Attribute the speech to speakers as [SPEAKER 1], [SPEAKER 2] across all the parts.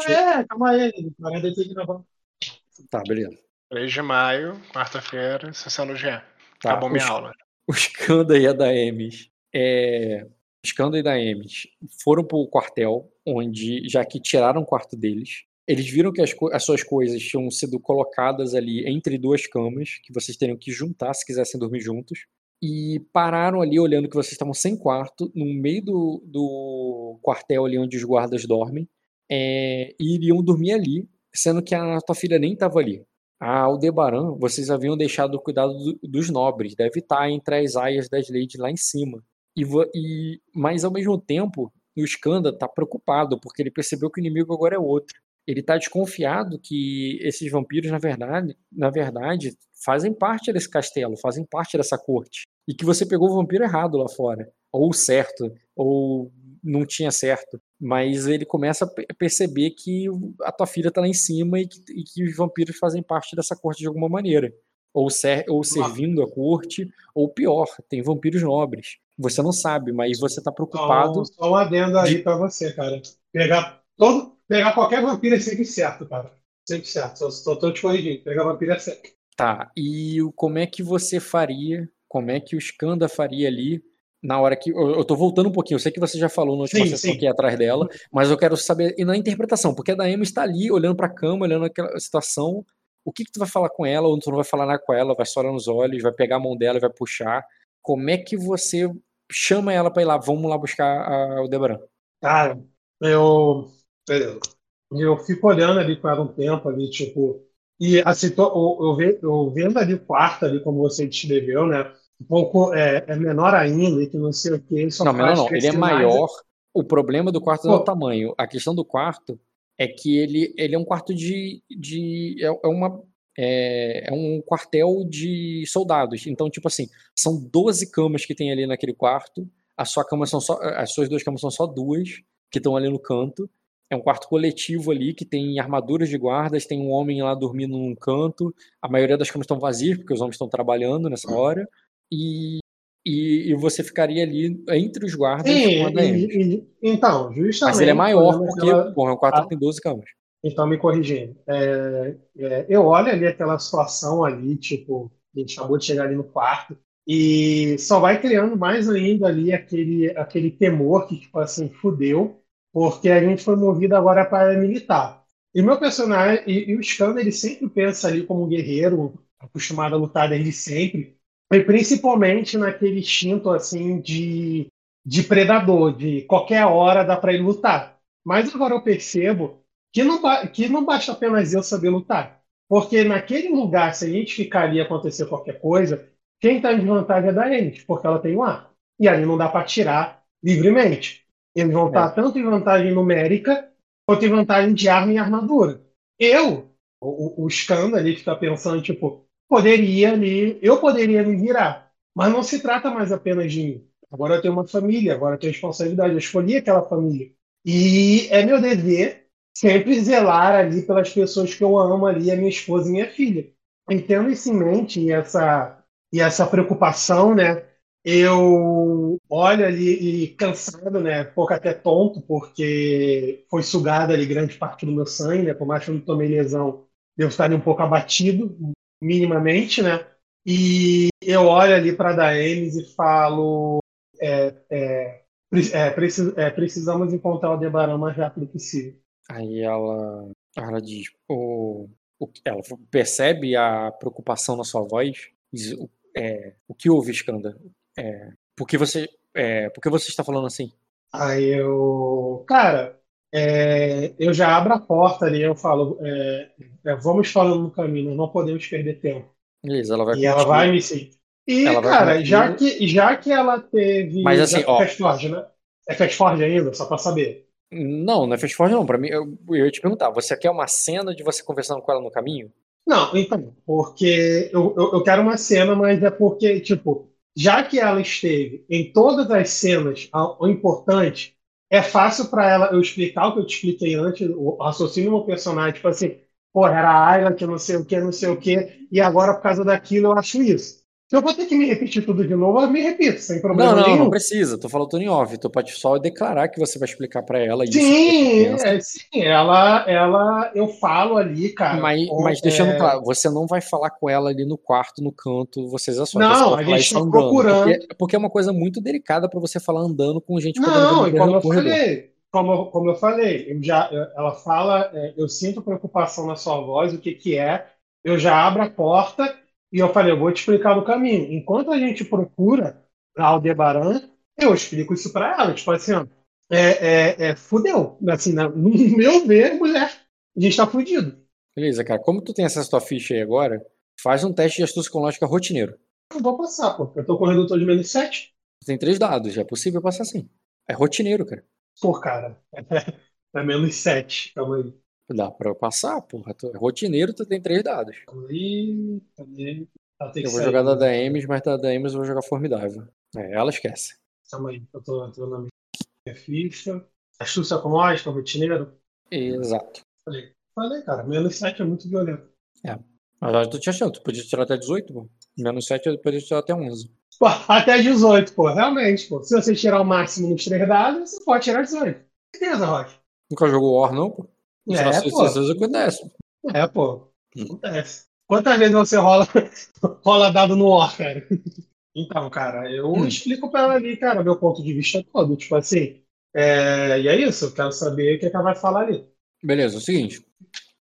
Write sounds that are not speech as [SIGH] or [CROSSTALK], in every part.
[SPEAKER 1] gente.
[SPEAKER 2] É, calma aí, 45 gravar.
[SPEAKER 1] Tá, beleza.
[SPEAKER 3] 3 de maio, quarta-feira, GE.
[SPEAKER 1] Tá,
[SPEAKER 3] Acabou minha
[SPEAKER 1] os-
[SPEAKER 3] aula.
[SPEAKER 1] o Skanda e a é, o Skanda e a Daemis foram pro quartel, onde, já que tiraram o quarto deles, eles viram que as, as suas coisas tinham sido colocadas ali entre duas camas, que vocês teriam que juntar se quisessem dormir juntos, e pararam ali olhando que vocês estavam sem quarto, no meio do, do quartel ali onde os guardas dormem, é, e iriam dormir ali, sendo que a tua filha nem estava ali. A Aldebaran, vocês haviam deixado o cuidado do- dos nobres, deve estar entre as aias das ladies lá em cima. E, e- mas ao mesmo tempo, o Skanda está preocupado, porque ele percebeu que o inimigo agora é outro. Ele está desconfiado que esses vampiros, na verdade, na verdade, fazem parte desse castelo, fazem parte dessa corte. E que você pegou o vampiro errado lá fora. Ou certo, ou não tinha certo. Mas ele começa a pe- perceber que a tua filha tá lá em cima e que, e que os vampiros fazem parte dessa corte de alguma maneira. Ou, ser, ou servindo a corte, ou pior, tem vampiros nobres. Você não sabe, mas você tá preocupado.
[SPEAKER 2] Só, só um adendo aí
[SPEAKER 1] de-
[SPEAKER 2] pra você, cara. Pegar, todo, pegar qualquer vampiro é sempre certo, cara. Sempre certo. Só, só tô te corrigindo. Pegar vampiro é certo.
[SPEAKER 1] Tá, e como é que você faria, como é que o Skanda faria ali na hora que. Eu, tô voltando um pouquinho, eu sei que você já falou na última
[SPEAKER 2] Sim,
[SPEAKER 1] sessão
[SPEAKER 2] sim.
[SPEAKER 1] que ia atrás dela, mas eu quero saber, e na interpretação, porque a Daema está ali, olhando pra cama, olhando aquela situação, o que que tu vai falar com ela, ou tu não vai falar nada com ela, vai só olhar nos olhos, vai pegar a mão dela e vai puxar. Como é que você chama ela pra ir lá, vamos lá buscar a Aldebaran?
[SPEAKER 2] Cara, eu. Eu fico olhando ali ela um tempo ali, tipo. E a situa- eu, eu vendo ali o quarto ali, como você descreveu, né? Um pouco é, é menor ainda, e que não sei o que.
[SPEAKER 1] Não, menor não, ele é
[SPEAKER 2] crescer mais-
[SPEAKER 1] maior. O problema do quarto não é o
[SPEAKER 2] Pô.
[SPEAKER 1] tamanho. A questão do quarto é que ele, ele é um quarto de. de é, é uma, é, é um quartel de soldados. Então, tipo assim, são 12 camas que tem ali naquele quarto. A sua cama são só, as suas duas camas são só duas, que estão ali no canto. É um quarto coletivo ali que tem armaduras de guardas, tem um homem lá dormindo num canto. A maioria das camas estão vazias, porque os homens estão trabalhando nessa hora. E, e, e você ficaria ali entre os guardas
[SPEAKER 2] Sim,
[SPEAKER 1] DM.
[SPEAKER 2] e- e- então, justamente.
[SPEAKER 1] Mas ele é maior,
[SPEAKER 2] olhando
[SPEAKER 1] porque
[SPEAKER 2] aquela-
[SPEAKER 1] porra, é um quarto
[SPEAKER 2] Ah.
[SPEAKER 1] que tem 12 camas.
[SPEAKER 2] Então, me corrigindo. É, é, eu olho ali aquela situação ali, tipo, a gente acabou de chegar ali no quarto, e só vai criando mais ainda ali aquele, aquele temor que, tipo assim, fudeu, porque a gente foi movido agora para militar. E meu personagem, e, e o Skanda, ele sempre pensa ali como um guerreiro, acostumado a lutar desde sempre, e principalmente naquele instinto, assim, de, de predador, de qualquer hora dá para ele lutar. Mas agora eu percebo que não, que não basta apenas eu saber lutar. Porque naquele lugar, se a gente ficar ali e acontecer qualquer coisa, quem está em desvantagem é da Ennis, porque ela tem um ar. E ali não dá para tirar livremente. Eles vão estar tanto em vantagem numérica, quanto em vantagem de arma e armadura. Eu, o, o Skanda ali que está pensando, tipo, poderia ali, eu poderia me virar. Mas não se trata mais apenas de mim. Agora eu tenho uma família, agora eu tenho responsabilidade. Eu escolhi aquela família. E é meu dever sempre zelar ali pelas pessoas que eu amo ali, a minha esposa e minha filha. E tendo isso em mente e essa, e essa preocupação, né? Eu olho ali e cansado, né? Pouco até tonto, porque foi sugada ali grande parte do meu sangue, né? Por mais que eu não tomei lesão, devo estar ali um pouco abatido, minimamente, né? E eu olho ali para a Daemis e falo: é, é, é, precis- é, precisamos encontrar o Debaran o mais rápido possível.
[SPEAKER 1] Aí ela, ela diz, o, o, ela percebe a preocupação na sua voz, diz, o, é, o que houve, Skanda? É, por que você, é, por que você está falando assim?
[SPEAKER 2] Aí eu, cara, é, eu já abro a porta ali, eu falo, é, é, vamos falando no caminho, não podemos perder tempo.
[SPEAKER 1] Beleza, ela vai
[SPEAKER 2] E ela
[SPEAKER 1] contigo.
[SPEAKER 2] vai me seguir. E,
[SPEAKER 1] Ela
[SPEAKER 2] cara, já que, já que ela teve.
[SPEAKER 1] Mas assim, ó.
[SPEAKER 2] Fast Forge, né? É Fast Forge ainda, só pra saber.
[SPEAKER 1] Não, não é Fast Forward não, pra mim, eu, eu ia te perguntar, você quer uma cena de você conversando com ela no caminho?
[SPEAKER 2] Não, então, porque eu, eu, eu quero uma cena, mas é porque, tipo, já que ela esteve em todas as cenas, o importante é fácil para ela eu explicar o que eu te expliquei antes, o raciocínio meu personagem, tipo assim, pô, era a Ayla que não sei o que, não sei o que, e agora por causa daquilo eu acho isso. Se eu vou ter que me repetir tudo de novo, eu me repito, sem problema
[SPEAKER 1] Não, não,
[SPEAKER 2] nenhum.
[SPEAKER 1] não precisa. Tô falando em off. Tu pode só declarar que você vai explicar pra ela isso.
[SPEAKER 2] Sim, é, sim, ela, ela, eu falo ali, cara.
[SPEAKER 1] Mas,
[SPEAKER 2] com-
[SPEAKER 1] mas deixando
[SPEAKER 2] é,
[SPEAKER 1] claro, você não vai falar com ela ali no quarto, no canto, vocês a sós.
[SPEAKER 2] Não,
[SPEAKER 1] você vai
[SPEAKER 2] a gente tá
[SPEAKER 1] andando,
[SPEAKER 2] procurando.
[SPEAKER 1] Porque, porque é uma coisa muito delicada pra você falar andando com gente
[SPEAKER 2] Não, e como eu
[SPEAKER 1] corredor.
[SPEAKER 2] falei, como, eu- como eu falei, eu já, ela fala, é, eu sinto preocupação na sua voz, o que que é, eu já abro a porta e eu falei, eu vou te explicar no caminho. Enquanto a gente procura a Aldebaran, eu explico isso pra ela, tipo assim, ó, é, é, é, fudeu, assim, na- no [LAUGHS] meu ver, mulher, a gente tá fudido.
[SPEAKER 1] Beleza, cara. Como tu tem acesso à tua ficha aí agora, faz um teste de astúcia com lógica rotineiro.
[SPEAKER 2] Eu vou passar, pô, eu tô com o redutor de menos 7,
[SPEAKER 1] Tu tem três dados, é possível passar sim. É rotineiro, cara.
[SPEAKER 2] pô, cara, [LAUGHS] é, menos 7, calma aí.
[SPEAKER 1] Dá pra passar, porra. Tu- É rotineiro, tu tem três dados.
[SPEAKER 2] Ela tem que
[SPEAKER 1] Eu vou
[SPEAKER 2] sair,
[SPEAKER 1] jogar da
[SPEAKER 2] né?
[SPEAKER 1] DMs, mas da DMs eu vou jogar formidável. É, ela esquece.
[SPEAKER 2] Calma aí, eu tô entrando na minha ficha. Astúcia com lógica, rotineiro.
[SPEAKER 1] Exato.
[SPEAKER 2] Falei, falei, cara, menos 7 é muito violento.
[SPEAKER 1] Mas olha, tu tinha chance, tu podia tirar até 18, pô. Menos 7 eu podia tirar até 11.
[SPEAKER 2] Pô, até 18, pô, realmente, pô. Se você tirar o máximo nos três dados, você pode tirar 18. Beleza, Rock.
[SPEAKER 1] Nunca jogou War, não, pô? Tirar
[SPEAKER 2] É,
[SPEAKER 1] 6,
[SPEAKER 2] pô.
[SPEAKER 1] 6 acontece.
[SPEAKER 2] É, pô.
[SPEAKER 1] Hum.
[SPEAKER 2] Acontece. Quantas vezes você rola, [LAUGHS] rola dado no War, cara? Então, cara, eu
[SPEAKER 1] Hum.
[SPEAKER 2] explico pra ela ali, cara, meu ponto de vista todo. Tipo assim, é... e é isso, eu quero saber o que, que ela vai falar ali.
[SPEAKER 1] Beleza, é o seguinte.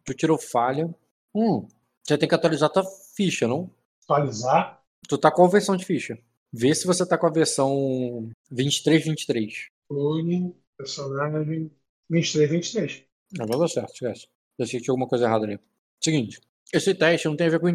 [SPEAKER 1] Tu tirou falha. Hum, você tem que atualizar tua ficha, não?
[SPEAKER 2] Atualizar.
[SPEAKER 1] Tu tá com a versão de ficha. Vê se você tá com a versão 2323.
[SPEAKER 2] Plugin, personagem, 23, 23.
[SPEAKER 1] Não vai dar certo, esquece. Eu que tinha alguma coisa errada ali. Seguinte, esse teste não tem a ver com,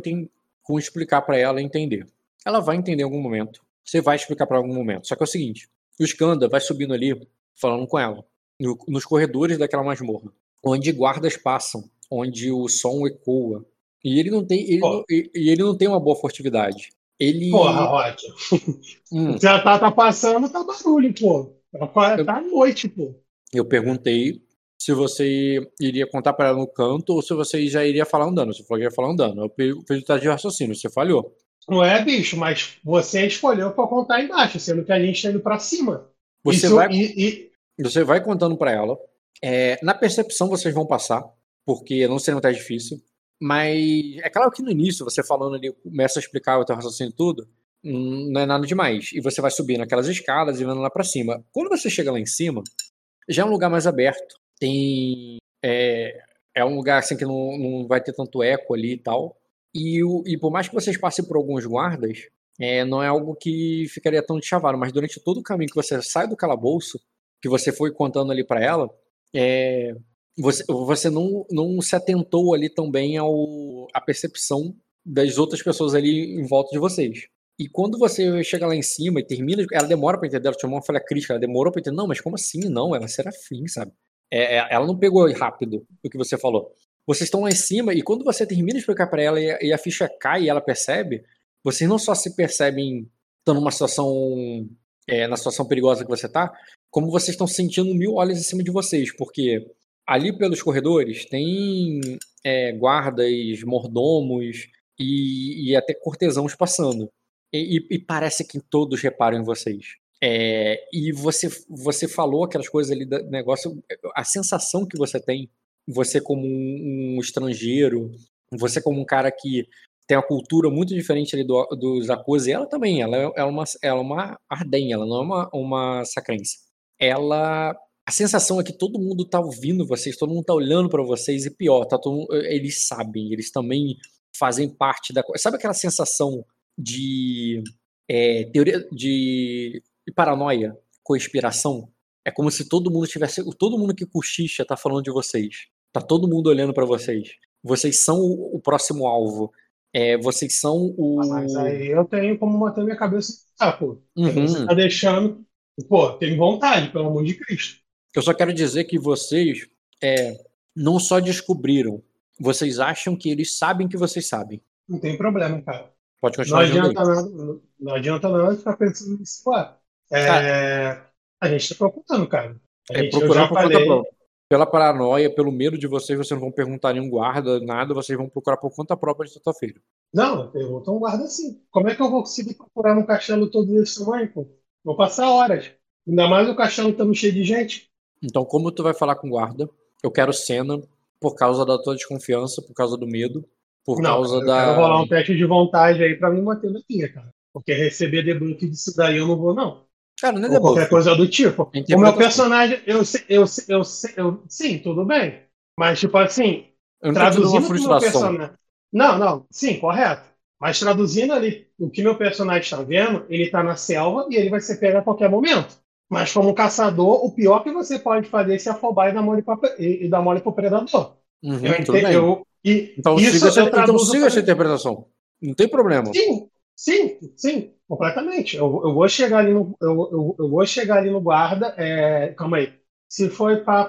[SPEAKER 1] com explicar pra ela entender. Ela vai entender em algum momento. Você vai explicar em algum momento. Só que é o seguinte, o Skanda vai subindo ali, falando com ela, no- nos corredores daquela masmorra, onde guardas passam, onde o som ecoa. E ele não tem, ele, não, e, e ele não tem uma boa furtividade. Ele.
[SPEAKER 2] Porra, Rock. [LAUGHS]
[SPEAKER 1] Hum,
[SPEAKER 2] Já tá, tá passando, tá barulho, pô. Tá, tá à noite, pô.
[SPEAKER 1] eu perguntei se você iria contar pra ela no canto ou se você já iria falar andando. Você falou que ia falar andando. Eu fiz o teste de raciocínio, você falhou.
[SPEAKER 2] Não é, bicho, mas você escolheu pra contar embaixo, sendo que a gente tá indo pra cima.
[SPEAKER 1] Você
[SPEAKER 2] Isso-
[SPEAKER 1] vai,
[SPEAKER 2] e- e-
[SPEAKER 1] você vai contando pra ela. É, na percepção vocês vão passar, porque não seria um teste difícil. Mas é claro que no início, você falando ali, começa a explicar o teu raciocínio e tudo, hum, não é nada demais. E você vai subir naquelas escadas e vendo lá pra cima. Quando você chega lá em cima, já é um lugar mais aberto. Tem. É, é um lugar assim que não, não vai ter tanto eco ali e tal. E, o- e por mais que vocês passem por alguns guardas, é, não é algo que ficaria tão de chavalo. Mas durante todo o caminho que você sai do calabouço, que você foi contando ali pra ela, é, você, você não, não se atentou ali também ao à percepção das outras pessoas ali em volta de vocês. E quando você chega lá em cima e termina, ela demora pra entender, ela tinha uma falha crítica, ela demorou pra entender, não, mas como assim? Não, ela é serafim, sabe? É, é- ela não pegou rápido o que você falou. Vocês estão lá em cima e quando você termina de explicar pra ela e a, e a ficha cai e ela percebe, vocês não só se percebem estando numa situação, é, na situação perigosa que você tá, como vocês estão sentindo mil olhos em cima de vocês, porque ali pelos corredores tem é, guardas, mordomos e, e até cortesãos passando. E, e- e parece que todos reparam em vocês. É, e você, você falou aquelas coisas ali do negócio, a sensação que você tem, você como um, um estrangeiro, você como um cara que tem uma cultura muito diferente ali do, dos Akuzi, ela também, ela é, ela é uma, ela é uma Arden, ela não é uma, uma sacrense. Ela a sensação é que todo mundo tá ouvindo vocês, todo mundo tá olhando pra vocês e pior, tá todo eles sabem, eles também fazem parte da coisa. Sabe aquela sensação de é, teoria de, de paranoia, conspiração? É como se todo mundo tivesse, todo mundo que cochicha tá falando de vocês. Tá todo mundo olhando pra vocês. Vocês são o, o próximo alvo. É, vocês são o
[SPEAKER 2] Mas aí eu tenho como manter minha cabeça. Ah, pô,
[SPEAKER 1] Uhum.
[SPEAKER 2] você tá deixando. Pô, tem vontade, pelo amor de Cristo.
[SPEAKER 1] Eu só quero dizer que vocês é, não só descobriram, vocês acham que eles sabem que vocês sabem.
[SPEAKER 2] Não tem problema, cara.
[SPEAKER 1] Pode
[SPEAKER 2] Não
[SPEAKER 1] continuar aí.
[SPEAKER 2] adianta nada, não- não adianta nada ficar pensando nisso, claro. É, a gente tá procurando, cara. A
[SPEAKER 1] É
[SPEAKER 2] gente, eu
[SPEAKER 1] procurar por conta
[SPEAKER 2] falei,
[SPEAKER 1] própria. pela paranoia, pelo medo de vocês, vocês não vão perguntar nenhum guarda, nada, vocês vão procurar por conta própria de sexta-feira.
[SPEAKER 2] Não, pergunta um guarda sim. Como é que eu vou conseguir procurar num castelo todo esse tamanho, pô? Vou passar horas. Ainda mais o castelo estando cheio de gente.
[SPEAKER 1] Então, como tu vai falar com o guarda? Eu quero cena por causa da tua desconfiança, por causa do medo, por
[SPEAKER 2] não,
[SPEAKER 1] causa
[SPEAKER 2] eu
[SPEAKER 1] da.
[SPEAKER 2] quero rolar um teste de vontade aí pra me manter na linha, cara. Porque receber debuff disso daí eu não vou, não.
[SPEAKER 1] Cara, não é
[SPEAKER 2] qualquer coisa do tipo. O meu personagem, eu, sei- eu, eu, eu, sim, tudo bem. Mas, tipo assim, traduzindo
[SPEAKER 1] uma
[SPEAKER 2] o meu
[SPEAKER 1] frustração.
[SPEAKER 2] personagem. Não, não, sim, correto. Mas traduzindo ali o que meu personagem está vendo, ele está na selva e ele vai ser pego a qualquer momento. Mas como caçador, o pior que você pode fazer é se afobar e dar mole, pra, e, dar mole pro predador.
[SPEAKER 1] Uhum,
[SPEAKER 2] Eu entendo. Eu, e
[SPEAKER 1] Então
[SPEAKER 2] isso
[SPEAKER 1] siga, essa,
[SPEAKER 2] eu
[SPEAKER 1] então siga essa interpretação. Não tem problema.
[SPEAKER 2] Sim, sim, sim, completamente. Eu, eu vou chegar ali no, eu, eu, eu vou chegar ali no guarda. é, calma aí. Se foi para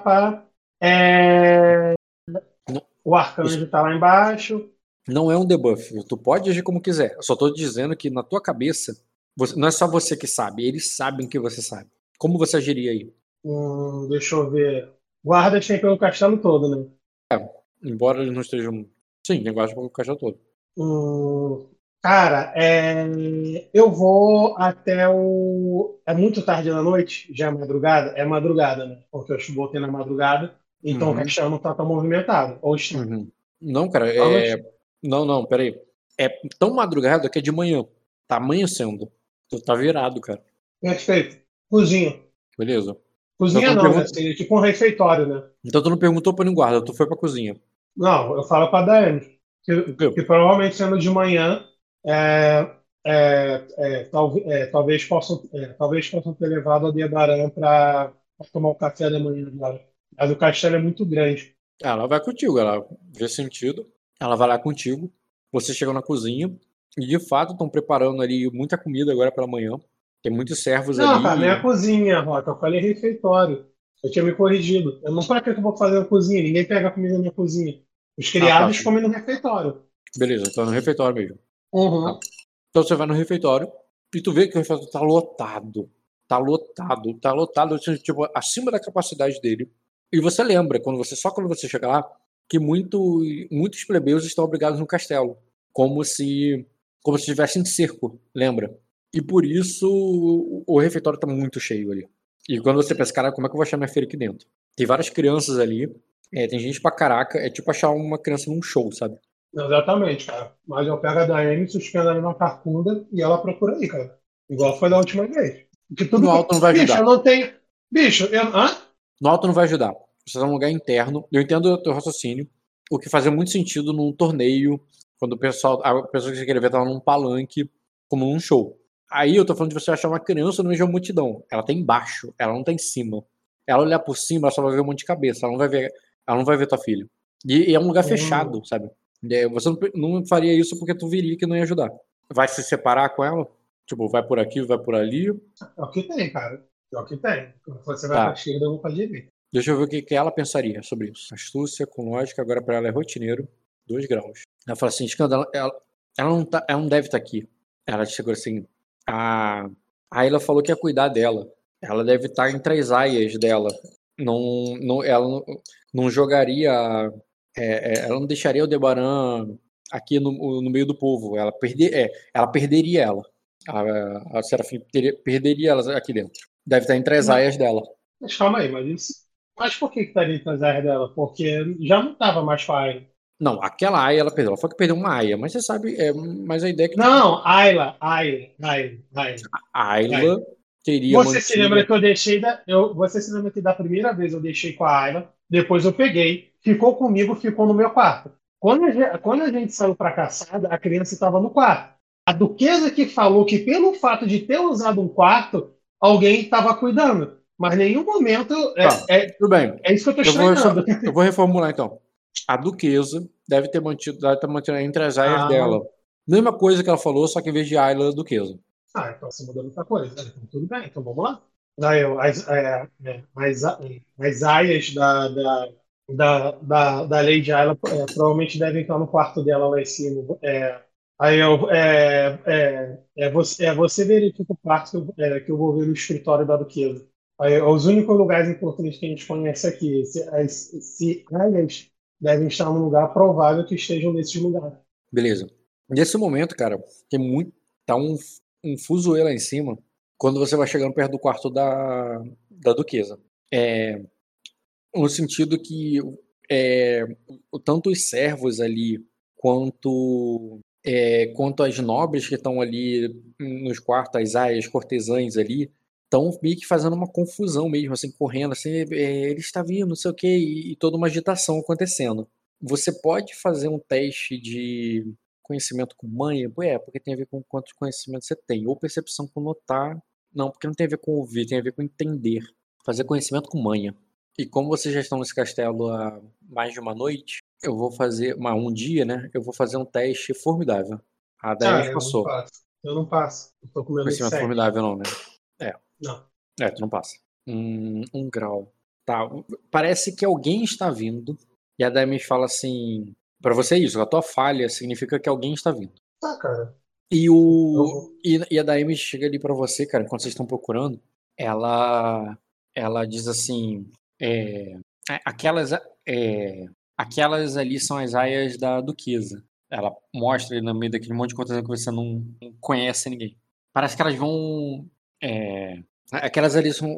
[SPEAKER 1] Não.
[SPEAKER 2] o arcanjo está lá embaixo.
[SPEAKER 1] Não é um debuff. Tu pode agir como quiser. Eu só tô dizendo que na tua cabeça, você- não é só você que sabe, eles sabem que você sabe. Como você agiria aí?
[SPEAKER 2] Hum, deixa eu ver. Guardas tem pelo castelo todo, né?
[SPEAKER 1] Embora eles não estejam. Sim, eu acho que o caixa todo.
[SPEAKER 2] Hum, cara, é, eu vou até o. É muito tarde da noite? Já é madrugada? É madrugada, né? Porque eu voltei na madrugada, então
[SPEAKER 1] Uhum.
[SPEAKER 2] o castelo não está tão movimentado. Ou está.
[SPEAKER 1] Uhum. Não, cara, é. Não, não, peraí. É tão madrugada que é de manhã. Tá amanhecendo. Tu tá virado, cara.
[SPEAKER 2] Perfeito. Cozinha.
[SPEAKER 1] Beleza?
[SPEAKER 2] Cozinha
[SPEAKER 1] Então,
[SPEAKER 2] não,
[SPEAKER 1] pergunta-
[SPEAKER 2] né? Seria tipo um refeitório, né?
[SPEAKER 1] Então tu não perguntou pra nenhum guarda, tu foi pra cozinha.
[SPEAKER 2] Não, eu falo para a Daiane. Que, que provavelmente sendo de manhã, é, é, é, talve- é, talvez, possam, é, talvez possam ter levado a Debaran para tomar o café da manhã agora. Mas o castelo é muito grande.
[SPEAKER 1] Ela vai contigo, ela vê sentido. Ela vai lá contigo. Você chega na cozinha e de fato estão preparando ali muita comida agora pela manhã. Tem muitos servos
[SPEAKER 2] Não,
[SPEAKER 1] ali.
[SPEAKER 2] cara, não é a cozinha, Rota. Eu falei refeitório. Eu tinha me corrigido. Eu não falei que eu vou fazer na cozinha. Ninguém pega comida na cozinha. Os criados
[SPEAKER 1] tá.
[SPEAKER 2] comem no refeitório.
[SPEAKER 1] Beleza, então é no refeitório mesmo.
[SPEAKER 2] Uhum.
[SPEAKER 1] Então você vai no refeitório e tu vê que o refeitório tá lotado. Tá lotado, tá lotado, assim, tipo, acima da capacidade dele. E você lembra, quando você só quando você chega lá, que muito, muitos plebeus estão obrigados no castelo. Como se como se estivessem em cerco, lembra? E por isso o, refeitório tá muito cheio ali. E quando você pensa, cara, como é que eu vou achar minha feira aqui dentro? Tem várias crianças ali, é, tem gente pra caraca, é tipo achar uma criança num show, sabe?
[SPEAKER 2] Exatamente, cara. Mas eu pego a Daiane, suspendo ela na carcunda e ela procura aí, cara. Igual foi da última vez. Que tudo
[SPEAKER 1] No alto não vai
[SPEAKER 2] Bicho,
[SPEAKER 1] ajudar.
[SPEAKER 2] eu não tenho. Bicho, eu. Hã?
[SPEAKER 1] No alto não vai ajudar. Você tá num lugar interno. Eu entendo o teu raciocínio. O que fazia muito sentido num torneio, quando o pessoal, a pessoa que você queria ver tava num palanque, como num show. Aí eu tô falando de você achar uma criança no meio de uma multidão. Ela tá embaixo, ela não tá em cima. Ela olhar por cima, ela só vai ver um monte de cabeça. Ela não vai ver, ela não vai ver tua filha. E, e é um lugar
[SPEAKER 2] Hum.
[SPEAKER 1] fechado, sabe? É, Você não, faria isso porque tu viria que não ia ajudar. Vai se separar com ela? Tipo, vai por aqui, vai por ali.
[SPEAKER 2] É o que tem, cara. É o que tem. Quando você vai
[SPEAKER 1] Tá.
[SPEAKER 2] pra esquerda, eu vou pra direita.
[SPEAKER 1] Deixa eu ver o que, que ela pensaria sobre isso. Astúcia com lógica, agora pra ela é rotineiro, dois graus. Ela fala assim, escândalo, ela, ela, não, tá, ela não deve estar aqui. Ela chegou assim, a, a Ayla falou que ia cuidar dela. Ela deve estar entre as aias dela. Não, não, ela não, não jogaria, é, é, ela não deixaria o Debaran aqui no, no meio do povo. Ela, perder, é, ela perderia ela. A, a Serafim teria- perderia ela aqui dentro. Deve estar entre as aias dela.
[SPEAKER 2] Mas calma aí, mas isso. Mas por que que tá dentro das áreas dela? Porque já não tava mais com a Ayla.
[SPEAKER 1] Não, aquela aia ela perdeu. Ela foi que perdeu uma aia, mas você sabe, é, mas a ideia é que
[SPEAKER 2] Não, Ayla, Ayla, Ayla, Ayla.
[SPEAKER 1] a Ayla teria
[SPEAKER 2] Você se
[SPEAKER 1] mantido-
[SPEAKER 2] lembra que eu deixei da. Eu, você se lembra que da primeira vez eu deixei com a Ayla, depois eu peguei, ficou comigo, ficou no meu quarto. Quando a gente, quando a gente saiu pra caçada, a criança estava no quarto. A duquesa que falou que pelo fato de ter usado um quarto, alguém estava cuidando. Mas em nenhum momento. É,
[SPEAKER 1] Tá.
[SPEAKER 2] é,
[SPEAKER 1] Tudo bem,
[SPEAKER 2] é isso que eu
[SPEAKER 1] vou,
[SPEAKER 2] estranhando.
[SPEAKER 1] eu vou reformular então. A duquesa deve ter mantido, deve ter mantido entre as aias
[SPEAKER 2] Ah.
[SPEAKER 1] dela. Mesma coisa que ela falou, só que em vez de Ayla, duquesa.
[SPEAKER 2] Ah, então você mudou muita coisa. né? Então, tudo bem, então vamos lá. Eu- as, é, é, as, a- as aias da, da, da, da, da Lady Ayla é, provavelmente devem estar no quarto dela lá em cima. É, aí eu, é, é, é, você, é, você verifica o quarto que eu, é, que eu vou ver no escritório da Duquesa. Aí, os únicos lugares importantes que a gente conhece aqui. Se, as, se devem estar num lugar provável que estejam nesses lugares.
[SPEAKER 1] Beleza. Nesse momento, cara, tem muito. Tá um, um fuzuê lá em cima. Quando você vai chegando perto do quarto da, da Duquesa. É, no sentido que é, tanto os servos ali quanto é, quanto as nobres que estão ali nos quartos, as aias, cortesãs ali, estão meio que fazendo uma confusão mesmo, assim, correndo, assim, é, ele está vindo, não sei o que, e, toda uma agitação acontecendo. Você pode fazer um teste de conhecimento com manha? É, porque tem a ver com quanto conhecimento você tem. Ou percepção com notar. Não, porque não tem a ver com ouvir, tem a ver com entender. Fazer conhecimento com manha. E como vocês já estão nesse castelo há mais de uma noite, eu vou fazer, uma, um dia, né? Eu vou fazer um teste formidável. A Daemis
[SPEAKER 2] Ah, eu
[SPEAKER 1] passou.
[SPEAKER 2] não passo. Eu não passo. Eu tô com meu sete.
[SPEAKER 1] formidável não, né?
[SPEAKER 2] Não.
[SPEAKER 1] É, tu não passa. Hum, um grau. Tá. Parece que alguém está vindo. E a Daemis fala assim. Pra você é isso, a tua falha significa que alguém está vindo.
[SPEAKER 2] Tá, cara.
[SPEAKER 1] E o.
[SPEAKER 2] Eu-
[SPEAKER 1] E, e a Daemis chega ali pra você, cara, enquanto vocês estão procurando. Ela. Ela diz assim. É, é, aquelas. é, aquelas ali são as aias da Duquesa. Ela mostra no meio daquele monte de coisa que você não, conhece ninguém. Parece que elas vão. é, aquelas ali são.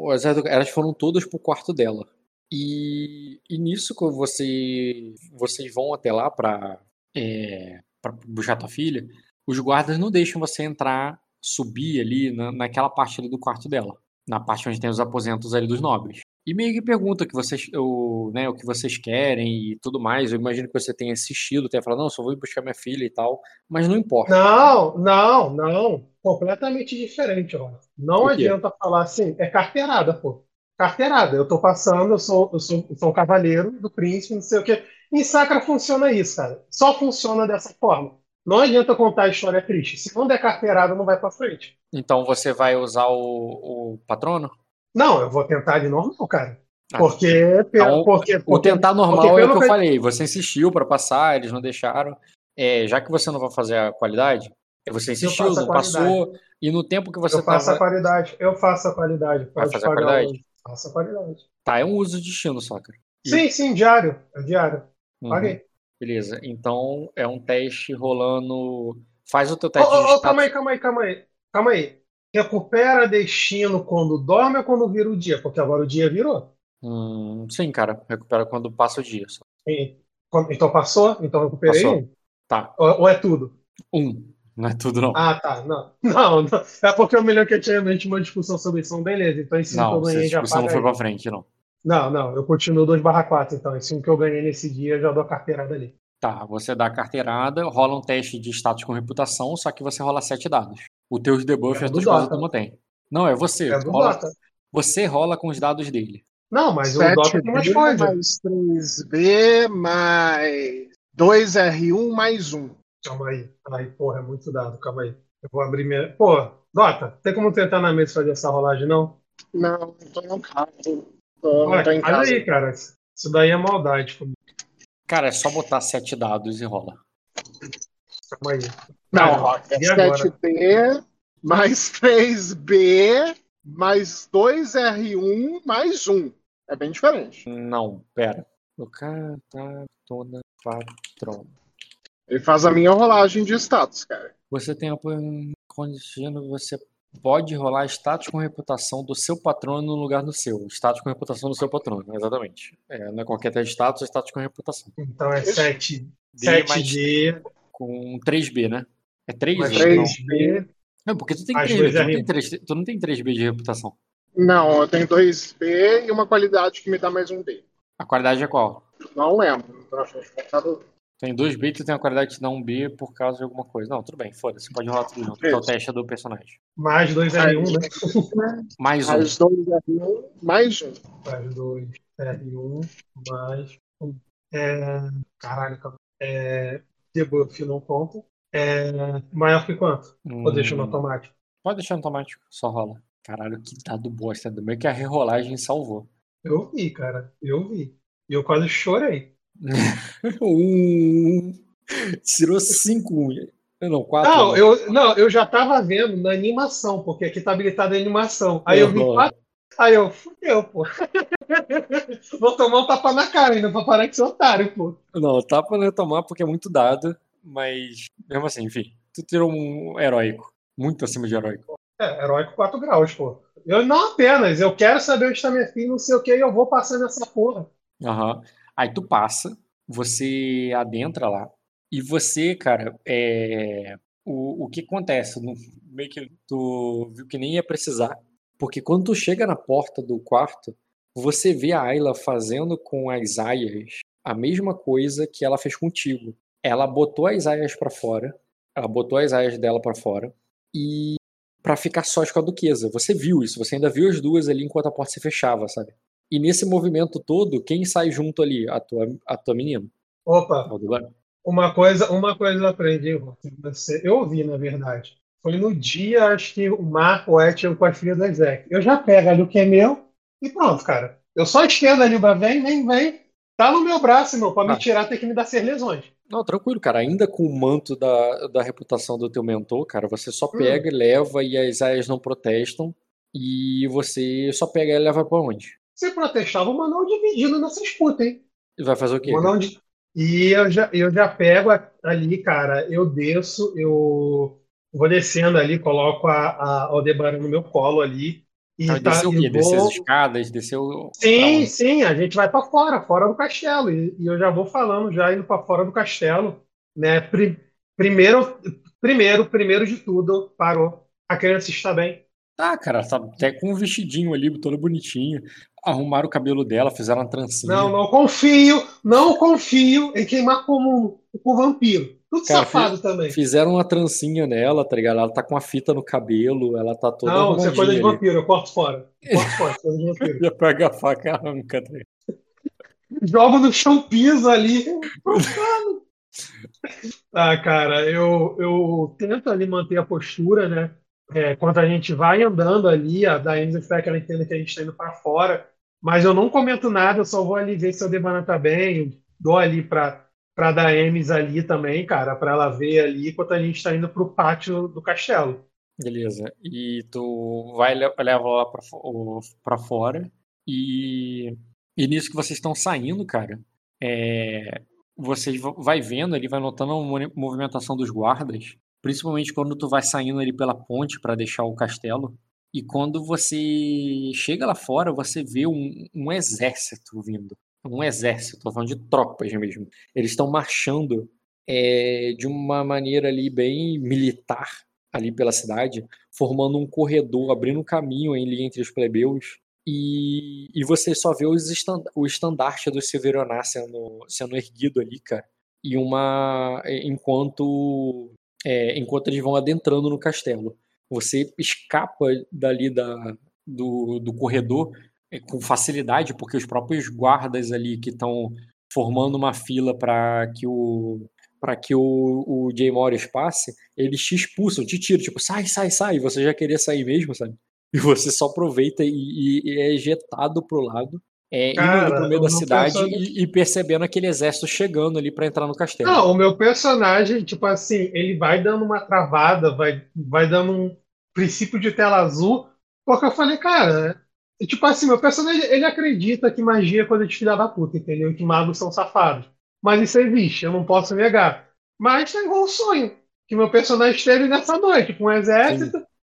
[SPEAKER 1] Elas foram todas pro quarto dela. E, e nisso, quando você, vocês vão até lá pra, é, pra buscar tua filha, os guardas não deixam você entrar, subir ali na, naquela parte ali do quarto dela. Na parte onde tem os aposentos ali dos nobres. E meio que pergunta o que vocês, o, né, o que vocês querem e tudo mais. Eu imagino que você tenha assistido, tenha falado, não, só vou ir buscar minha filha e tal. Mas não importa.
[SPEAKER 2] Não, não, não. Completamente diferente, ó. Não adianta falar assim, é carteirada, pô. Carteirada. Eu tô passando, eu sou, eu sou, eu sou um cavaleiro do príncipe, não sei o quê. Em Sacra funciona isso, cara. Só funciona dessa forma. Não adianta contar a história triste. Se não der carteirada, não vai pra frente.
[SPEAKER 1] Então você vai usar o, o patrono?
[SPEAKER 2] Não, eu vou tentar de normal, cara.
[SPEAKER 1] Ah,
[SPEAKER 2] Porque,
[SPEAKER 1] Então,
[SPEAKER 2] porque,
[SPEAKER 1] O
[SPEAKER 2] porque
[SPEAKER 1] tentar normal
[SPEAKER 2] porque
[SPEAKER 1] é o que eu falei. Você insistiu pra passar, eles não deixaram. É, já que você não vai fazer a qualidade, é, você insistiu,
[SPEAKER 2] a
[SPEAKER 1] não passou. E no tempo que você
[SPEAKER 2] eu faço a
[SPEAKER 1] tava.
[SPEAKER 2] qualidade. Eu faço a qualidade.
[SPEAKER 1] Vai
[SPEAKER 2] Pode
[SPEAKER 1] fazer a qualidade?
[SPEAKER 2] o- Faço a qualidade.
[SPEAKER 1] Tá, é um uso de destino só, cara. E-
[SPEAKER 2] Sim, sim, diário. É diário.
[SPEAKER 1] Uhum.
[SPEAKER 2] Paguei.
[SPEAKER 1] Beleza. Então é um teste rolando. Faz o teu teste de
[SPEAKER 2] ô, ô,
[SPEAKER 1] status.
[SPEAKER 2] calma aí, calma aí, calma aí. Calma aí. Recupera destino quando dorme ou quando vira o dia? Porque agora o dia virou.
[SPEAKER 1] Hum, sim, cara. Recupera quando passa o dia. só.
[SPEAKER 2] E- Então passou? Então eu recuperei
[SPEAKER 1] Passou. Tá.
[SPEAKER 2] Ou, ou é tudo?
[SPEAKER 1] Um. Não é tudo, não.
[SPEAKER 2] Ah, tá. Não. [LAUGHS] Não, não. É porque eu me lembro que antigamente uma discussão sobre isso. Beleza, então esse um que
[SPEAKER 1] não,
[SPEAKER 2] eu ganhei já
[SPEAKER 1] discussão não
[SPEAKER 2] paga
[SPEAKER 1] foi
[SPEAKER 2] aí.
[SPEAKER 1] pra frente, não.
[SPEAKER 2] Não, não. Eu continuo 2 barra 4, então. Esse que eu ganhei nesse dia, eu já dou a carteirada ali.
[SPEAKER 1] Tá, você dá a carteirada, rola um teste de status com reputação, só que você rola sete dados. O teu de debuff
[SPEAKER 2] É
[SPEAKER 1] as
[SPEAKER 2] do
[SPEAKER 1] tuas coisas tu não tem. Não, é você.
[SPEAKER 2] É
[SPEAKER 1] rola-. Você rola com os dados dele.
[SPEAKER 2] Não, mas o
[SPEAKER 4] 7
[SPEAKER 2] Dota tem mais
[SPEAKER 4] B
[SPEAKER 2] coisa.
[SPEAKER 4] mais 3B mais 2R1 mais 1.
[SPEAKER 2] Calma aí. Ai, porra, é muito dado. Calma aí. Eu vou abrir minha. Pô, Dota, tem como tentar na mesa fazer essa rolagem, não?
[SPEAKER 4] Não, não tô no carro. Tô,
[SPEAKER 2] Olha,
[SPEAKER 4] tô em
[SPEAKER 2] olha
[SPEAKER 4] casa.
[SPEAKER 2] aí, cara. Isso daí é maldade comigo.
[SPEAKER 1] Cara, é só botar sete dados e rola.
[SPEAKER 2] Calma aí.
[SPEAKER 4] Não, é
[SPEAKER 2] e agora?
[SPEAKER 4] 7B mais 3B mais 2R1 mais 1. É bem diferente.
[SPEAKER 1] Não, pera. O cara tá toda patrão.
[SPEAKER 4] Ele faz a minha rolagem de status, cara.
[SPEAKER 1] Você tem a condicionando, você pode rolar status com reputação do seu patrono no lugar do seu. Status com reputação do seu patrono, exatamente. É, não é qualquer teste de status, é status com reputação.
[SPEAKER 2] Então é 7,
[SPEAKER 1] D mais
[SPEAKER 2] 7D
[SPEAKER 1] com 3B, né? É 3
[SPEAKER 2] mais
[SPEAKER 1] não.
[SPEAKER 2] 3B.
[SPEAKER 1] Não, porque tu tem
[SPEAKER 2] Mais
[SPEAKER 1] 3B,
[SPEAKER 2] dois
[SPEAKER 1] tu não
[SPEAKER 2] R1.
[SPEAKER 1] tem, 3, tu não tem 3B de reputação.
[SPEAKER 4] Não, eu tenho 2B e uma qualidade que me dá mais um B.
[SPEAKER 1] A qualidade é qual?
[SPEAKER 4] Não lembro. Então, do-
[SPEAKER 1] Tem 2B e tu tem a qualidade que te dá um B por causa de alguma coisa. Não, tudo bem, foda-se, pode rolar tudo junto. É o teste do personagem.
[SPEAKER 2] Mais 2R1, né?
[SPEAKER 1] Mais um.
[SPEAKER 4] Mais 2R1 mais 1.
[SPEAKER 2] Mais 2R1 mais 1. É... Caralho, calma. É... Debuff não conta. É... Maior que quanto? Ou deixa no
[SPEAKER 1] Hum,
[SPEAKER 2] automático?
[SPEAKER 1] Pode deixar no automático, só rola. Caralho, que dado bosta. Do meio que a rerolagem salvou.
[SPEAKER 2] Eu vi, cara. Eu vi. E eu quase chorei. [LAUGHS]
[SPEAKER 1] Um. Tirou 5. Não, 4.
[SPEAKER 2] Não, eu, não, eu já tava vendo na animação, porque aqui tá habilitado a animação. Aí eu vi
[SPEAKER 1] Uhum.
[SPEAKER 2] quatro, Aí eu, fudeu, pô. Vou tomar um tapa na cara ainda pra parar de ser otário, pô.
[SPEAKER 1] Não, tapa não é tomar porque é muito dado, mas mesmo assim, enfim, tu tirou um heróico. Muito acima de heróico.
[SPEAKER 2] É, heróico 4 graus, pô. Eu não apenas, eu quero saber onde está minha filha, não sei o que, e eu vou passar nessa porra.
[SPEAKER 1] Aham. Aí tu passa, você adentra lá, e você, cara, é... o, o que acontece? No, meio que tu viu que nem ia precisar, porque quando tu chega na porta do quarto, você vê a Ayla fazendo com as aias a mesma coisa que ela fez contigo. Ela botou as aias pra fora, ela botou as aias dela pra fora, e pra ficar sós com a duquesa. Você viu isso, você ainda viu as duas ali enquanto a porta se fechava, sabe? E nesse movimento todo, quem sai junto ali? A tua, a tua menina.
[SPEAKER 2] Opa,
[SPEAKER 1] Aldebaran.
[SPEAKER 2] uma coisa, uma coisa eu aprendi, você, eu ouvi, na verdade. Foi no dia, acho que o Marco é tinha com a filha da Zeke. Eu já pego ali o que é meu e pronto, cara. Eu só estendo ali, o vem, vem, vem. Tá no meu braço, irmão. Pra me
[SPEAKER 1] Ah.
[SPEAKER 2] tirar tem que me dar ser lesões.
[SPEAKER 1] Não, tranquilo, cara. Ainda com o manto da, da reputação do teu mentor, cara, você só pega e leva e as aias não protestam. E você só pega e leva pra onde?
[SPEAKER 2] Se protestar, vou mandar um dividido nessa disputa, hein?
[SPEAKER 1] E vai fazer o quê?
[SPEAKER 2] Mandar um E eu já, eu já pego ali, cara, eu desço, eu vou descendo ali, coloco a, a Aldebaran no meu colo ali. E
[SPEAKER 1] Vai
[SPEAKER 2] tá,
[SPEAKER 1] descer o quê?
[SPEAKER 2] Vou-
[SPEAKER 1] as escadas, pra
[SPEAKER 2] Sim, sim, a gente vai para fora, fora do castelo. E, e eu já vou falando, já indo para fora do castelo, né? Pri- primeiro, primeiro, primeiro de tudo, parou. A criança está bem.
[SPEAKER 1] Tá, cara, tá até com um vestidinho ali, toda bonitinha. Arrumaram o cabelo dela, fizeram uma trancinha.
[SPEAKER 2] Não, não confio, não confio em queimar como com vampiro. Tudo
[SPEAKER 1] Cara,
[SPEAKER 2] safado também.
[SPEAKER 1] Fizeram uma trancinha nela, tá ligado? Ela tá com uma fita no cabelo, ela tá toda
[SPEAKER 2] Não, isso é coisa de
[SPEAKER 1] ali.
[SPEAKER 2] vampiro, eu corto fora. Eu Corto fora, coisa de vampiro. [LAUGHS]
[SPEAKER 1] Já pega a faca e arranca, tá?
[SPEAKER 2] Jogo no chão, piso ali. Ah, cara, eu, eu tento ali manter a postura, né? É, quando a gente vai andando ali, a espera que ela entenda que a gente está indo para fora, mas eu não comento nada, eu só vou ali ver se a Debana tá bem, eu dou ali para para Daemis ali também, cara, para ela ver ali enquanto a gente está indo pro pátio do castelo.
[SPEAKER 1] Beleza. E tu vai le- leva o- pra fora. E, e nisso que vocês estão saindo, cara, é, vocês vai vendo ali, vai notando a mo- movimentação dos guardas, principalmente quando tu vai saindo ali pela ponte para deixar o castelo. E quando você chega lá fora, você vê um, um exército vindo. Um exército, tô falando de tropas mesmo. Eles estão marchando é, de uma maneira ali bem militar ali pela cidade, formando um corredor, abrindo um caminho ali entre os plebeus. E, e você só vê os o estandarte do Silverionar sendo, sendo erguido ali, cara. E uma. Enquanto. é, enquanto eles vão adentrando no castelo. Você escapa dali da, do, do corredor com facilidade, porque os próprios guardas ali que estão formando uma fila para que o para que o, o Jay Morris passe, eles te expulsam, te tiram, tipo, sai, sai, sai, e você já queria sair mesmo, sabe? E você só aproveita e, e- e é ejetado pro lado, é,
[SPEAKER 2] Cara,
[SPEAKER 1] indo pro meio da cidade e, e percebendo aquele exército chegando ali para entrar no castelo.
[SPEAKER 2] Não, o meu personagem, tipo assim, ele vai dando uma travada, vai, vai dando um princípio de tela azul, porque eu falei, cara, é, tipo assim, meu personagem, ele acredita que magia é coisa de filha da puta, entendeu? Que magos são safados. Mas isso existe, eu não posso negar. Mas é igual um sonho, que meu personagem teve nessa noite, com um exército.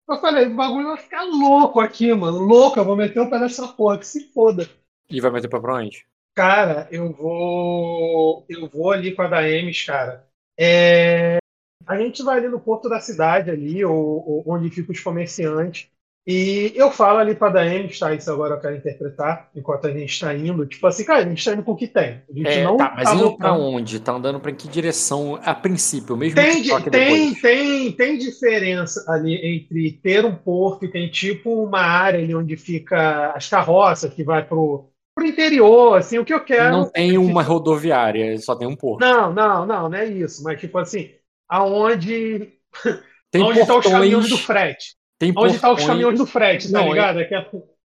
[SPEAKER 2] Eu falei, o bagulho vai ficar louco aqui, mano, louco, eu vou meter o pé nessa porra, que se foda.
[SPEAKER 1] E vai meter pra pra onde?
[SPEAKER 2] Cara, eu vou. Eu vou ali com a Daemis, cara. É, A gente vai ali no porto da cidade, ali, ou, ou- onde ficam os comerciantes. E eu falo ali pra Daemis, tá? Isso agora eu quero interpretar, enquanto a gente está indo. Tipo assim, cara, a gente está indo com o que tem. A gente
[SPEAKER 1] É,
[SPEAKER 2] não
[SPEAKER 1] tá, mas
[SPEAKER 2] tá
[SPEAKER 1] indo
[SPEAKER 2] voltando.
[SPEAKER 1] onde? Tá andando pra que direção a princípio, mesmo
[SPEAKER 2] Tem,
[SPEAKER 1] que
[SPEAKER 2] tem, tem, tem diferença ali entre ter um porto e tem tipo uma área ali onde fica as carroças que vai pro, pro interior, assim, o que eu quero.
[SPEAKER 1] Não tem uma rodoviária, só tem um porto.
[SPEAKER 2] Não, não, não, não é isso. Mas, tipo assim, aonde
[SPEAKER 1] Tem [LAUGHS]
[SPEAKER 2] onde estão os caminhões
[SPEAKER 1] portões,
[SPEAKER 2] do frete?
[SPEAKER 1] Tem
[SPEAKER 2] Onde estão os
[SPEAKER 1] portões-
[SPEAKER 2] caminhões do frete, tá
[SPEAKER 1] Não,
[SPEAKER 2] ligado? É é-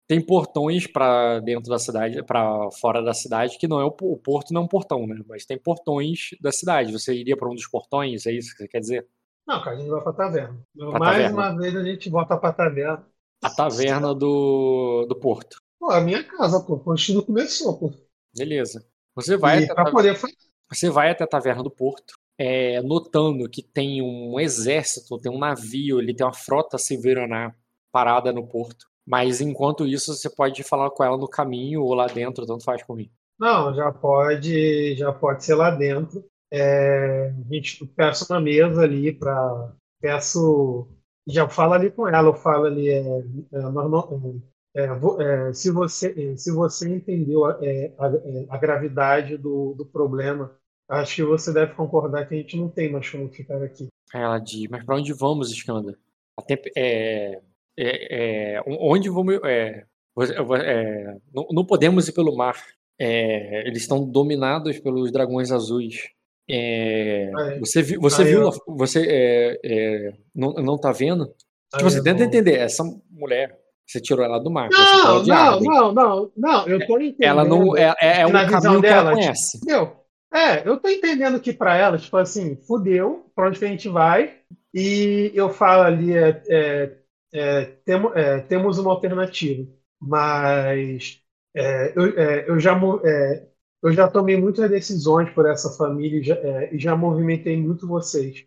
[SPEAKER 1] Tem portões pra dentro da cidade, pra fora da cidade, que não é o, po- o porto, não é um portão, né? Mas tem portões da cidade. Você iria pra um dos portões, é isso que você quer dizer?
[SPEAKER 2] Não, cara, a gente vai pra taverna.
[SPEAKER 1] Pra
[SPEAKER 2] Mais
[SPEAKER 1] taverna.
[SPEAKER 2] uma vez a gente volta pra taverna.
[SPEAKER 1] A taverna do, do Porto.
[SPEAKER 2] Pô, a minha casa, pô. O estudo começou, pô.
[SPEAKER 1] Beleza. Você vai,
[SPEAKER 2] E
[SPEAKER 1] até taverna,
[SPEAKER 2] poder
[SPEAKER 1] você vai até a taverna do Porto, é, notando que tem um exército, tem um navio, ele tem uma frota severaná parada no porto. Mas enquanto isso, você pode falar com ela no caminho ou lá dentro, tanto faz comigo.
[SPEAKER 2] Não, já pode, já pode ser lá dentro. É, a gente peça uma mesa ali para peço, já fala ali com ela, eu falo ali, é, é, é, é, é, se você, é, se você entendeu a, é, a- é, a gravidade do, do problema, acho que você deve concordar que a gente não tem mais como ficar aqui.
[SPEAKER 1] Ela diz, mas pra onde vamos, Skanda? A temp- é, é, é, onde vamos... É, você- é, não, não podemos ir pelo mar. É, eles estão dominados pelos dragões azuis. É, você viu, você viu,
[SPEAKER 2] eu-
[SPEAKER 1] você é, é, não, não tá vendo? Tipo, você
[SPEAKER 2] eu
[SPEAKER 1] tenta
[SPEAKER 2] vou-
[SPEAKER 1] entender, essa mulher, você tirou ela do mar,
[SPEAKER 2] Não, não, não, não, não, eu tô entendendo.
[SPEAKER 1] Ela não é, é, é um caminho que ela
[SPEAKER 2] dela, tipo,
[SPEAKER 1] conhece.
[SPEAKER 2] É, eu tô entendendo que pra ela, tipo assim, fudeu, pra onde que a gente vai? E eu falo ali, é, é, é, temo- é, temos uma alternativa, mas é, eu, é, eu já, é, eu já tomei muitas decisões por essa família e já, e já movimentei muito vocês.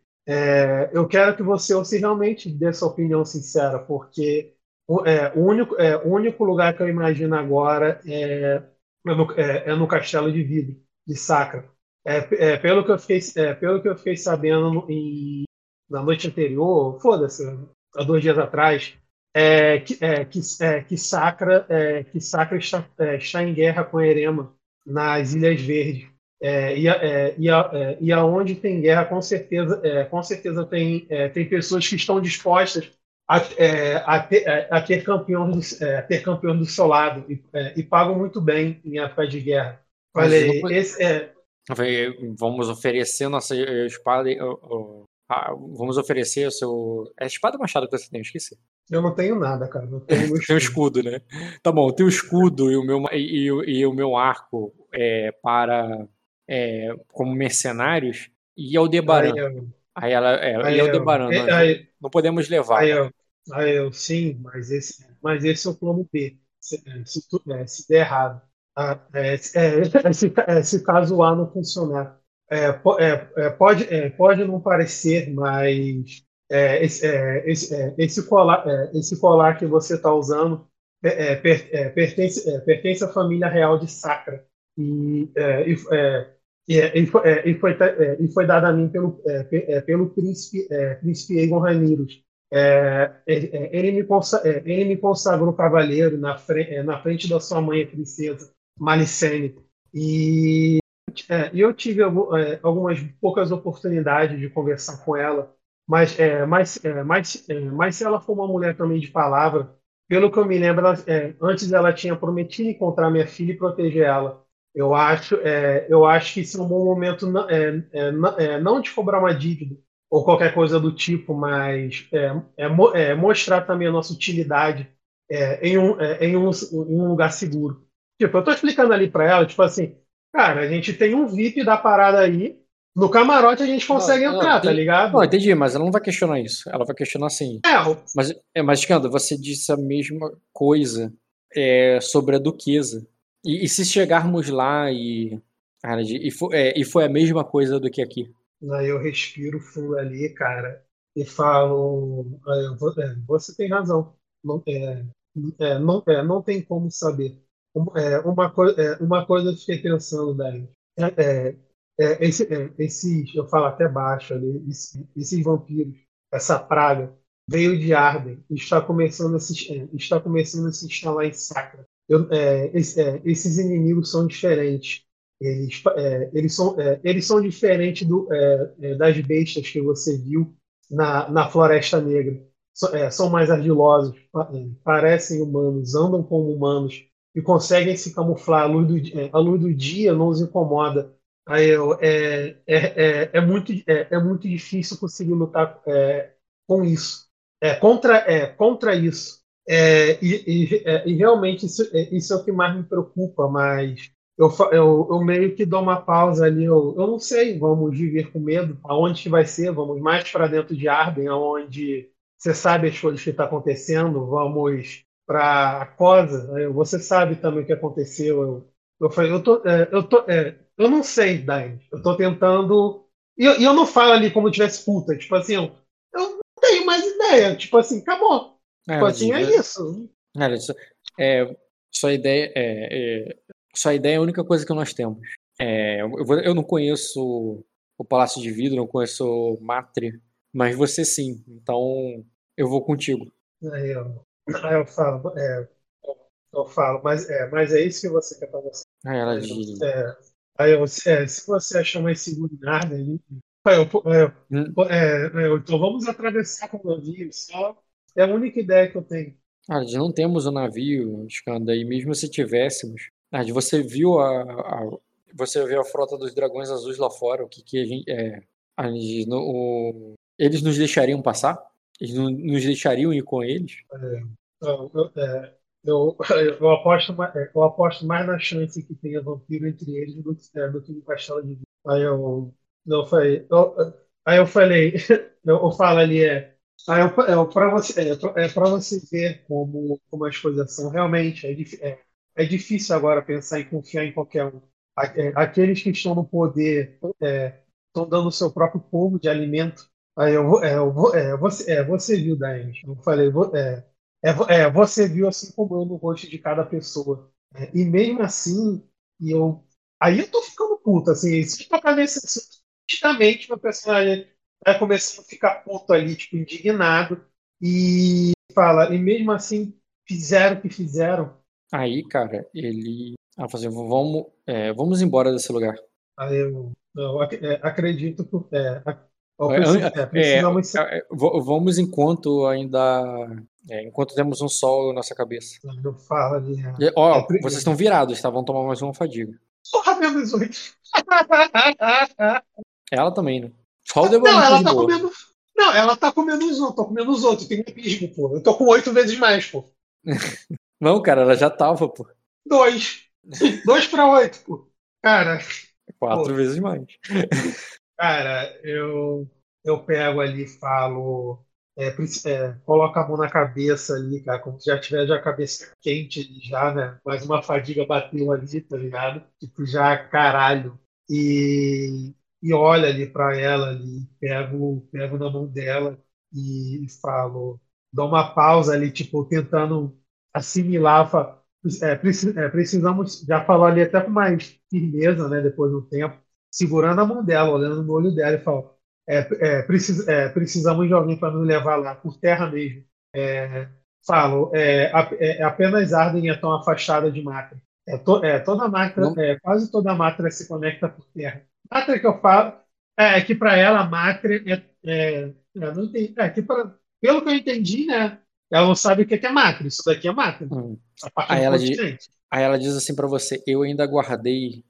[SPEAKER 2] Eu quero que você realmente dê sua opinião sincera, porque o, o único, o único lugar que eu imagino agora é, no, é no Castelo de Vidro de Sacra. É, é, pelo, que eu fiquei, é, pelo que eu fiquei sabendo em- na noite anterior, foda-se, há dois dias atrás, é, que, é, que, é, que Sacra, é, que Sacra está, é, está em guerra com Erema nas Ilhas Verdes. É, e, a- é, e, a- e aonde tem guerra, com certeza, com certeza tem, tem pessoas que estão dispostas a, a ter, a ter campeões do, a ter campeões do seu lado e, e pagam muito bem em época de guerra.
[SPEAKER 1] Mas
[SPEAKER 2] Falei, esse é,
[SPEAKER 1] Vamos oferecer nossa eh, espada. vamos oferecer o seu. É espada ou machado que você tem? Eu esqueci.
[SPEAKER 2] eu não tenho nada, cara. Eu tenho [LAUGHS]
[SPEAKER 1] Tem o
[SPEAKER 2] escudo.
[SPEAKER 1] né? Tá bom, tem o escudo e o meu, e, e e o meu arco é, para. é, como mercenários e Aldebaran.
[SPEAKER 2] Aí eu,
[SPEAKER 1] Aí ela. É,
[SPEAKER 2] aí
[SPEAKER 1] e
[SPEAKER 2] eu,
[SPEAKER 1] Aldebaran.
[SPEAKER 2] é,
[SPEAKER 1] nós
[SPEAKER 2] aí,
[SPEAKER 1] não podemos levar.
[SPEAKER 2] aí eu, aí eu, sim, mas esse, mas esse é o plano B. Se, se, é, se der errado. Ah, é, é, é, se caso A não funcionar. Po- pode, pode não parecer, mas esse, esse, esse, colar, esse colar que você está usando per- pertence, pertence à família real de Sacra. E, e, e, foi, e foi, e foi dado a mim pelo, pe- pelo príncipe, príncipe Egon Raniros. É, ele, me consa, é, ele me consagrou cavaleiro na, fre, é, na frente da sua mãe, princesa Malicene. E, é, eu tive é, algumas poucas oportunidades de conversar com ela, mas, é, mas, é, mas, é, mas se ela for uma mulher também de palavra, pelo que eu me lembro, ela, é, antes ela tinha prometido encontrar minha filha e proteger ela. Eu acho, eu acho que esse é um bom momento, não, não- de cobrar uma dívida ou qualquer coisa do tipo, mas mo- mostrar também a nossa utilidade em, um, em, um, em um lugar seguro. Tipo, eu tô explicando ali para ela, tipo assim, cara, a gente tem um VIP da parada aí, no camarote a gente consegue
[SPEAKER 1] Não, não,
[SPEAKER 2] entrar, tá
[SPEAKER 1] tem-
[SPEAKER 2] ligado?
[SPEAKER 1] Não, entendi, mas ela não vai questionar isso. Ela vai questionar assim.
[SPEAKER 2] É,
[SPEAKER 1] Mas, é, mas Skanda, você disse a mesma coisa é, sobre a duquesa. E, e se chegarmos lá e. Cara, e, fo- é, e foi a mesma coisa do que aqui.
[SPEAKER 2] Aí eu respiro fundo ali, cara, e falo: "É, vo- é, você tem razão. Não, é, é, não, é, não tem como saber. É, uma, coi- é, uma coisa eu fiquei pensando daí. É, é, é, esse, é, esses, eu falo até baixo ali, esse- esses vampiros, essa praga, veio de Arden e está começando a se, está começando a se instalar em Sacra. Eu- esse- esses inimigos são diferentes. Eles, eles, são, eles são diferentes do, das bestas que você viu na, na Floresta Negra. So- são mais é, parecem humanos, andam como humanos e conseguem se camuflar. A luz do, di- é, luz do dia não os incomoda. Aí eu, é, é, é, é, muito, é, é muito difícil conseguir lutar é, com isso. É, contra, é, contra isso. É, e, e- é, e realmente isso, é, isso é o que mais me preocupa, mas eu, eu, eu meio que dou uma pausa ali. Eu, eu não sei, vamos viver com medo. Aonde vai ser? Vamos mais para dentro de Arden, aonde você sabe as coisas que estão tá acontecendo, vamos para a Cosa. Eu, Você sabe também o que aconteceu. Eu, eu falei, eu, tô, é, eu, tô, é, eu não sei, Dain. Eu estou tentando. E eu, eu não falo ali como tivesse puta. Tipo assim, eu, eu não tenho mais ideia. Tipo assim, acabou.
[SPEAKER 1] É,
[SPEAKER 2] tipo assim, é
[SPEAKER 1] diga-
[SPEAKER 2] isso.
[SPEAKER 1] Cara, isso- é, sua ideia é, é- sua ideia é a única coisa que nós temos. É, eu, vou- eu não conheço o Palácio de Vidro, não conheço Matre, mas você sim. Então eu vou contigo.
[SPEAKER 2] Aí aí eu falo, é, eu falo, mas é, mas é isso que você quer para você.
[SPEAKER 1] Aí ela
[SPEAKER 2] Aí
[SPEAKER 1] diz,
[SPEAKER 2] eu, é, aí eu, é, se você achar mais seguro em Arden, aí eu, é,
[SPEAKER 1] "Hum,
[SPEAKER 2] é, é, eu, então vamos atravessar com o navio só. É a única ideia que eu tenho.
[SPEAKER 1] nós não temos o navio, Skanda, e mesmo se tivéssemos, ah, você viu a, a- você viu a frota dos dragões azuis lá fora, o que que a gente, é, a gente- no- o- eles nos deixariam passar? Eles não- nos deixariam ir com eles?
[SPEAKER 2] Então, eu, é, eu, [LAUGHS] eu aposto, ma- é, eu aposto mais na chance que tenha vampiro entre eles do que, é, do no castelo de vidro. Aí eu, aí eu falei, [LAUGHS] eu, falo ali, é, aí eu, é, para você, é, é você ver como, como as coisas são realmente, é, é, é difícil agora pensar em confiar em qualquer um. É, Aqueles que estão no poder é, estão dando o seu próprio povo de alimento. Aí eu, vou- é, eu, vou- é, você, é, você viu, Daemis. Eu falei, é, é, é, você viu assim como eu no rosto de cada pessoa. É, e mesmo assim, e eu, aí eu tô ficando puto, assim, se tocar nesse assunto, justamente meu personagem vai começando a ficar puto ali, tipo, indignado, e fala, e mesmo assim, fizeram o que fizeram.
[SPEAKER 1] Aí, cara, ele. Falou assim: vamos, é, vamos embora desse lugar.
[SPEAKER 2] Aí eu, eu ac- é, acredito que é, ac-
[SPEAKER 1] É,
[SPEAKER 2] é,
[SPEAKER 1] É, é, v- vamos enquanto ainda. é, enquanto temos um sol na nossa cabeça.
[SPEAKER 2] falo ali, é,
[SPEAKER 1] E, ó,
[SPEAKER 2] É,
[SPEAKER 1] vocês estão virados, tá? Vão tomar mais uma fadiga.
[SPEAKER 2] porra, menos oito. [LAUGHS]
[SPEAKER 1] Ela também, né? Só o
[SPEAKER 2] Não, ela tá
[SPEAKER 1] boa.
[SPEAKER 2] comendo. Não, ela tá comendo os outros, tô comendo os outros, tem epismo, pô. Eu tô com oito vezes mais, pô. [LAUGHS]
[SPEAKER 1] Não, cara, ela já tava, pô.
[SPEAKER 2] Dois. Dois pra oito, pô. Cara,
[SPEAKER 1] Quatro
[SPEAKER 2] Pô.
[SPEAKER 1] vezes mais.
[SPEAKER 2] Cara, eu, eu pego ali e falo. É, é, coloco a mão na cabeça ali, cara, como se já tiver já a cabeça quente já, né? Mais uma fadiga bateu ali, tá ligado? Tipo, já caralho. E, e olho ali pra ela ali, pego, pego na mão dela e, falo, dou uma pausa ali, tipo, tentando assimilar, fa- é, é, precisamos, já falou ali até com mais firmeza, né, depois de um tempo, segurando a mão dela, olhando no olho dela e falo, é, é, precis- é, precisamos de alguém para nos levar lá, por terra mesmo. É, falo, é, a- é, apenas Arden é tão afastada de Matra. É, to- toda Matra, é, quase toda Matra se conecta por terra. Matra que eu falo, é, que para ela Matra é, não entendi, é que pra, pelo que eu entendi, né, ela não sabe o que é que é Matra. Isso daqui é Matra.
[SPEAKER 1] Hum. Aí ela diz-. Aí ela diz assim pra você: Eu ainda guardei.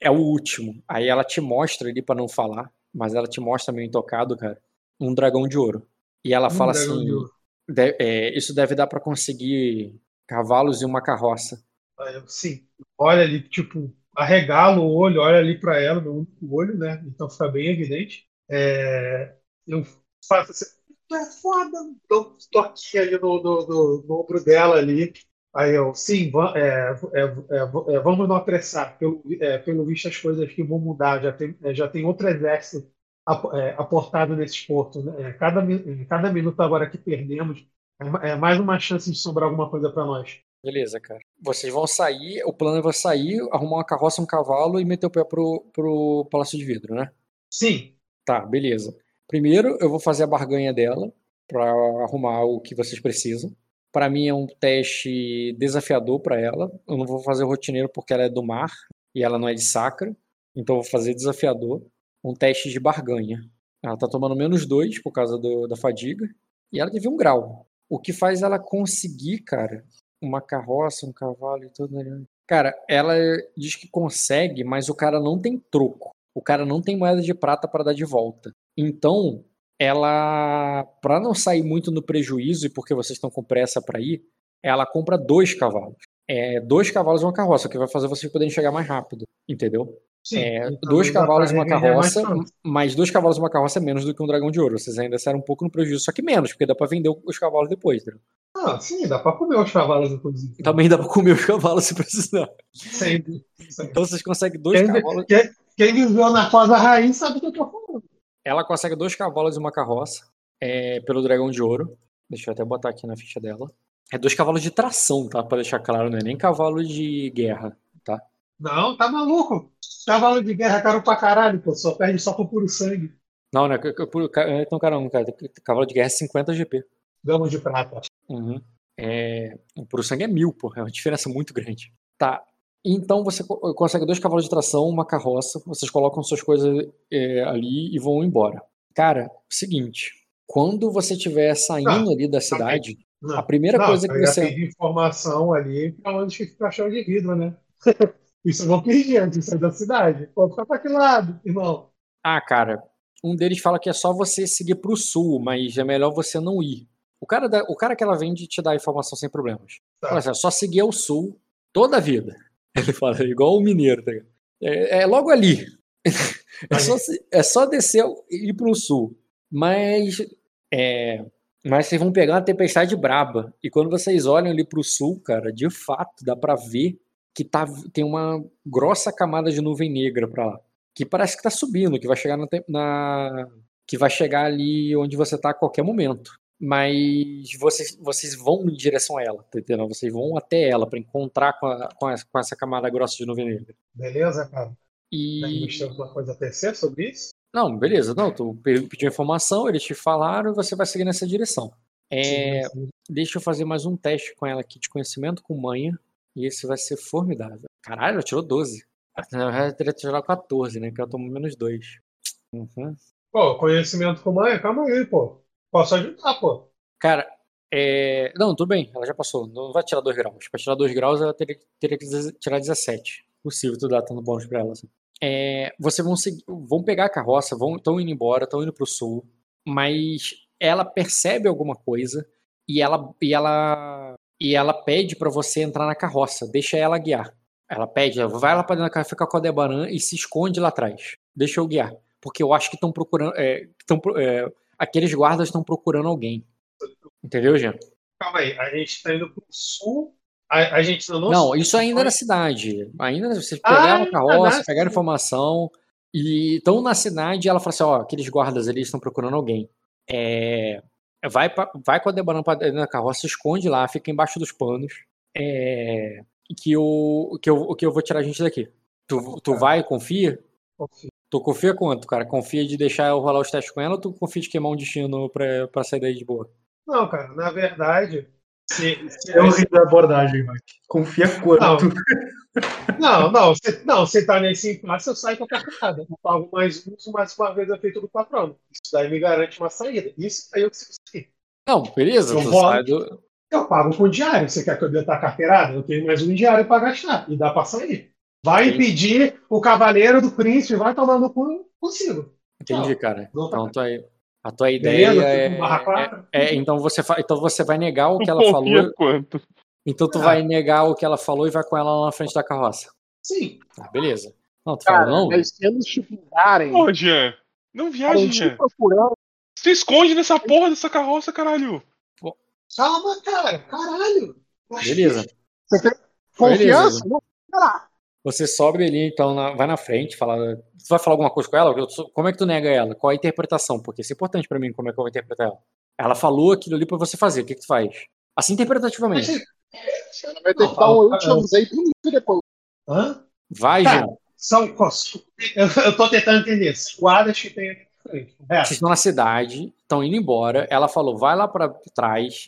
[SPEAKER 1] É, o último. Aí ela te mostra ali pra não falar, mas ela te mostra meio intocado, cara, um dragão de ouro. E ela
[SPEAKER 2] Um
[SPEAKER 1] fala assim:
[SPEAKER 2] de ouro.
[SPEAKER 1] "De- é, Isso deve dar pra conseguir cavalos e uma carroça.
[SPEAKER 2] Sim, olha ali, tipo, arregala o olho, olha ali para ela, meu único olho, né? Então fica bem evidente. É, eu faço assim, tu é foda, dou um toquinho ali no, no, no- no ombro dela ali. Aí eu, sim, é, é, é, é, vamos não apressar. Pelo, é, pelo visto, as coisas aqui vão mudar. Já tem, é, já tem outro exército ap- aportado nesse porto. Né? Cada, cada minuto agora que perdemos é ma- mais uma chance de sobrar alguma coisa para nós.
[SPEAKER 1] Beleza, cara. Vocês vão sair, o plano é você sair, arrumar uma carroça, um cavalo e meter o pé pro, pro Palácio de Vidro, né?
[SPEAKER 2] Sim,
[SPEAKER 1] Tá, beleza. Primeiro eu vou fazer a barganha dela pra arrumar o que vocês precisam. Pra mim é um teste desafiador pra ela. Eu não vou fazer rotineiro porque ela é do mar e ela não é de sacra. Então eu vou fazer desafiador. Um teste de barganha. Ela tá tomando menos dois por causa do- da fadiga. E ela teve um grau. O que faz ela conseguir, cara, uma carroça, um cavalo e tudo. né? Cara, ela diz que consegue, mas o cara não tem troco. O cara não tem moeda de prata para dar de volta. Então, ela, para não sair muito no prejuízo e porque vocês estão com pressa para ir, ela compra dois cavalos. É, dois cavalos e uma carroça, que vai fazer vocês poderem chegar mais rápido, entendeu?
[SPEAKER 2] Sim,
[SPEAKER 1] É,
[SPEAKER 2] então
[SPEAKER 1] dois cavalos e uma
[SPEAKER 2] mais
[SPEAKER 1] carroça, mas dois cavalos e uma carroça é menos do que um dragão de ouro. Vocês ainda saíram um pouco no prejuízo, só que menos, porque dá pra vender os cavalos depois. entendeu?
[SPEAKER 2] Ah, sim, dá pra comer os cavalos, inclusive.
[SPEAKER 1] Também dá pra comer os cavalos [LAUGHS] se precisar.
[SPEAKER 2] Sempre. sempre.
[SPEAKER 1] Então vocês conseguem dois
[SPEAKER 2] Quem,
[SPEAKER 1] cavalos.
[SPEAKER 2] quem, quem viveu na Cosa Raiz sabe o que eu tô falando.
[SPEAKER 1] Ela consegue dois cavalos e uma carroça é, pelo dragão de ouro. Deixa eu até botar aqui na ficha dela. É dois cavalos de tração, tá? Pra deixar claro, não é nem cavalo de guerra, tá?
[SPEAKER 2] Não, tá maluco? Cavalo de guerra é caro pra caralho, pô. Só perde só por puro sangue.
[SPEAKER 1] Não, né? Então, cara, não, cara. Cavalo de guerra é 50 GP.
[SPEAKER 2] Gamo de prata.
[SPEAKER 1] Uhum. É, o puro sangue é mil, pô. É uma diferença muito grande. Tá. Então você co- consegue dois cavalos de tração, uma carroça. Vocês colocam suas coisas é, ali e vão embora. Cara, seguinte. Quando você estiver saindo ali da cidade,
[SPEAKER 2] Não,
[SPEAKER 1] a primeira
[SPEAKER 2] não,
[SPEAKER 1] coisa que
[SPEAKER 2] eu
[SPEAKER 1] você.
[SPEAKER 2] pedir informação ali pra onde fica o caixão de vidro, né? [LAUGHS] Isso eu vou pedir antes de sair da cidade. Pô, fica pra que lado, irmão?
[SPEAKER 1] Ah, cara, um deles fala que é só você seguir pro sul, mas é melhor você não ir. O cara, da- o cara que ela vende te dá a informação sem problemas.
[SPEAKER 2] Tá.
[SPEAKER 1] Fala assim, é só seguir ao sul toda a vida. Ele fala, igual o mineiro, tá ligado? É, é logo ali. [LAUGHS] É só, é só descer e ir pro sul. Mas, é, mas vocês vão pegar uma tempestade braba. E quando vocês olham ali pro sul, cara, de fato, dá pra ver que tá, tem uma grossa camada de nuvem negra pra lá que parece que tá subindo, que vai chegar na, na- que vai chegar ali onde você tá a qualquer momento. Mas vocês, vocês vão em direção a ela, tá entendendo? Vocês vão até ela pra encontrar com, a- com, essa, com essa camada grossa de nuvem negra.
[SPEAKER 2] Beleza, cara?
[SPEAKER 1] E
[SPEAKER 2] Tem alguma coisa a tecer sobre isso?
[SPEAKER 1] não, beleza, não, tu pe- pediu informação, eles te falaram e você vai seguir nessa direção. É,
[SPEAKER 2] Sim, sim.
[SPEAKER 1] deixa eu fazer mais um teste com ela aqui de conhecimento com manha. E esse vai ser formidável. Caralho, ela tirou 12. Na verdade, eu teria tirado 14, né? Que ela tomou menos 2. Uhum.
[SPEAKER 2] Pô, conhecimento com mãe, calma aí, pô. Posso ajudar, pô.
[SPEAKER 1] Cara, é... não, tudo bem, ela já passou. Não vai tirar 2 graus. Pra tirar 2 graus, ela teria, teria que tirar 17. Possível tu dar tanto bônus pra ela. Assim. É, vocês vão, seguir, vão pegar a carroça, vão estão indo embora, estão indo pro sul, mas ela percebe alguma coisa e ela, e ela, e ela pede pra você entrar na carroça, deixa ela guiar. Ela pede, vai lá pra dentro da carroça, fica com a Debaran e se esconde lá atrás. Deixa eu guiar. Porque eu acho que estão procurando. É, tão é, aqueles guardas estão procurando alguém. Entendeu, Jean?
[SPEAKER 2] Calma aí, a gente tá indo pro sul. A, a gente não.
[SPEAKER 1] Não, isso ainda é na cidade. Ainda vocês pegaram
[SPEAKER 2] Ah,
[SPEAKER 1] a carroça,
[SPEAKER 2] na
[SPEAKER 1] pegaram informação e estão na cidade e ela fala assim, ó, aqueles guardas ali estão procurando alguém. É, vai, pra- vai com a Debaran da carroça, se esconde lá, fica embaixo dos panos. É, que, eu, que, eu, que eu vou tirar a gente daqui. Tu, tu
[SPEAKER 2] Tá.
[SPEAKER 1] vai, confia?
[SPEAKER 2] Confio.
[SPEAKER 1] Tu confia quanto, cara? Confia de deixar eu rolar os testes com ela ou tu confia de queimar um destino pra, pra sair daí de boa?
[SPEAKER 2] Não, cara, na verdade. Se, se-
[SPEAKER 5] Eu ri da abordagem, Mike. Confia quanto?
[SPEAKER 2] Não, não, se, não, se tá nesse impasse, eu saio com a carteirada. Eu pago mais um, mais uma vez efeito do patrono. Isso daí me garante uma saída. Isso aí eu consigo sair.
[SPEAKER 1] Não, beleza,
[SPEAKER 2] Eu vou-
[SPEAKER 1] sai do,
[SPEAKER 2] Eu pago com diário. Você quer que eu dê a carteirada? Eu tenho mais um diário para gastar. E dá para sair. Vai
[SPEAKER 1] Sim.
[SPEAKER 2] impedir o cavaleiro do príncipe, vai tomar no cu, consigo.
[SPEAKER 1] Entendi,
[SPEAKER 2] Não,
[SPEAKER 1] cara.
[SPEAKER 2] não tá.
[SPEAKER 1] Então, tua, a tua ideia é, é- é- então você fa- então você vai negar o que ela falou.
[SPEAKER 6] quanto?
[SPEAKER 1] Então tu
[SPEAKER 2] Ah.
[SPEAKER 1] vai negar o que ela falou e vai com ela lá na frente da carroça.
[SPEAKER 2] Sim.
[SPEAKER 1] Ah, beleza. Não, tu fala,
[SPEAKER 4] Cara,
[SPEAKER 1] não?
[SPEAKER 4] mas se eles te
[SPEAKER 6] Ô, Jean, não
[SPEAKER 4] te
[SPEAKER 6] Jean. Se esconde nessa porra dessa carroça, caralho.
[SPEAKER 2] Calma, cara. Caralho.
[SPEAKER 1] Beleza.
[SPEAKER 4] você tem confiança?
[SPEAKER 1] Beleza.
[SPEAKER 4] Não, cara,
[SPEAKER 1] Você sobe ali, então, na- vai na frente, fala. Tu vai falar alguma coisa com ela? Como é que tu nega ela? Qual a interpretação? Porque isso é importante pra mim, como é que eu vou interpretar ela. Ela falou aquilo ali pra você fazer, o que que tu faz? Assim interpretativamente.
[SPEAKER 4] você vai ter que dar um eu te primeiro depois.
[SPEAKER 2] Hã?
[SPEAKER 1] Vai, Jean.
[SPEAKER 2] São. Eu, eu tô tentando entender. Guardas que tem aqui. É.
[SPEAKER 1] Vocês estão na cidade, estão indo embora. Ela falou, vai lá pra trás,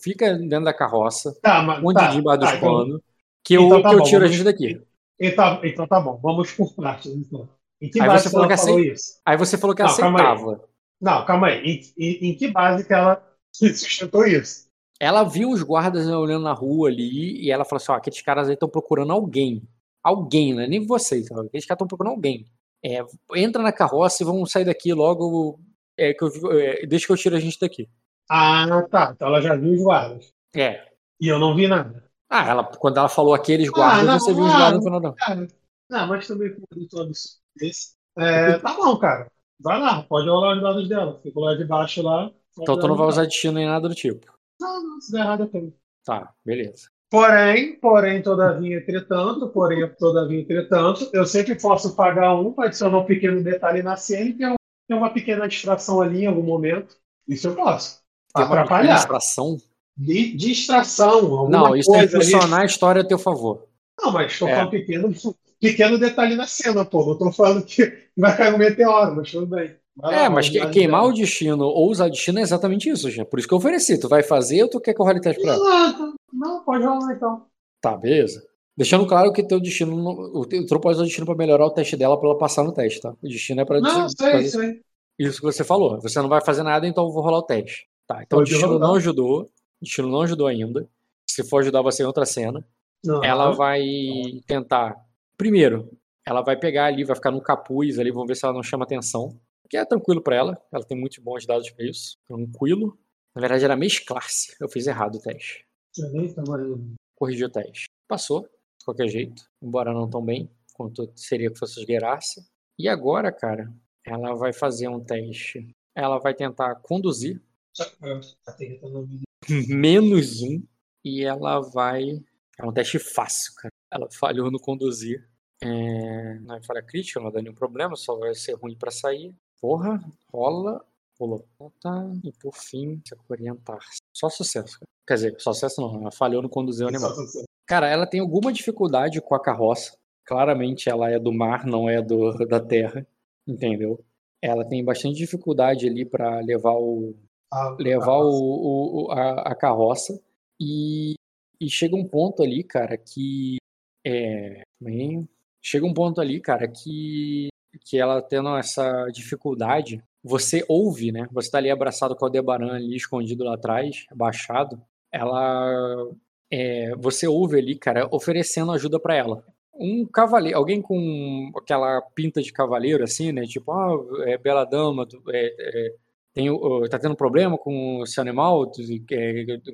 [SPEAKER 1] fica dentro da carroça,
[SPEAKER 2] Tá, mas.
[SPEAKER 1] escondidinho
[SPEAKER 2] tá,
[SPEAKER 1] embaixo dos
[SPEAKER 2] tá, então-
[SPEAKER 1] panos, que eu,
[SPEAKER 2] então tá
[SPEAKER 1] que eu
[SPEAKER 2] bom,
[SPEAKER 1] tiro a gente daqui.
[SPEAKER 2] Então, então tá bom, vamos por partes. Então. Em que
[SPEAKER 1] Aí
[SPEAKER 2] base
[SPEAKER 1] você
[SPEAKER 2] ela
[SPEAKER 1] que
[SPEAKER 2] falou isso?
[SPEAKER 1] Aí você falou que
[SPEAKER 2] Não, calma aí.
[SPEAKER 1] aceitava.
[SPEAKER 2] Não, calma aí. Em, em- em que base que ela [LAUGHS] sustentou isso?
[SPEAKER 1] Ela viu os guardas olhando na rua ali e ela falou assim: ó, aqueles caras aí estão procurando alguém. Alguém, né? Nem vocês, sabe? aqueles caras estão procurando alguém. É, entra na carroça e vamos sair daqui logo. É, que eu, é, deixa que eu tiro a gente daqui.
[SPEAKER 2] Ah, tá. Então ela já viu os guardas.
[SPEAKER 1] É.
[SPEAKER 2] E eu não vi nada.
[SPEAKER 1] Ah, ela, quando ela falou aqueles guardas,
[SPEAKER 2] não,
[SPEAKER 1] você viu os
[SPEAKER 2] ah,
[SPEAKER 1] guardas no final. não.
[SPEAKER 2] Cara, Não, mas também com um produto absurdo desse. É, tá bom, cara. Vai lá, pode rolar os dados dela. Fica lá de baixo lá.
[SPEAKER 1] Então tu não vai usar destino nem nada do tipo.
[SPEAKER 2] Não, não, se der errado eu tenho.
[SPEAKER 1] Tá, beleza.
[SPEAKER 2] Porém, porém, todavia, entretanto, porém, todavia, entretanto, eu sempre posso pagar um para adicionar um pequeno detalhe na cena e ter ter uma pequena distração ali em algum momento. Isso eu posso.
[SPEAKER 1] Tem uma pequena
[SPEAKER 2] Atrapalhar.
[SPEAKER 1] distração?
[SPEAKER 2] Di- distração. Alguma
[SPEAKER 1] Não, isso
[SPEAKER 2] coisa ali.
[SPEAKER 1] impulsionar a história a teu favor.
[SPEAKER 2] Não, mas estou
[SPEAKER 1] É.
[SPEAKER 2] falando pequeno, pequeno detalhe na cena, pô. Não tô falando que vai cair um meteoro, mas tudo bem. Vai lá,
[SPEAKER 1] É, mas que- queimar o destino ou usar destino é exatamente isso, já. Por isso que eu ofereci. Tu vai fazer ou tu quer que eu role teste pra ela?
[SPEAKER 2] Não, não, pode rolar então.
[SPEAKER 1] Tá, beleza. Deixando claro que teu destino. O teu usar o destino pra melhorar o teste dela pra ela passar no teste, tá? O destino é pra
[SPEAKER 2] Não,
[SPEAKER 1] fazer
[SPEAKER 2] sei, sei.
[SPEAKER 1] isso que você falou. Você não vai fazer nada, então eu vou rolar o teste. Tá, então o
[SPEAKER 2] Pode
[SPEAKER 1] destino
[SPEAKER 2] rolar.
[SPEAKER 1] não ajudou. O destino não ajudou ainda. Se for ajudar, vai ser em outra cena.
[SPEAKER 2] Não,
[SPEAKER 1] Ela vai tentar. Primeiro, ela vai pegar ali, vai ficar no capuz ali, vamos ver se ela não chama atenção. Que é tranquilo pra ela, ela tem muitos bons dados pra isso. Tranquilo. Na verdade, era mesclar-se. Eu fiz errado o teste.
[SPEAKER 2] Eita, mas-
[SPEAKER 1] Corrigi o teste. Passou, de qualquer jeito. Embora não tão bem quanto seria que fosse esgueirasse. E agora, cara, ela vai fazer um teste. Ela vai tentar conduzir
[SPEAKER 2] Tá tentando me-
[SPEAKER 1] menos um. E ela vai. É um teste fácil, cara. Ela falhou no conduzir. É... Não é falha crítica, não dá nenhum problema, só vai ser ruim pra sair. Porra, rola. Rolou. Tá. E por fim, se orientar-se. Só sucesso, cara. Quer dizer, só sucesso não, ela falhou no conduzir o animal. Cara, ela tem alguma dificuldade com a carroça. Claramente ela é do mar, não é do, [LAUGHS] da terra. Entendeu? Ela tem bastante dificuldade ali pra levar o,
[SPEAKER 2] Ah,
[SPEAKER 1] levar o, o- a, a carroça e, e chega um ponto ali, cara, que é, bem, chega um ponto ali, cara, que que ela tendo essa dificuldade, você ouve, né? Você tá ali abraçado com o Aldebaran ali escondido lá atrás, abaixado. Ela é, você ouve ali, cara, oferecendo ajuda pra ela. Um cavaleiro, alguém com aquela pinta de cavaleiro assim, né? Tipo, ah, é bela dama, é, é, tem, tá tendo problema com esse animal, tu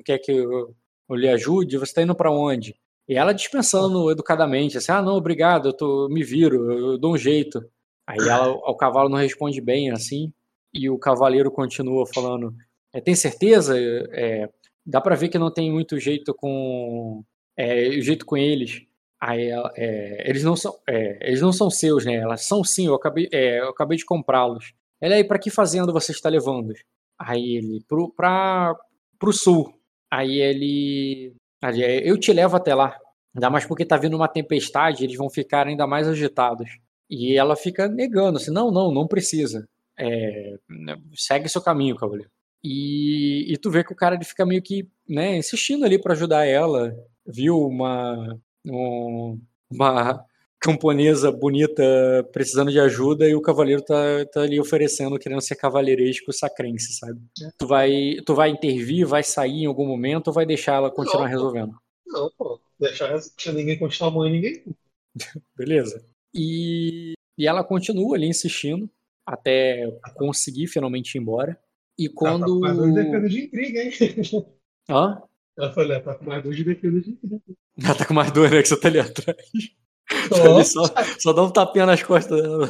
[SPEAKER 1] quer, que eu, lhe ajude, você tá indo pra onde? E ela dispensando educadamente, assim, ah, não, obrigado, eu tô, me viro, eu dou um jeito. Aí ela, o cavalo não responde bem, assim, e o cavaleiro continua falando, "É, tem certeza? É, dá pra ver que não tem muito jeito com, é, jeito com eles. Aí ela- é, eles não são, é, eles não são seus, né? Elas são sim, eu acabei, é, eu acabei de comprá-los. Ela aí, pra que fazenda você está levando? Aí ele, pro, pra, pro sul. Aí ele, é, eu te levo até lá. Ainda mais porque tá vindo uma tempestade, eles vão ficar ainda mais agitados. E ela fica negando, assim, não, não, não precisa. É, né, segue seu caminho, cavaleiro. E, e tu vê que o cara ele fica meio que, né, insistindo ali pra ajudar ela. Viu uma, um- uma camponesa bonita precisando de ajuda e o cavaleiro tá, tá ali oferecendo, querendo ser cavaleiresco sacrense, sabe? Tu vai, tu vai intervir, vai sair em algum momento ou vai deixar ela continuar
[SPEAKER 2] Não.
[SPEAKER 1] resolvendo?
[SPEAKER 2] Não, pô. Deixar deixar ninguém continuar a mãe ninguém. [LAUGHS]
[SPEAKER 1] Beleza. E, e ela continua ali insistindo até conseguir finalmente ir embora. E quando.
[SPEAKER 2] Tá, [LAUGHS] tá com mais dois de intriga, hein?
[SPEAKER 1] Hã?
[SPEAKER 2] Ela falou, tá com mais dois de defesa de intriga.
[SPEAKER 1] Ela tá com mais dois, né? Que você tá ali atrás. Ali [LAUGHS] só, só dá um tapinha nas costas dela.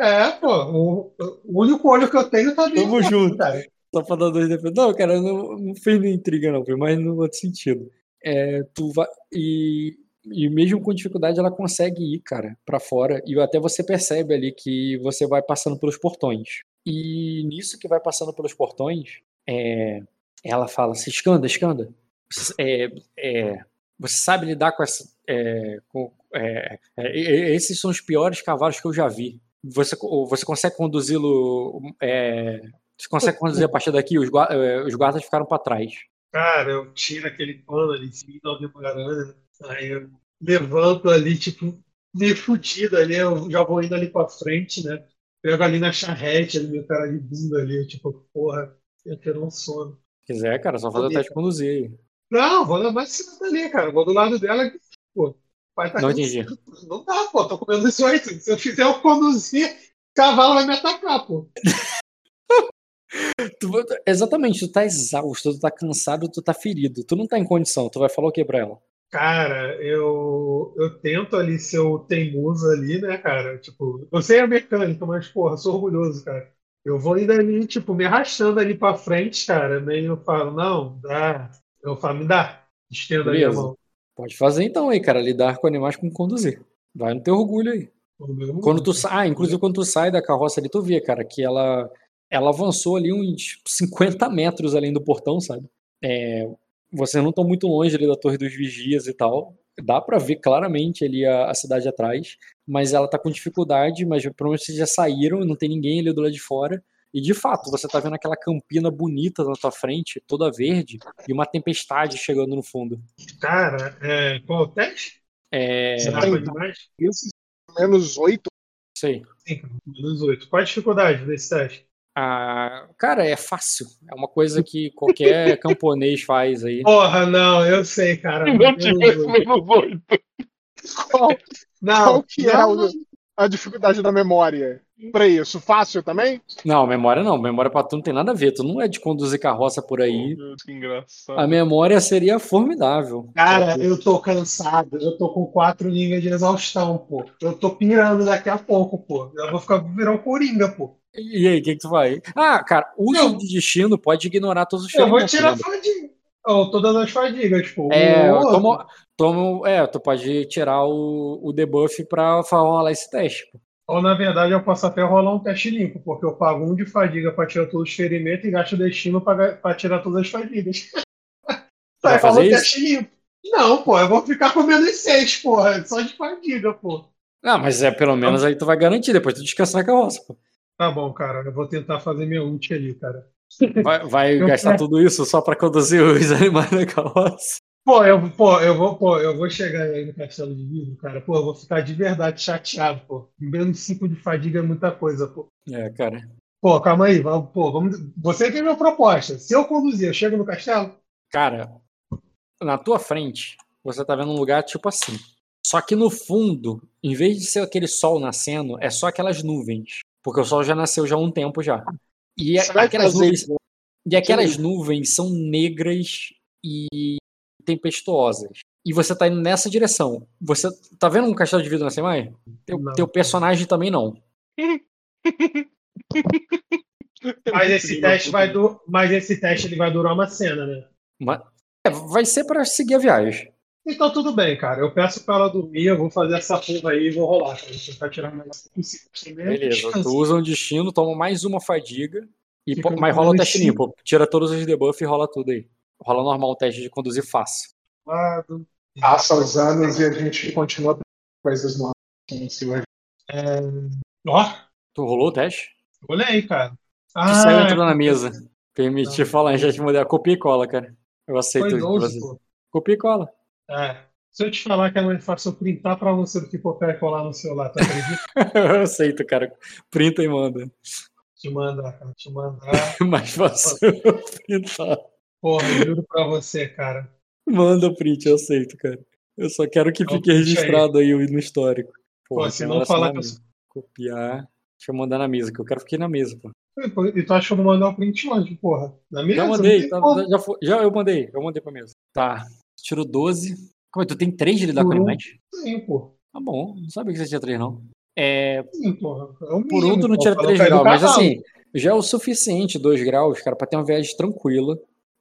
[SPEAKER 2] É, pô. O, o único olho que eu tenho tá
[SPEAKER 1] Tamo junto.
[SPEAKER 2] cara.
[SPEAKER 1] Só pra dar dois defeitos. Não, cara, não, não fez nem intriga, não. Mais no outro sentido. É, tu vai. E, e mesmo com dificuldade, ela consegue ir, cara, pra fora. E até você percebe ali que você vai passando pelos portões. E nisso que vai passando pelos portões, é, ela fala: se escanda, escanda. Você- É, é, você sabe lidar com essa. é, com- é, é, esses são os piores cavalos que eu já vi. Você, você consegue conduzi-lo. é, você consegue conduzir a partir daqui? Os, eh, os guardas ficaram pra trás.
[SPEAKER 2] Cara, eu tiro aquele pano ali em cima da Aldebaran? Aí eu levanto ali, tipo, meio fudido ali, eu já vou indo ali pra frente, né? Pego ali na charrete, ali, meu cara de bunda ali, tipo, porra, eu quero um sono.
[SPEAKER 1] Se quiser, cara, só fazer o teste conduzir aí.
[SPEAKER 2] Não, vou levar esse cima dali, cara. Vou do lado dela, pô. Vai tá
[SPEAKER 1] Não entendi.
[SPEAKER 2] Não dá, pô, tô comendo 18. Se eu fizer eu conduzir, o cavalo vai me atacar, pô. [LAUGHS]
[SPEAKER 1] Tu- exatamente, tu tá exausto, tu tá cansado, tu tá ferido. Tu não tá em condição, tu vai falar o que pra ela?
[SPEAKER 2] Cara, eu, eu tento ali ser o teimoso ali, né, cara? Tipo, eu sei a mecânica, mas, porra, sou orgulhoso, cara. Eu vou indo ali, tipo, me arrastando ali pra frente, cara. Meio eu falo, não, dá. Eu falo, me dá. Estendo ali a mão.
[SPEAKER 1] Pode fazer então aí, cara. Lidar com animais com conduzir. Vai no teu orgulho aí. Quando tu sai, ah, inclusive quando tu sai da carroça ali, tu vê, cara, que ela ela avançou ali uns 50 metros além do portão, sabe? É, vocês não estão muito longe ali da Torre dos Vigias e tal. Dá pra ver claramente ali a, a cidade atrás, mas ela tá com dificuldade, mas provavelmente vocês já saíram, não tem ninguém ali do lado de fora. E de fato, você tá vendo aquela campina bonita na tua frente, toda verde, e uma tempestade chegando no fundo.
[SPEAKER 2] Cara, é, qual é o teste?
[SPEAKER 1] É,
[SPEAKER 2] Será
[SPEAKER 4] tem-
[SPEAKER 2] demais?
[SPEAKER 4] Esses menos oito.
[SPEAKER 1] sei.
[SPEAKER 2] Sim, cara, menos oito. Qual a dificuldade desse teste?
[SPEAKER 1] Ah, cara, é fácil. É uma coisa que qualquer [LAUGHS] camponês faz aí.
[SPEAKER 2] Porra, não, eu sei, cara.
[SPEAKER 6] Se não tivesse menos oito.
[SPEAKER 4] Qual,
[SPEAKER 2] Não,
[SPEAKER 4] qual que é
[SPEAKER 2] não,
[SPEAKER 4] o- a dificuldade da memória? Pra isso, fácil também?
[SPEAKER 1] Não, memória não. Memória pra tu não tem nada a ver. Tu não é de conduzir carroça por aí.
[SPEAKER 6] Meu Deus, que engraçado.
[SPEAKER 1] A memória seria formidável.
[SPEAKER 2] Cara, eu tô cansado. Eu tô com quatro níveis de exaustão, pô. Eu tô pirando daqui a pouco, pô. Eu vou ficar virar um coringa, pô.
[SPEAKER 1] E aí, o que, que tu vai? Ah, cara, uso
[SPEAKER 2] Não.
[SPEAKER 1] de destino pode ignorar todos os
[SPEAKER 2] Eu vou tirar a
[SPEAKER 1] lembra?
[SPEAKER 2] fadiga. Ou todas as fadigas, tipo.
[SPEAKER 1] É,
[SPEAKER 2] um
[SPEAKER 1] toma, toma, é, tu pode tirar o, o debuff pra rolar esse teste. pô.
[SPEAKER 2] Ou na verdade eu posso até rolar um teste limpo, porque eu pago um de fadiga pra tirar todos os ferimentos e gasto destino pra tirar todas as fadigas. [LAUGHS]
[SPEAKER 1] Vai fazer isso?
[SPEAKER 2] teste limpo. Não, pô, eu vou ficar com menos seis, porra. Só de fadiga, pô.
[SPEAKER 1] Ah, mas é pelo menos aí tu vai garantir, depois tu descansa na carroça. pô.
[SPEAKER 2] Tá bom, cara. Eu vou tentar fazer minha ult ali, cara.
[SPEAKER 1] Vai, vai gastar tudo isso só pra conduzir os [LAUGHS] animais na carroça.
[SPEAKER 2] Pô, eu, pô, eu vou, pô, eu vou chegar aí no Castelo de Vidro, cara. Pô, eu vou ficar de verdade chateado, pô. Menos cinco de fadiga é muita coisa, pô.
[SPEAKER 1] É, cara.
[SPEAKER 2] Pô, calma aí, vamos, pô, vamos. Você tem minha proposta. Se eu conduzir, eu chego no castelo?
[SPEAKER 1] Cara, na tua frente, você tá vendo um lugar tipo assim. Só que no fundo, em vez de ser aquele sol nascendo, é só aquelas nuvens. Porque o sol já nasceu já há um tempo já. E
[SPEAKER 4] Você
[SPEAKER 1] aquelas nuvens,
[SPEAKER 4] isso?
[SPEAKER 1] e aquelas nuvens são negras e tempestuosas. E você tá indo nessa direção. Você tá vendo um castelo de vidro na Semai? Teu,
[SPEAKER 2] Não.
[SPEAKER 1] teu personagem também não. [LAUGHS]
[SPEAKER 2] Mas esse teste vai du... Mas esse teste ele vai durar uma cena, né?
[SPEAKER 1] Mas, é, vai ser pra seguir a viagem.
[SPEAKER 2] Então tudo bem, cara. Eu peço pra ela dormir, eu vou fazer essa porra aí e vou rolar, cara. Vou tentar tirar o negócio possível. Primeiro,
[SPEAKER 1] Beleza, tu usa um destino, toma mais uma fadiga, e mas rola o teste limpo. Tira todos os debuffs e rola tudo aí. Rola normal o teste de conduzir fácil.
[SPEAKER 4] Passa os anos e a gente continua coisas novas.
[SPEAKER 2] É... Ó,
[SPEAKER 1] Tu rolou o teste?
[SPEAKER 2] olhei, cara.
[SPEAKER 1] Tu
[SPEAKER 2] Ah,
[SPEAKER 1] saiu
[SPEAKER 2] é
[SPEAKER 1] entrou na mesa. Permitir
[SPEAKER 2] Não.
[SPEAKER 1] falar, já te mandei. Copia e cola, cara. Eu aceito
[SPEAKER 2] foi
[SPEAKER 1] de
[SPEAKER 2] 12,
[SPEAKER 1] você.
[SPEAKER 2] pô.
[SPEAKER 1] Copia e cola.
[SPEAKER 2] É. Se eu te falar que é mais fácil eu printar pra você do que copiar e colar no celular, tu acredita? [LAUGHS]
[SPEAKER 1] Eu aceito, cara. Printa e manda.
[SPEAKER 2] te mandar, cara. Te mandar. [LAUGHS]
[SPEAKER 1] Mais fácil eu [LAUGHS] printar.
[SPEAKER 2] Porra, juro pra você, cara.
[SPEAKER 1] Manda o print, eu aceito, cara. Eu só quero que
[SPEAKER 2] Então,
[SPEAKER 1] fique
[SPEAKER 2] print aí.
[SPEAKER 1] registrado aí no histórico.
[SPEAKER 2] Pô,
[SPEAKER 1] Porra,
[SPEAKER 2] se
[SPEAKER 1] tem
[SPEAKER 2] não falar que eu
[SPEAKER 1] mesa. Copiar. Deixa eu mandar na mesa, que eu quero ficar na mesa, pô.
[SPEAKER 2] E tu acha que eu vou mandar o print onde, porra? Na mesa?
[SPEAKER 1] Já mandei, tá- já, foi- já eu mandei, eu mandei pra mesa. Tá. Tirou 12. Como é? Tu tem 3 de lidar com
[SPEAKER 2] Por um.
[SPEAKER 1] animais?
[SPEAKER 2] Sim, pô.
[SPEAKER 1] Tá bom, não sabia que você tinha 3, não. É,
[SPEAKER 2] Sim, porra. É
[SPEAKER 1] por
[SPEAKER 2] mínimo,
[SPEAKER 1] um tu não
[SPEAKER 2] pô,
[SPEAKER 1] tira
[SPEAKER 2] pra
[SPEAKER 1] 3
[SPEAKER 2] cair do
[SPEAKER 1] graus, mas assim, já é o suficiente 2 graus, cara, pra ter uma viagem tranquila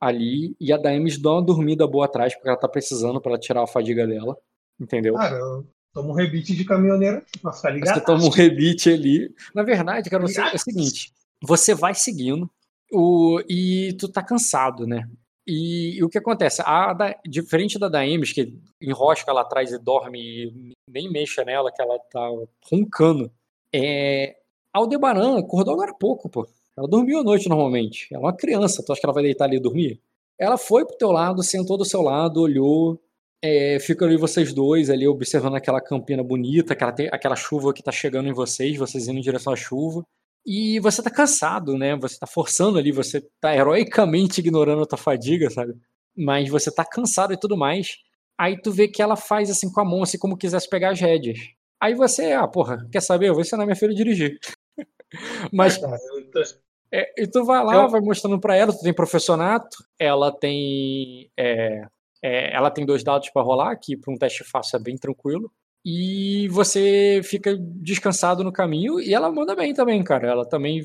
[SPEAKER 1] ali. E a Daemis dá uma dormida boa atrás, porque ela tá precisando pra ela tirar a fadiga dela. Entendeu?
[SPEAKER 2] Cara, eu tomo um rebite de caminhoneiro aqui pra ficar ligado.
[SPEAKER 1] Você toma um rebite ali. Na verdade, cara, você, é o seguinte: você vai seguindo o, e tu tá cansado, né? E, e o que acontece? A da- diferente da Daemis, que enrosca lá atrás e dorme e nem mexa nela, que ela tá roncando. É, Aldebaran acordou agora há pouco, pô. Ela dormiu à noite normalmente. Ela é uma criança, tu acha que ela vai deitar ali e dormir? Ela foi pro teu lado, sentou do seu lado, olhou, é, fica ali vocês dois ali observando aquela campina bonita, aquela, aquela chuva que tá chegando em vocês, vocês indo em direção à chuva. E você tá cansado, né? Você tá forçando ali, você tá heroicamente ignorando a tua fadiga, sabe? Mas você tá cansado e tudo mais. Aí tu vê que ela faz assim com a mão, assim como quisesse pegar as rédeas. Aí você, ah, porra, quer saber? Eu vou ensinar minha filha a dirigir. [LAUGHS] Mas
[SPEAKER 2] Cara, eu tô-
[SPEAKER 1] é, e tu vai lá,
[SPEAKER 2] Eu-
[SPEAKER 1] vai mostrando pra ela, tu tem professionato, ela tem é, É, ela tem dois dados para rolar, que para um teste fácil é bem tranquilo. E você fica descansado no caminho e ela manda bem também, cara. Ela também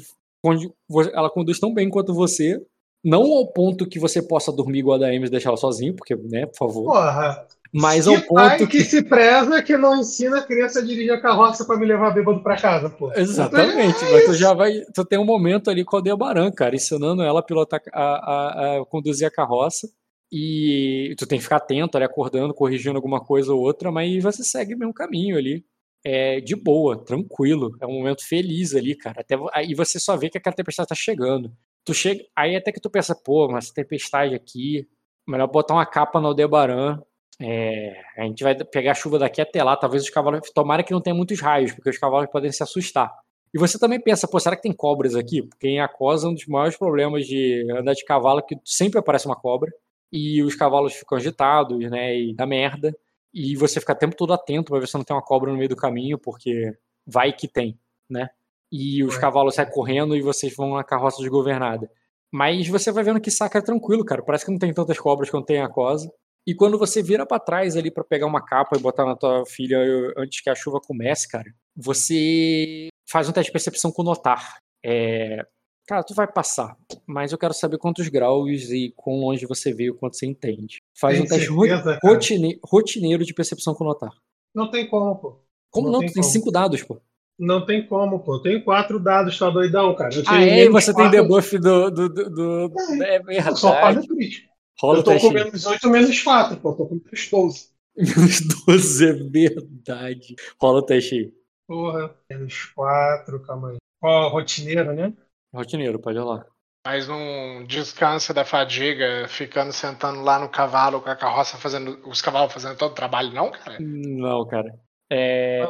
[SPEAKER 1] ela conduz tão bem quanto você. Não ao ponto que você possa dormir igual a da Ames e deixar ela sozinho, porque, né, por favor.
[SPEAKER 2] Porra.
[SPEAKER 1] Mas
[SPEAKER 2] que
[SPEAKER 1] ao ponto
[SPEAKER 2] que... se preza que não ensina a criança a dirigir a carroça pra me levar bêbado pra casa, pô.
[SPEAKER 1] Exatamente,
[SPEAKER 2] É
[SPEAKER 1] mas tu já vai. Tu tem um momento ali com a Aldebaran, cara, ensinando ela a pilotar a, a- a conduzir a carroça. E tu tem que ficar atento ali, acordando, corrigindo alguma coisa ou outra, mas você segue o mesmo caminho ali. É de boa, tranquilo. É um momento feliz ali, cara. Até, aí você só vê que aquela tempestade tá chegando. Tu chega, aí até que tu pensa, pô, mas tempestade aqui, melhor botar uma capa no Aldebaran. É, a gente vai pegar a chuva daqui até lá. Talvez os cavalos. Tomara que não tenha muitos raios, porque os cavalos podem se assustar. E você também pensa, pô, será que tem cobras aqui? Porque em Acosa, um dos maiores problemas de andar de cavalo é que sempre aparece uma cobra. E os cavalos ficam agitados, né? E dá merda. E você fica o tempo todo atento pra ver se não tem uma cobra no meio do caminho, porque vai que tem, né? E os
[SPEAKER 2] Ué.
[SPEAKER 1] cavalos saem correndo e vocês vão na carroça desgovernada. Mas você vai vendo que saca é tranquilo, cara. Parece que não tem tantas cobras quanto tem em Acosa. E quando você vira pra trás ali pra pegar uma capa e botar na tua filha antes que a chuva comece, cara, você faz um teste de percepção com notar. É, Cara, tu vai passar, mas eu quero saber quantos graus e quão longe você vê, o quanto você entende. Faz
[SPEAKER 2] Tem
[SPEAKER 1] um teste
[SPEAKER 2] certeza,
[SPEAKER 1] rotine- rotineiro de percepção com notar.
[SPEAKER 2] Não tem como, pô.
[SPEAKER 1] Como
[SPEAKER 2] Não
[SPEAKER 1] não?
[SPEAKER 2] tem
[SPEAKER 1] tu tem
[SPEAKER 2] como.
[SPEAKER 1] cinco dados, pô.
[SPEAKER 2] Não tem como, pô. Eu tenho quatro dados, tá doidão, cara. Eu
[SPEAKER 1] Ah, é? E você tem
[SPEAKER 2] quatro,
[SPEAKER 1] debuff do. do, do, do- É
[SPEAKER 2] eu Só falho
[SPEAKER 1] verdade.
[SPEAKER 2] crítico.
[SPEAKER 1] Rola
[SPEAKER 2] Eu tô com menos 8, [LAUGHS] menos 4, pô. Eu tô com menos 12.
[SPEAKER 1] Menos 12, é verdade. Rola o teste aí.
[SPEAKER 2] Porra. Menos 4, calma aí. Ó, rotineiro, né?
[SPEAKER 1] Rotineiro, pode rolar.
[SPEAKER 3] Mas não descansa da fadiga, ficando sentando lá no cavalo com a carroça fazendo. Os cavalos fazendo todo o trabalho, não, cara?
[SPEAKER 1] Não, cara. É,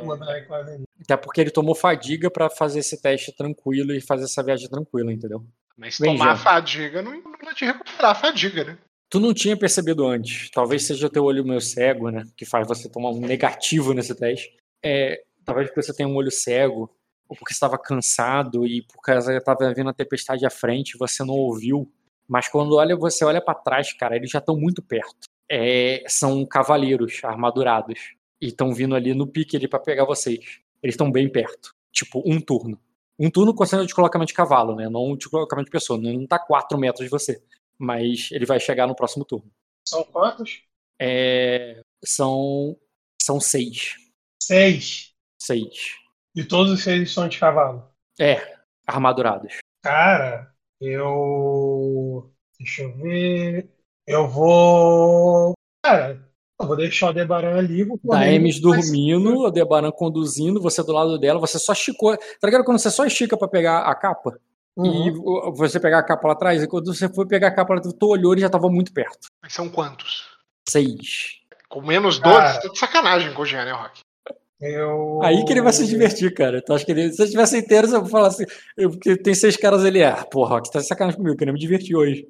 [SPEAKER 1] até porque ele tomou fadiga pra fazer esse teste tranquilo e fazer essa viagem tranquila, entendeu?
[SPEAKER 3] Mas
[SPEAKER 1] Bem,
[SPEAKER 3] tomar
[SPEAKER 1] já.
[SPEAKER 3] fadiga não não é de recuperar a fadiga, né?
[SPEAKER 1] Tu não tinha percebido antes. Talvez seja teu olho meio cego, né? Que faz você tomar um negativo nesse teste. É, talvez porque você tenha um olho cego, ou porque estava cansado e por causa estava vindo a tempestade à frente, você não ouviu. Mas quando olha, você olha pra trás, cara, eles já estão muito perto. É, são cavaleiros armadurados e estão vindo ali no pique ali para pegar vocês. Eles estão bem perto, tipo um turno. Um turno considerando de deslocamento de cavalo, né? Não de deslocamento de pessoa. Não tá 4 metros de você. Mas ele vai chegar no próximo turno.
[SPEAKER 2] São quantos?
[SPEAKER 1] É, são são seis.
[SPEAKER 2] Seis.
[SPEAKER 1] Seis.
[SPEAKER 2] E todos os seis são de cavalo.
[SPEAKER 1] É, armadurados.
[SPEAKER 2] Cara, eu. Deixa eu ver. Eu vou. Cara, eu vou deixar o Aldebaran ali. Vou
[SPEAKER 1] Da
[SPEAKER 2] correr,
[SPEAKER 1] Emes
[SPEAKER 2] mas-
[SPEAKER 1] dormindo, a Debaran conduzindo, você do lado dela, você só esticou. Tá ligado quando você só estica pra pegar a capa? E
[SPEAKER 2] Uhum.
[SPEAKER 1] o- você pegar a capa lá atrás, e quando você foi pegar a capa lá, tu olhou e já tava muito perto.
[SPEAKER 3] Mas são quantos?
[SPEAKER 1] Seis.
[SPEAKER 3] Com menos 12,
[SPEAKER 2] Cara.
[SPEAKER 3] tá de sacanagem com o Jean, né, Rock?
[SPEAKER 2] Eu...
[SPEAKER 1] Aí que ele vai se divertir, cara. Tu acha que ele, se ele tivesse inteiro, você vai falar assim, eu, porque tem seis caras ali, ah, porra, Rock, tá de sacanagem comigo, eu queria me divertir hoje.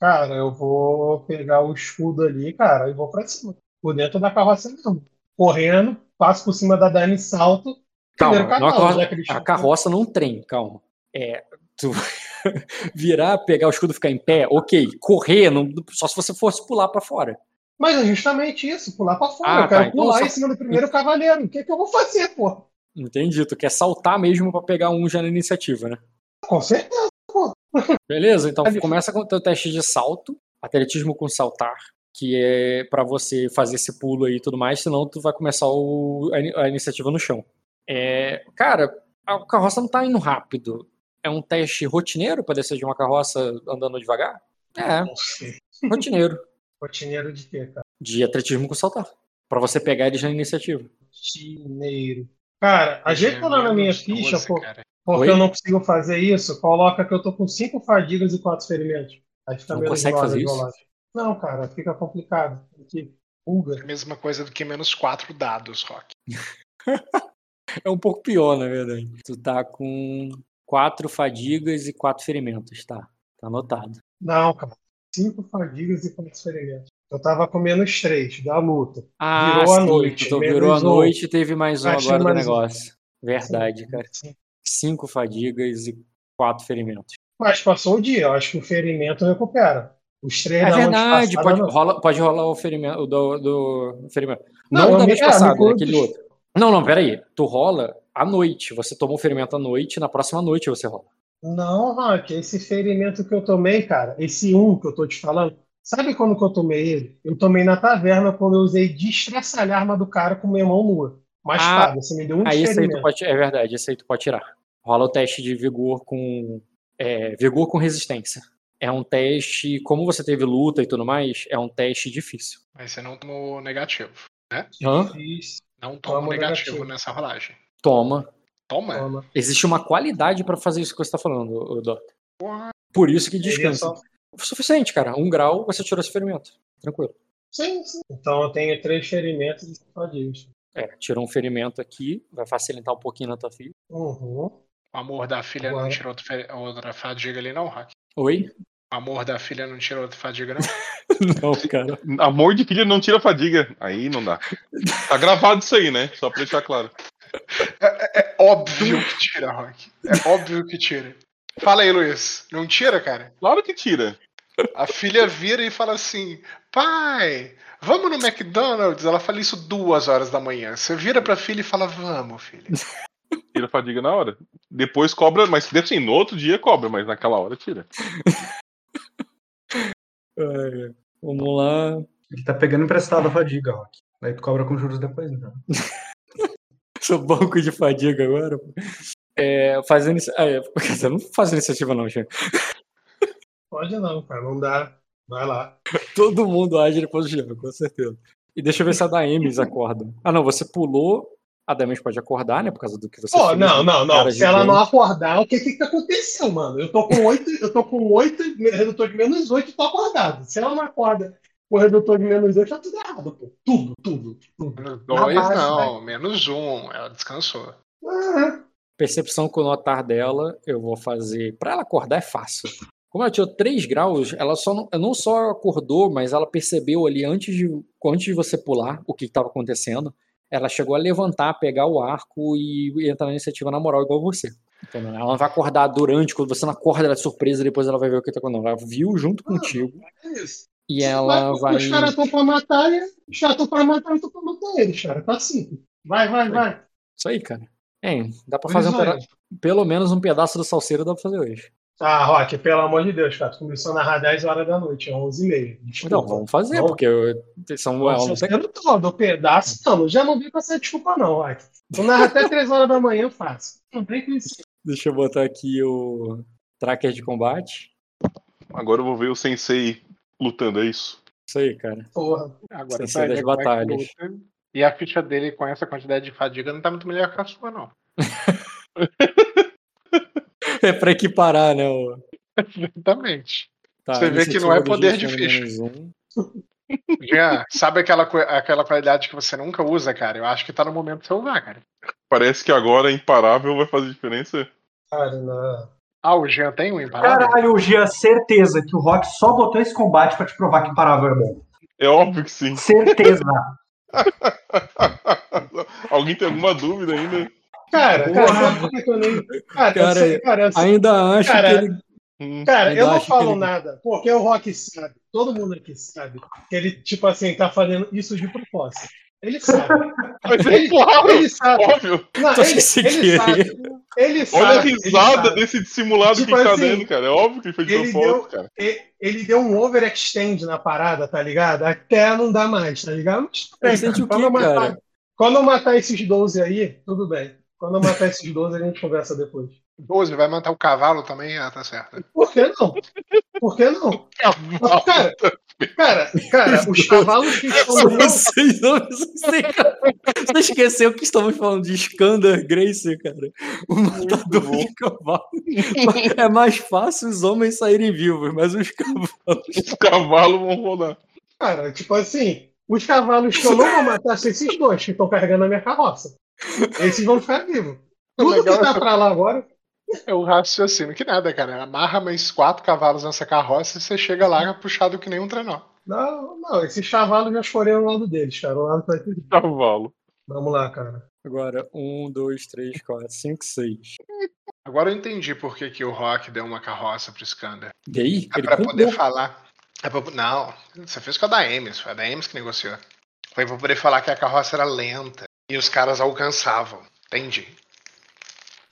[SPEAKER 2] Cara, eu vou pegar o escudo ali, cara, e vou pra cima. Por dentro da carroça mesmo. Correndo, passo por cima da Dani, salto.
[SPEAKER 1] Calma, não é a, carroça, a carroça não trem, calma. É, tu [LAUGHS] virar, pegar o escudo e ficar em pé, ok. Correr, não- só se você fosse pular pra fora.
[SPEAKER 2] Mas é justamente isso, pular pra fora.
[SPEAKER 1] Ah,
[SPEAKER 2] eu quero
[SPEAKER 1] tá, então
[SPEAKER 2] pular
[SPEAKER 1] só-
[SPEAKER 2] em cima do primeiro cavaleiro. O que, que eu vou fazer, pô?
[SPEAKER 1] Entendi, tu quer saltar mesmo pra pegar um já na iniciativa, né?
[SPEAKER 2] Com certeza. [LAUGHS]
[SPEAKER 1] Beleza, então começa com o teu teste de salto, atletismo com saltar, que é pra você fazer esse pulo aí e tudo mais, senão tu vai começar o- a, a iniciativa no chão. É, cara, a carroça não tá indo rápido. É um teste rotineiro pra descer de uma carroça andando devagar? É, rotineiro.
[SPEAKER 2] Rotineiro de quê, cara?
[SPEAKER 1] De atletismo com saltar. Pra você pegar eles na iniciativa.
[SPEAKER 2] Rotineiro. Cara, ajeita lá na minha ficha,
[SPEAKER 3] 12,
[SPEAKER 2] pô. Porque
[SPEAKER 1] Oi?
[SPEAKER 2] eu não consigo fazer isso, coloca que eu tô com cinco fadigas e quatro ferimentos. Aí fica
[SPEAKER 1] Não
[SPEAKER 2] menos
[SPEAKER 1] consegue fazer isso?
[SPEAKER 2] rolagem. Não, cara, fica complicado. Porque pulga.
[SPEAKER 3] É a mesma coisa do que menos 4 dados, Rock. [LAUGHS]
[SPEAKER 1] É um pouco pior, na verdade. Tu tá com quatro fadigas e quatro ferimentos, tá? Tá anotado.
[SPEAKER 2] Não, cara. Cinco fadigas e quatro ferimentos. Eu tava com menos três da luta.
[SPEAKER 1] Ah,
[SPEAKER 2] Virou a
[SPEAKER 1] sim,
[SPEAKER 2] noite,
[SPEAKER 1] tu
[SPEAKER 2] menos
[SPEAKER 1] virou a noite e teve mais um
[SPEAKER 2] Ah,
[SPEAKER 1] agora do
[SPEAKER 2] mais um.
[SPEAKER 1] negócio. Verdade, cara.
[SPEAKER 2] Sim.
[SPEAKER 1] Cinco fadigas e quatro ferimentos.
[SPEAKER 2] Mas passou o dia, eu acho que o ferimento recupera. Os três
[SPEAKER 1] É
[SPEAKER 2] da noite
[SPEAKER 1] verdade, pode,
[SPEAKER 2] não.
[SPEAKER 1] rola, pode rolar o ferimento o do, do ferimento.
[SPEAKER 2] Não,
[SPEAKER 1] Não, da vez passada, aquele outro. Não, não, peraí. Tu rola à noite. Você tomou o ferimento à noite, na próxima noite você rola.
[SPEAKER 2] Não, Rock, esse ferimento que eu tomei, cara, esse um que eu tô te falando, sabe quando que eu tomei ele? Eu tomei na taverna quando eu usei destraçalhar a arma do cara com minha mão nua. Uma
[SPEAKER 1] Ah,
[SPEAKER 2] espada, você me deu um
[SPEAKER 1] Aí esse aí tu
[SPEAKER 2] ferimento.
[SPEAKER 1] pode. É verdade, esse aí tu pode tirar. Rola o teste de vigor com. é, vigor com resistência. É um teste. Como você teve luta e tudo mais, é um teste difícil.
[SPEAKER 3] Mas você não tomou negativo.
[SPEAKER 1] Hã?
[SPEAKER 2] Isso,
[SPEAKER 3] Não toma
[SPEAKER 2] Toma
[SPEAKER 3] negativo,
[SPEAKER 2] negativo.
[SPEAKER 3] nessa rolagem.
[SPEAKER 1] Toma.
[SPEAKER 3] Toma.
[SPEAKER 2] toma.
[SPEAKER 1] Existe uma qualidade pra fazer isso que você tá falando, o Dota. Por isso que descansa.
[SPEAKER 2] só-
[SPEAKER 1] Suficiente, cara. Um grau, você tirou esse ferimento. Tranquilo.
[SPEAKER 2] Sim, sim. Então eu tenho três ferimentos de fadigas.
[SPEAKER 1] É, tirou um ferimento aqui, vai facilitar um pouquinho na tua filha.
[SPEAKER 2] Uhum.
[SPEAKER 3] O amor da filha não
[SPEAKER 2] Agora.
[SPEAKER 3] tirou outra fe- outra fadiga ali, não, Hack?
[SPEAKER 1] Oi?
[SPEAKER 3] O amor da filha não tirou outra fadiga, não? [LAUGHS]
[SPEAKER 1] Não, cara.
[SPEAKER 6] Amor de filha não tira fadiga. Aí não dá. Tá gravado isso aí, né? Só pra deixar claro.
[SPEAKER 3] É óbvio que tira, Rock. É óbvio que tira. Fala aí, Luiz. Não tira, cara?
[SPEAKER 6] Claro que tira.
[SPEAKER 3] A filha vira e fala assim: pai, vamos no McDonald's? Ela fala isso duas horas da manhã. Você vira pra filha e fala: vamos, filha.
[SPEAKER 6] Tira fadiga na hora. Depois cobra, mas assim, no outro dia cobra, mas naquela hora tira.
[SPEAKER 1] É, vamos lá.
[SPEAKER 5] Ele tá pegando emprestado a fadiga, Rock. Daí tu cobra com juros depois, então. [LAUGHS] [LAUGHS]
[SPEAKER 1] Sou banco de fadiga agora. É, faz inici... ah, é, [LAUGHS] dizer, não faz iniciativa não, gente.
[SPEAKER 2] Pode não, cara, não dá. Vai lá. [LAUGHS]
[SPEAKER 1] Todo mundo age depois do com certeza. E deixa eu ver se a Daemis acorda. Ah, não, você pulou. A Daemis pode acordar, né? Por causa do que você
[SPEAKER 2] Pô,
[SPEAKER 1] fez.
[SPEAKER 2] não, não, não. Se ela não acordar, o que que, aconteceu, mano? Eu tô com oito, eu tô com oito, redutor de menos oito e tô acordado. Se ela não acorda com redutor de menos oito, tá tudo errado, pô. Tudo, tudo, tudo.
[SPEAKER 3] Menos
[SPEAKER 2] Na
[SPEAKER 3] dois,
[SPEAKER 2] base,
[SPEAKER 3] não. Menos um. Ela descansou.
[SPEAKER 2] Ah,
[SPEAKER 1] Percepção com o notar dela, eu vou fazer. Pra ela acordar é fácil. Como ela tirou 3 graus, ela só não, não só acordou, mas ela percebeu ali antes de, antes de você pular o que estava acontecendo. Ela chegou a levantar, pegar o arco e, e entrar na iniciativa na moral, igual você. Entendeu? Ela não vai acordar durante, quando você não acorda, ela é surpresa e depois ela vai ver o que tá acontecendo. Ela viu junto contigo
[SPEAKER 2] é isso.
[SPEAKER 1] E ela vai.
[SPEAKER 2] Os caras estão pra matar e os caras estão pra matar e estão pra matar eles, cara. Tá simples. Vai, vai, vai.
[SPEAKER 1] Isso aí, cara. Hein, dá pra fazer um
[SPEAKER 2] Visões.
[SPEAKER 1] peda... pelo menos um pedaço do salseiro dá pra fazer hoje.
[SPEAKER 2] Ah, Rock, pelo amor de Deus, cara. Tu começou a narrar 10 horas da noite, é 11h30. Desculpa.
[SPEAKER 1] Não, vamos fazer,
[SPEAKER 2] Vamos.
[SPEAKER 1] porque eu- são, ela não tem
[SPEAKER 2] todo, o pedaço, não, já não vi com essa desculpa, não, Rock. Tu narra até 3 horas da manhã, fácil. Não tem que isso.
[SPEAKER 1] Deixa eu botar aqui o tracker de combate.
[SPEAKER 6] Agora eu vou ver o sensei lutando, é isso?
[SPEAKER 1] Isso aí, cara.
[SPEAKER 2] Porra.
[SPEAKER 3] Agora
[SPEAKER 1] Sem ser das
[SPEAKER 3] é
[SPEAKER 1] batalhas.
[SPEAKER 3] luta. E a ficha dele com essa quantidade de fadiga não tá muito melhor que a sua, não. [LAUGHS]
[SPEAKER 1] É pra equiparar, né? O...
[SPEAKER 3] Exatamente.
[SPEAKER 1] Tá,
[SPEAKER 3] Você vê que não é poder de ficha. [LAUGHS] Jean, sabe aquela, aquela qualidade que você nunca usa, cara? Eu acho que tá no momento de você usar, cara.
[SPEAKER 6] Parece que agora imparável vai fazer diferença.
[SPEAKER 2] Cara, não.
[SPEAKER 3] Ah, o Jean tem um imparável?
[SPEAKER 5] Caralho, Gia, certeza que o Rock só botou esse combate pra te provar que imparável é bom.
[SPEAKER 6] É óbvio que sim.
[SPEAKER 5] Certeza. [LAUGHS]
[SPEAKER 6] Alguém tem alguma dúvida ainda?
[SPEAKER 2] Cara,
[SPEAKER 1] Porra.
[SPEAKER 2] cara, nem. Cara, sei, cara, sei-
[SPEAKER 1] Ainda acho
[SPEAKER 2] Cara,
[SPEAKER 1] que ele.
[SPEAKER 6] Hum,
[SPEAKER 2] Cara, eu não falo
[SPEAKER 1] ele-
[SPEAKER 2] nada, porque o Rock sabe, todo mundo aqui sabe, que ele, tipo assim, tá fazendo isso de propósito. Ele sabe.
[SPEAKER 6] Mas é
[SPEAKER 2] Ele,
[SPEAKER 6] claro,
[SPEAKER 2] ele sabe.
[SPEAKER 6] óbvio.
[SPEAKER 2] Não, ele, ele sabe. Ele sabe.
[SPEAKER 6] Olha a
[SPEAKER 2] ele
[SPEAKER 6] risada desse dissimulado
[SPEAKER 2] Tipo
[SPEAKER 6] que ele tá
[SPEAKER 2] assim,
[SPEAKER 6] dando, cara. É óbvio que ele fez de
[SPEAKER 2] ele
[SPEAKER 6] propósito,
[SPEAKER 2] deu-
[SPEAKER 6] cara.
[SPEAKER 2] Ele deu um overextend na parada, tá ligado? Até não dá mais, tá ligado? Mas,
[SPEAKER 1] Ele sente o
[SPEAKER 2] quando,
[SPEAKER 1] quê,
[SPEAKER 2] eu matar,
[SPEAKER 1] cara?
[SPEAKER 2] quando eu matar esses 12 aí, tudo bem. Quando eu matar esses 12, a gente conversa depois.
[SPEAKER 3] 12, vai matar o cavalo também? Ah, tá certo.
[SPEAKER 2] Por que não? Por que não? Mas, cara, cara, cara, os cavalos que estão
[SPEAKER 1] Vocês, você esqueceu que estamos falando de Skander Grace, cara. O matador de cavalo. É mais fácil os homens saírem vivos, mas os cavalos.
[SPEAKER 6] Os cavalos vão rodar.
[SPEAKER 2] Cara, tipo assim, os cavalos que eu não vou matar são esses dois que estão carregando a minha carroça. Esses vão ficar vivos. Tudo que tá pra lá agora.
[SPEAKER 3] É o raciocínio que nada, cara. Amarra mais quatro cavalos nessa carroça e você chega lá puxado que nem um trenó.
[SPEAKER 2] Não, não, esses cavalos já escolheram o lado deles, cara. O lado vai ter.
[SPEAKER 6] Cavalo.
[SPEAKER 2] Vamos lá, cara.
[SPEAKER 1] Agora, um, dois, três, quatro, cinco, seis.
[SPEAKER 3] Agora eu entendi por que, que o Rock deu uma carroça pro Skander.
[SPEAKER 1] E aí?
[SPEAKER 3] É
[SPEAKER 1] Ele
[SPEAKER 3] pra poder falar. É pra- não, você fez com a da Ames, foi a da Ames que negociou. Foi pra poder falar que a carroça era lenta e os caras alcançavam. Entendi.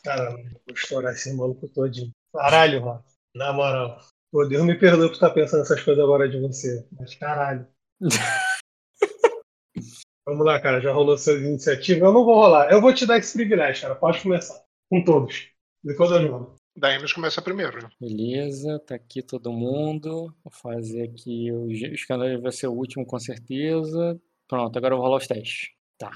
[SPEAKER 2] Caramba, vou estourar esse maluco todinho. Caralho, Rock. Na moral. Pô, Deus me perdoe por estar pensando essas coisas agora de você. Mas caralho. [LAUGHS] Vamos lá, cara. Já rolou suas iniciativas? Eu não vou rolar. Eu vou te dar esse privilégio, cara. Pode começar. Com todos. Depois eu jogo.
[SPEAKER 3] Da Ames começa primeiro. né?
[SPEAKER 1] Beleza, tá aqui todo mundo. Vou fazer aqui o o escândalo vai ser o último com certeza. Pronto, agora eu vou rolar os testes. Tá.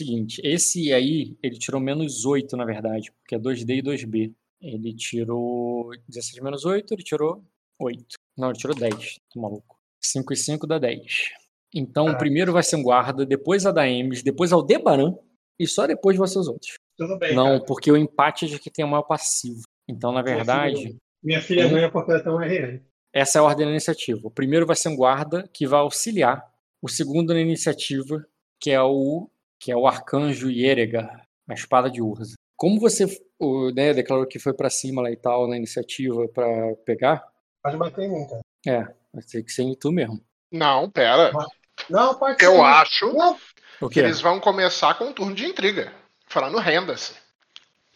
[SPEAKER 1] Seguinte, esse aí, ele tirou menos 8, na verdade, porque é 2D e 2B. Ele tirou 16 menos 8, ele tirou 8. Não, ele tirou 10, tô maluco. 5 e 5 dá 10. Então, o
[SPEAKER 2] Caraca.
[SPEAKER 1] primeiro vai ser um guarda, depois a da Emes, depois ao Debaran, e só depois vão ser os outros.
[SPEAKER 2] Tudo bem,
[SPEAKER 1] Não,
[SPEAKER 2] cara.
[SPEAKER 1] porque o empate é de que tem o maior passivo. Então, na verdade,
[SPEAKER 2] Minha filha
[SPEAKER 1] Hum.
[SPEAKER 2] ganha porque ela um RN.
[SPEAKER 1] essa é a ordem da iniciativa. O primeiro vai ser um guarda que vai auxiliar. O segundo na iniciativa, que é o que é o arcanjo Yerega, a espada de Urza. Como você o, né, declarou que foi pra cima lá e tal na iniciativa pra pegar,
[SPEAKER 2] Pode bater em mim, cara.
[SPEAKER 1] é, vai ter que ser em tu mesmo.
[SPEAKER 3] Não, pera.
[SPEAKER 2] Não, pode ser.
[SPEAKER 3] Eu acho
[SPEAKER 2] Não,
[SPEAKER 1] O
[SPEAKER 3] que eles vão começar com um turno de intriga. Falando renda-se.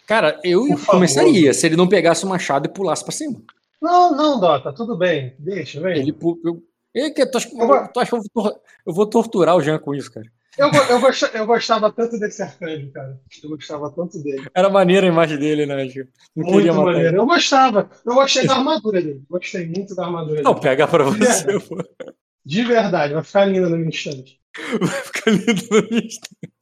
[SPEAKER 1] Cara, eu
[SPEAKER 2] Por favor.
[SPEAKER 1] começaria se ele não pegasse o machado e pulasse pra cima.
[SPEAKER 2] não, não, Dota. Tudo bem. Deixa, vem.
[SPEAKER 1] Ele eu, eu, que- tu acha, que-
[SPEAKER 2] Eu
[SPEAKER 1] que eu vou, tor- eu vou torturar o Jean com isso, cara?
[SPEAKER 2] Eu, eu, gosta- eu gostava tanto desse arcanjo, cara. Eu gostava tanto dele.
[SPEAKER 1] Era maneira a imagem dele, né? Acho. Não
[SPEAKER 2] Muito maneiro.
[SPEAKER 1] ele.
[SPEAKER 2] Eu gostava. Eu gostei da armadura dele. Gostei muito da armadura
[SPEAKER 1] Não,
[SPEAKER 2] dele.
[SPEAKER 1] pega pra você, pô.
[SPEAKER 2] De verdade, vai ficar linda no meu instante.
[SPEAKER 1] Vai ficar lindo no instante.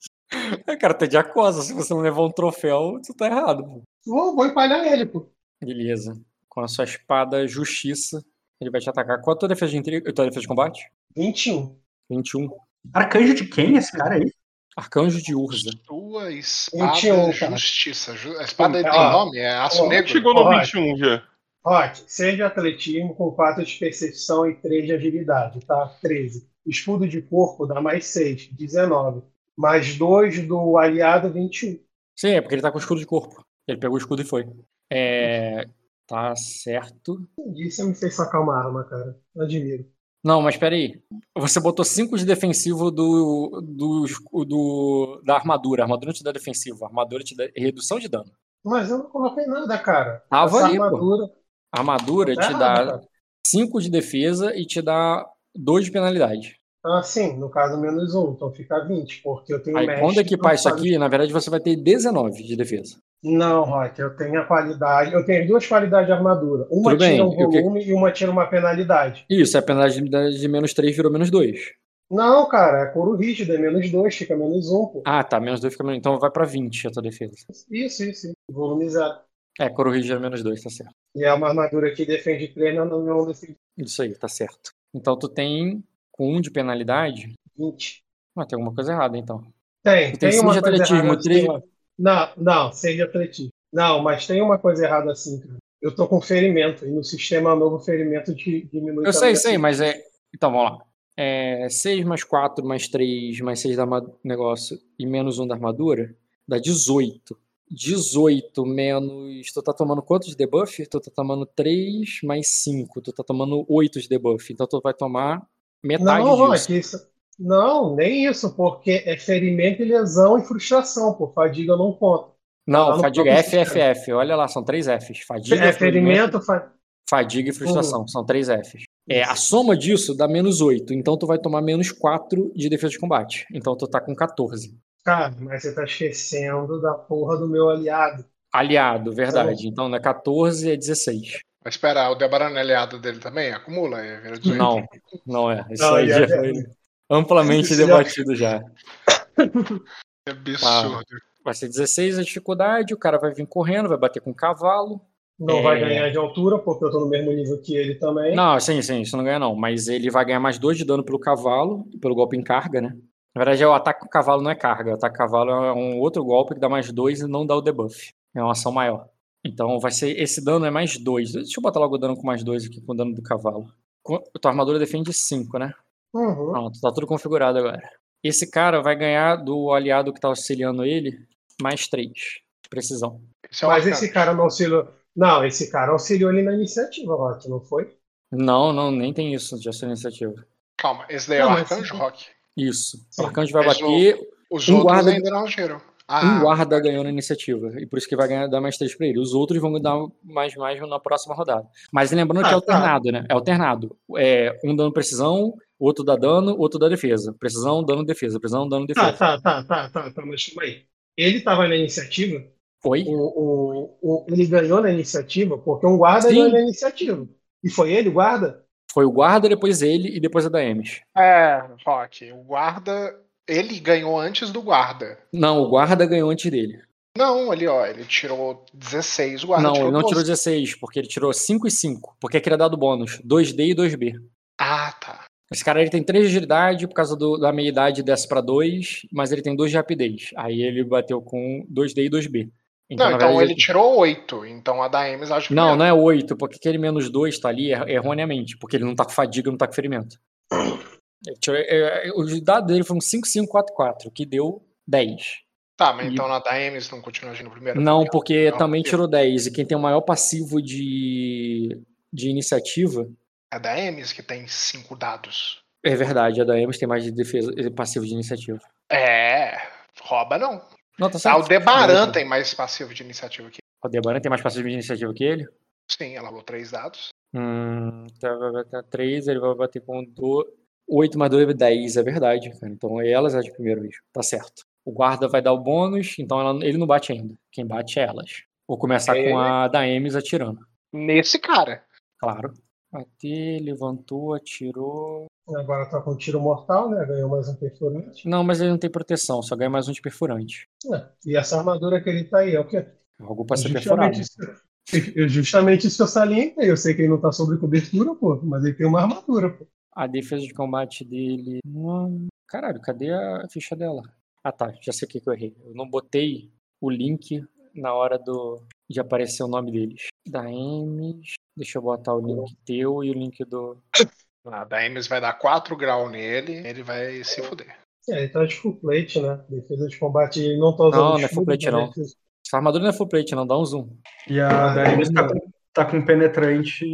[SPEAKER 1] É, cara, tá de acosa. Se você não levar um troféu, tu tá errado. Pô.
[SPEAKER 2] Vou, vou empalhar ele, pô.
[SPEAKER 1] Beleza. Com a sua espada justiça, ele vai te atacar. Qual a tua defesa de intriga? Tua defesa de combate?
[SPEAKER 2] 21.
[SPEAKER 1] 21.
[SPEAKER 5] Arcanjo de quem esse cara aí?
[SPEAKER 1] Arcanjo de Urza.
[SPEAKER 3] Sua espada
[SPEAKER 2] 21, cara.
[SPEAKER 3] justiça. Ju- A espada
[SPEAKER 2] Ó,
[SPEAKER 3] tem nome? É aço
[SPEAKER 2] ó,
[SPEAKER 3] negro.
[SPEAKER 6] Chegou no
[SPEAKER 2] Ó,
[SPEAKER 6] 21 já.
[SPEAKER 2] Rock, 6 de atletismo com 4 de percepção e 3 de agilidade, tá? 13. Escudo de corpo dá mais 6, 19. Mais 2 do aliado, 21.
[SPEAKER 1] Sim, é porque ele tá com escudo de corpo. Ele pegou o escudo e foi. É. Tá certo.
[SPEAKER 2] Isso me fez sacar uma arma, cara. Admiro.
[SPEAKER 1] Não, mas peraí. Você botou 5 de defensivo do, do, do- da armadura. A armadura te dá defensivo. A armadura te dá redução de dano.
[SPEAKER 2] Mas eu não coloquei nada, cara.
[SPEAKER 1] Tava
[SPEAKER 2] Essa
[SPEAKER 1] ali, pô.
[SPEAKER 2] armadura.
[SPEAKER 1] A armadura
[SPEAKER 2] Tá
[SPEAKER 1] te
[SPEAKER 2] errado,
[SPEAKER 1] dá
[SPEAKER 2] cara.
[SPEAKER 1] 5 de defesa e te dá 2 de penalidade.
[SPEAKER 2] Ah, sim, no caso menos 1, então fica 20, porque eu tenho
[SPEAKER 1] Aí
[SPEAKER 2] mestre,
[SPEAKER 1] quando equipar isso aqui, na verdade você vai ter 19 de defesa.
[SPEAKER 2] Não, Rock, eu tenho a qualidade. Eu tenho duas qualidades de armadura. Uma
[SPEAKER 1] Tudo bem,
[SPEAKER 2] tira um
[SPEAKER 1] e o que-
[SPEAKER 2] volume e uma tira uma penalidade.
[SPEAKER 1] Isso, a penalidade de menos 3 virou menos 2.
[SPEAKER 2] Não, cara, é couro rígido, é menos 2, fica menos 1, pô.
[SPEAKER 1] Ah, tá, menos 2 fica menos. Então vai pra 20 a tua defesa.
[SPEAKER 2] Isso, isso, isso. Volume zero.
[SPEAKER 1] É, coro rígido é menos 2, tá certo.
[SPEAKER 2] E é uma armadura que defende 3, não, não, defende
[SPEAKER 1] Isso aí, tá certo. Então tu tem com 1 de penalidade.
[SPEAKER 2] 20.
[SPEAKER 1] Ah, tem alguma coisa errada então.
[SPEAKER 2] Tem,
[SPEAKER 1] Tem
[SPEAKER 2] tem uma coisa errada
[SPEAKER 1] três-
[SPEAKER 2] assim, ó. Não, não, 6 de atletismo. Não, mas tem uma coisa errada assim, cara. Eu tô com ferimento, e no sistema novo ferimento di- diminui
[SPEAKER 1] Eu sei, sei, mas é. Então vamos lá. É 6 mais 4 mais 3 mais 6 da negócio e menos 1 da armadura dá 18. 18 menos. Tu tá tomando quanto de debuff? Tu tá tomando 3 mais 5. Tu tá tomando 8 de debuff. Então tu vai tomar metade
[SPEAKER 2] Não,
[SPEAKER 1] disso.
[SPEAKER 2] Rock, isso. Não, nem isso, porque é ferimento e lesão e frustração, pô. Fadiga não conta.
[SPEAKER 1] Não,
[SPEAKER 2] Tá no
[SPEAKER 1] fadiga
[SPEAKER 2] próprio
[SPEAKER 1] FFF. Olha lá, são 3 Fs. Fadiga,
[SPEAKER 2] É ferimento, fa...
[SPEAKER 1] fadiga e frustração.
[SPEAKER 2] Uhum.
[SPEAKER 1] São 3 Fs. É, a soma disso dá menos 8. Então tu vai tomar menos 4 de defesa de combate. Então tu tá com 14.
[SPEAKER 2] Cara, mas você tá esquecendo da porra do meu aliado.
[SPEAKER 1] Aliado, verdade. Então não é 14, é 16.
[SPEAKER 3] Mas espera, o Debaran é aliado dele também? Acumula? É, vira 18.
[SPEAKER 1] Não, não é. Isso
[SPEAKER 2] Não,
[SPEAKER 1] aí
[SPEAKER 2] já-
[SPEAKER 1] já foi amplamente debatido já.
[SPEAKER 3] É absurdo.
[SPEAKER 1] Vai ser 16 a dificuldade, o cara vai vir correndo, vai bater com o cavalo.
[SPEAKER 2] Não
[SPEAKER 1] É.
[SPEAKER 2] vai ganhar de altura, porque eu tô no mesmo nível que ele também.
[SPEAKER 1] Não, sim, sim, isso não ganha não. Mas ele vai ganhar mais 2 de dano pelo cavalo, pelo golpe em carga, né? Na verdade, é o ataque com o cavalo não é carga. O ataque com o cavalo é um outro golpe que dá mais 2 e não dá o debuff. É uma ação maior. Então vai ser. Esse dano é mais 2. Deixa eu botar logo o dano com mais 2 aqui com o dano do cavalo. Tua armadura defende 5, né?
[SPEAKER 2] Uhum.
[SPEAKER 1] Pronto, tá tudo configurado agora. Esse cara vai ganhar do aliado que tá auxiliando ele mais 3. Precisão.
[SPEAKER 3] Esse é o
[SPEAKER 2] Mas esse cara não auxiliou. Não, esse cara auxiliou ele na iniciativa, Rock, não foi?
[SPEAKER 1] Não, não, nem tem isso de ação iniciativa.
[SPEAKER 3] Calma, esse daí é
[SPEAKER 2] Não,
[SPEAKER 3] o Arcanjo Rock.
[SPEAKER 1] Isso.
[SPEAKER 2] Sim.
[SPEAKER 1] O arcanjo vai
[SPEAKER 3] Mas
[SPEAKER 1] bater,
[SPEAKER 3] Os
[SPEAKER 1] Um
[SPEAKER 3] outros
[SPEAKER 1] guarda-
[SPEAKER 3] ainda não agiram.
[SPEAKER 1] Um
[SPEAKER 3] Ah,
[SPEAKER 1] guarda ganhou na iniciativa. E por isso que vai ganhar, dar mais três pra ele. Os outros vão dar mais mais na próxima rodada. Mas lembrando que é
[SPEAKER 2] Ah, tá.
[SPEAKER 1] alternado, né? É alternado. É, um dando precisão, outro dá dano, outro dá defesa. Precisão, dano, defesa. Precisão, dano,
[SPEAKER 2] Tá,
[SPEAKER 1] defesa.
[SPEAKER 2] tá, tá, tá, tá, tá, mas calma aí. Ele tava na iniciativa,
[SPEAKER 1] Oi?
[SPEAKER 2] o, o, o- ele ganhou na iniciativa porque um guarda
[SPEAKER 1] Sim.
[SPEAKER 2] ganhou na iniciativa. E foi ele, o guarda?
[SPEAKER 1] Foi o guarda, depois ele e depois a da Emes.
[SPEAKER 3] É, Rock, o guarda. Ele ganhou antes do guarda.
[SPEAKER 1] Não, o guarda ganhou antes dele.
[SPEAKER 3] Não, ali, ó, ele tirou 16, o guarda
[SPEAKER 1] não,
[SPEAKER 3] tirou
[SPEAKER 1] ele não
[SPEAKER 3] 12.
[SPEAKER 1] tirou 16, porque ele tirou 5 e 5. Porque aquele é dado bônus. 2D e 2B.
[SPEAKER 3] Ah, tá.
[SPEAKER 1] Esse cara ele tem 3 de agilidade, por causa do- da meia idade desce pra 2, mas ele tem 2 de rapidez. Aí ele bateu com 2D e 2B.
[SPEAKER 3] não,
[SPEAKER 1] na
[SPEAKER 3] então
[SPEAKER 1] verdade,
[SPEAKER 3] ele tirou 8. Então a da Ames acho que.
[SPEAKER 1] Não, não é 8, porque aquele menos 2 tá ali er- erroneamente, porque ele não tá com fadiga, não tá com ferimento. [COUGHS] Ele é, é, o dado dele foi um 5, 5, 4, 4, que deu 10.
[SPEAKER 3] Tá, mas
[SPEAKER 1] E-
[SPEAKER 3] então na da Ames não continua agindo primeiro?
[SPEAKER 1] Não, porque
[SPEAKER 3] não,
[SPEAKER 1] também
[SPEAKER 3] porque-
[SPEAKER 1] tirou 10. E quem tem o maior passivo de, de iniciativa
[SPEAKER 3] É da Ames que tem 5 dados.
[SPEAKER 1] é verdade, a da Emes tem mais de defesa, passivo de iniciativa.
[SPEAKER 3] É. Rouba não.
[SPEAKER 1] Não, tá certo.
[SPEAKER 3] o Debaran tem mais passivo de iniciativa que
[SPEAKER 1] O Debaran tem mais passivo de iniciativa que ele?
[SPEAKER 3] Sim, ela rolou 3 dados.
[SPEAKER 1] Hum, tá, vai bater 3, ele vai bater com 8 mais 2 é 10, é verdade, cara. Então elas é de primeiro mesmo, tá certo. O guarda vai dar o bônus, então ela- ele não bate ainda. Quem bate é elas. Vou começar
[SPEAKER 3] É.
[SPEAKER 1] com a da Emes atirando.
[SPEAKER 3] Nesse cara.
[SPEAKER 1] Claro. Bater, levantou, atirou.
[SPEAKER 2] Agora tá com tiro mortal, né? Ganhou mais um perfurante.
[SPEAKER 1] Não, mas ele não tem proteção, só ganha mais um de perfurante.
[SPEAKER 2] É, E essa armadura que ele tá aí é o quê?
[SPEAKER 1] Algo pra ser perfurado.
[SPEAKER 2] Justamente isso, [LAUGHS] eu- justamente isso que eu salientei. Eu sei que ele não tá sobre cobertura, pô, mas ele tem uma armadura, pô.
[SPEAKER 1] A defesa de combate dele. Caralho, cadê a ficha dela? Ah tá, já sei o que, que eu errei. Eu não botei o link na hora do de aparecer o nome deles. Da Emes. Deixa eu botar o link teu e o link do.
[SPEAKER 3] A da Ames vai dar 4 graus nele, ele vai se fuder.
[SPEAKER 2] É, ele tá de full plate, né? Defesa de combate ele não tá usando
[SPEAKER 1] Não, não é full plate,
[SPEAKER 2] mas
[SPEAKER 1] não.
[SPEAKER 2] defesa-
[SPEAKER 1] Essa armadura não é full plate, não, dá um zoom.
[SPEAKER 5] E a
[SPEAKER 2] Ah,
[SPEAKER 5] Daenerys tá
[SPEAKER 2] não.
[SPEAKER 5] com, tá com penetrante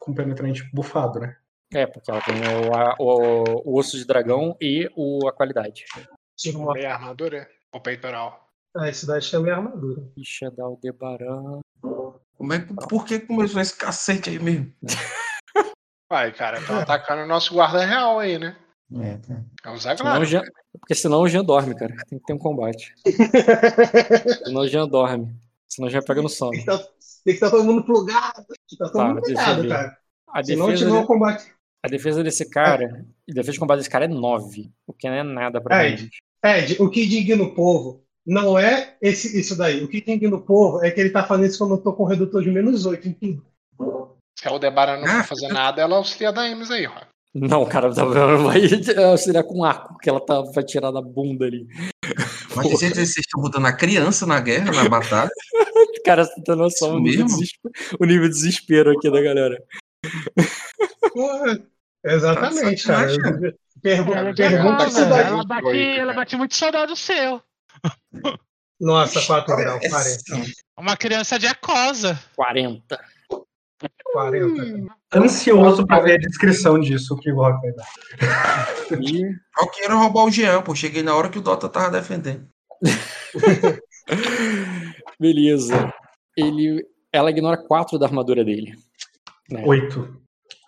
[SPEAKER 5] com penetrante bufado, né?
[SPEAKER 1] É, porque ela tem o, a- o, o osso de dragão e o, a qualidade.
[SPEAKER 2] Tiro mortal.
[SPEAKER 3] Meia armadura? O peitoral.
[SPEAKER 2] Ah, esse daí acho que é a minha armadura.
[SPEAKER 1] Ficha da Aldebaran.
[SPEAKER 7] Como é que, por que começou esse cacete aí mesmo? [LAUGHS]
[SPEAKER 3] Vai, cara, estão atacando o nosso guarda real aí, né?
[SPEAKER 7] É, tá.
[SPEAKER 3] É Zaglar.
[SPEAKER 1] o Jean- porque senão o Jean dorme, cara. Tem que ter um combate. [LAUGHS] Senão o Jean dorme. Senão o Jean pega no sono.
[SPEAKER 2] Tem que tá- tem que estar todo mundo plugado. Tem que estar todo
[SPEAKER 1] Tá,
[SPEAKER 2] mundo ligado, cara.
[SPEAKER 1] A
[SPEAKER 2] Se não tiver um combate.
[SPEAKER 1] A defesa desse cara. A defesa de combate desse cara é 9. O que não é nada pra
[SPEAKER 2] É,
[SPEAKER 1] gente.
[SPEAKER 2] Ed, o que indigna o povo não é esse, isso daí. O que indigna o povo é que ele tá fazendo isso quando eu tô com um redutor de menos 8 em tudo.
[SPEAKER 3] Se a Aldebaran não
[SPEAKER 7] Ah,
[SPEAKER 3] for fazer nada, ela auxilia da Ames aí, ó.
[SPEAKER 1] Não, cara, tá- ela vai auxiliar com arco, que ela tá, vai tirar da bunda ali.
[SPEAKER 7] Mas vocês estão botando a criança na guerra, na batalha? [LAUGHS]
[SPEAKER 1] Cara, você tem noção do o nível de desespero aqui da galera.
[SPEAKER 2] Porra, exatamente, cara.
[SPEAKER 3] Ela
[SPEAKER 2] pergunta se
[SPEAKER 3] com
[SPEAKER 2] daí.
[SPEAKER 3] raiva.
[SPEAKER 8] Ela bate, ela bate muito saudade do seu.
[SPEAKER 2] Nossa, 4 graus,
[SPEAKER 7] É,
[SPEAKER 2] 40.
[SPEAKER 8] Uma criança de acosa.
[SPEAKER 1] 40.
[SPEAKER 2] 40.
[SPEAKER 5] Ansioso pra ver a descrição disso que o Rock vai dar.
[SPEAKER 7] Eu quero roubar o Jean, pô. Cheguei na hora que o Dota tava defendendo. [LAUGHS]
[SPEAKER 1] beleza. Ele, ela ignora 4 da armadura dele. Né?
[SPEAKER 5] Oito.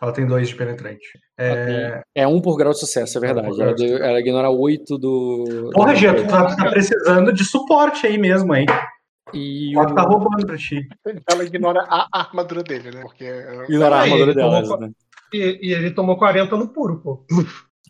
[SPEAKER 5] Ela tem dois de penetrante. É...
[SPEAKER 1] É um por grau de sucesso, é verdade.
[SPEAKER 5] por grau
[SPEAKER 1] Ela, deu- ela ignora 8 do.
[SPEAKER 5] Porra, Gia, tu tá, tá precisando de suporte aí mesmo, hein?
[SPEAKER 1] E
[SPEAKER 5] O Rock tá
[SPEAKER 1] o...
[SPEAKER 5] roubando pra ti.
[SPEAKER 3] Ela ignora a armadura dele, né? Porque. ela-
[SPEAKER 1] ignorar a armadura dela.
[SPEAKER 2] tomou-
[SPEAKER 1] né?
[SPEAKER 2] E, e ele tomou 40 no puro, pô.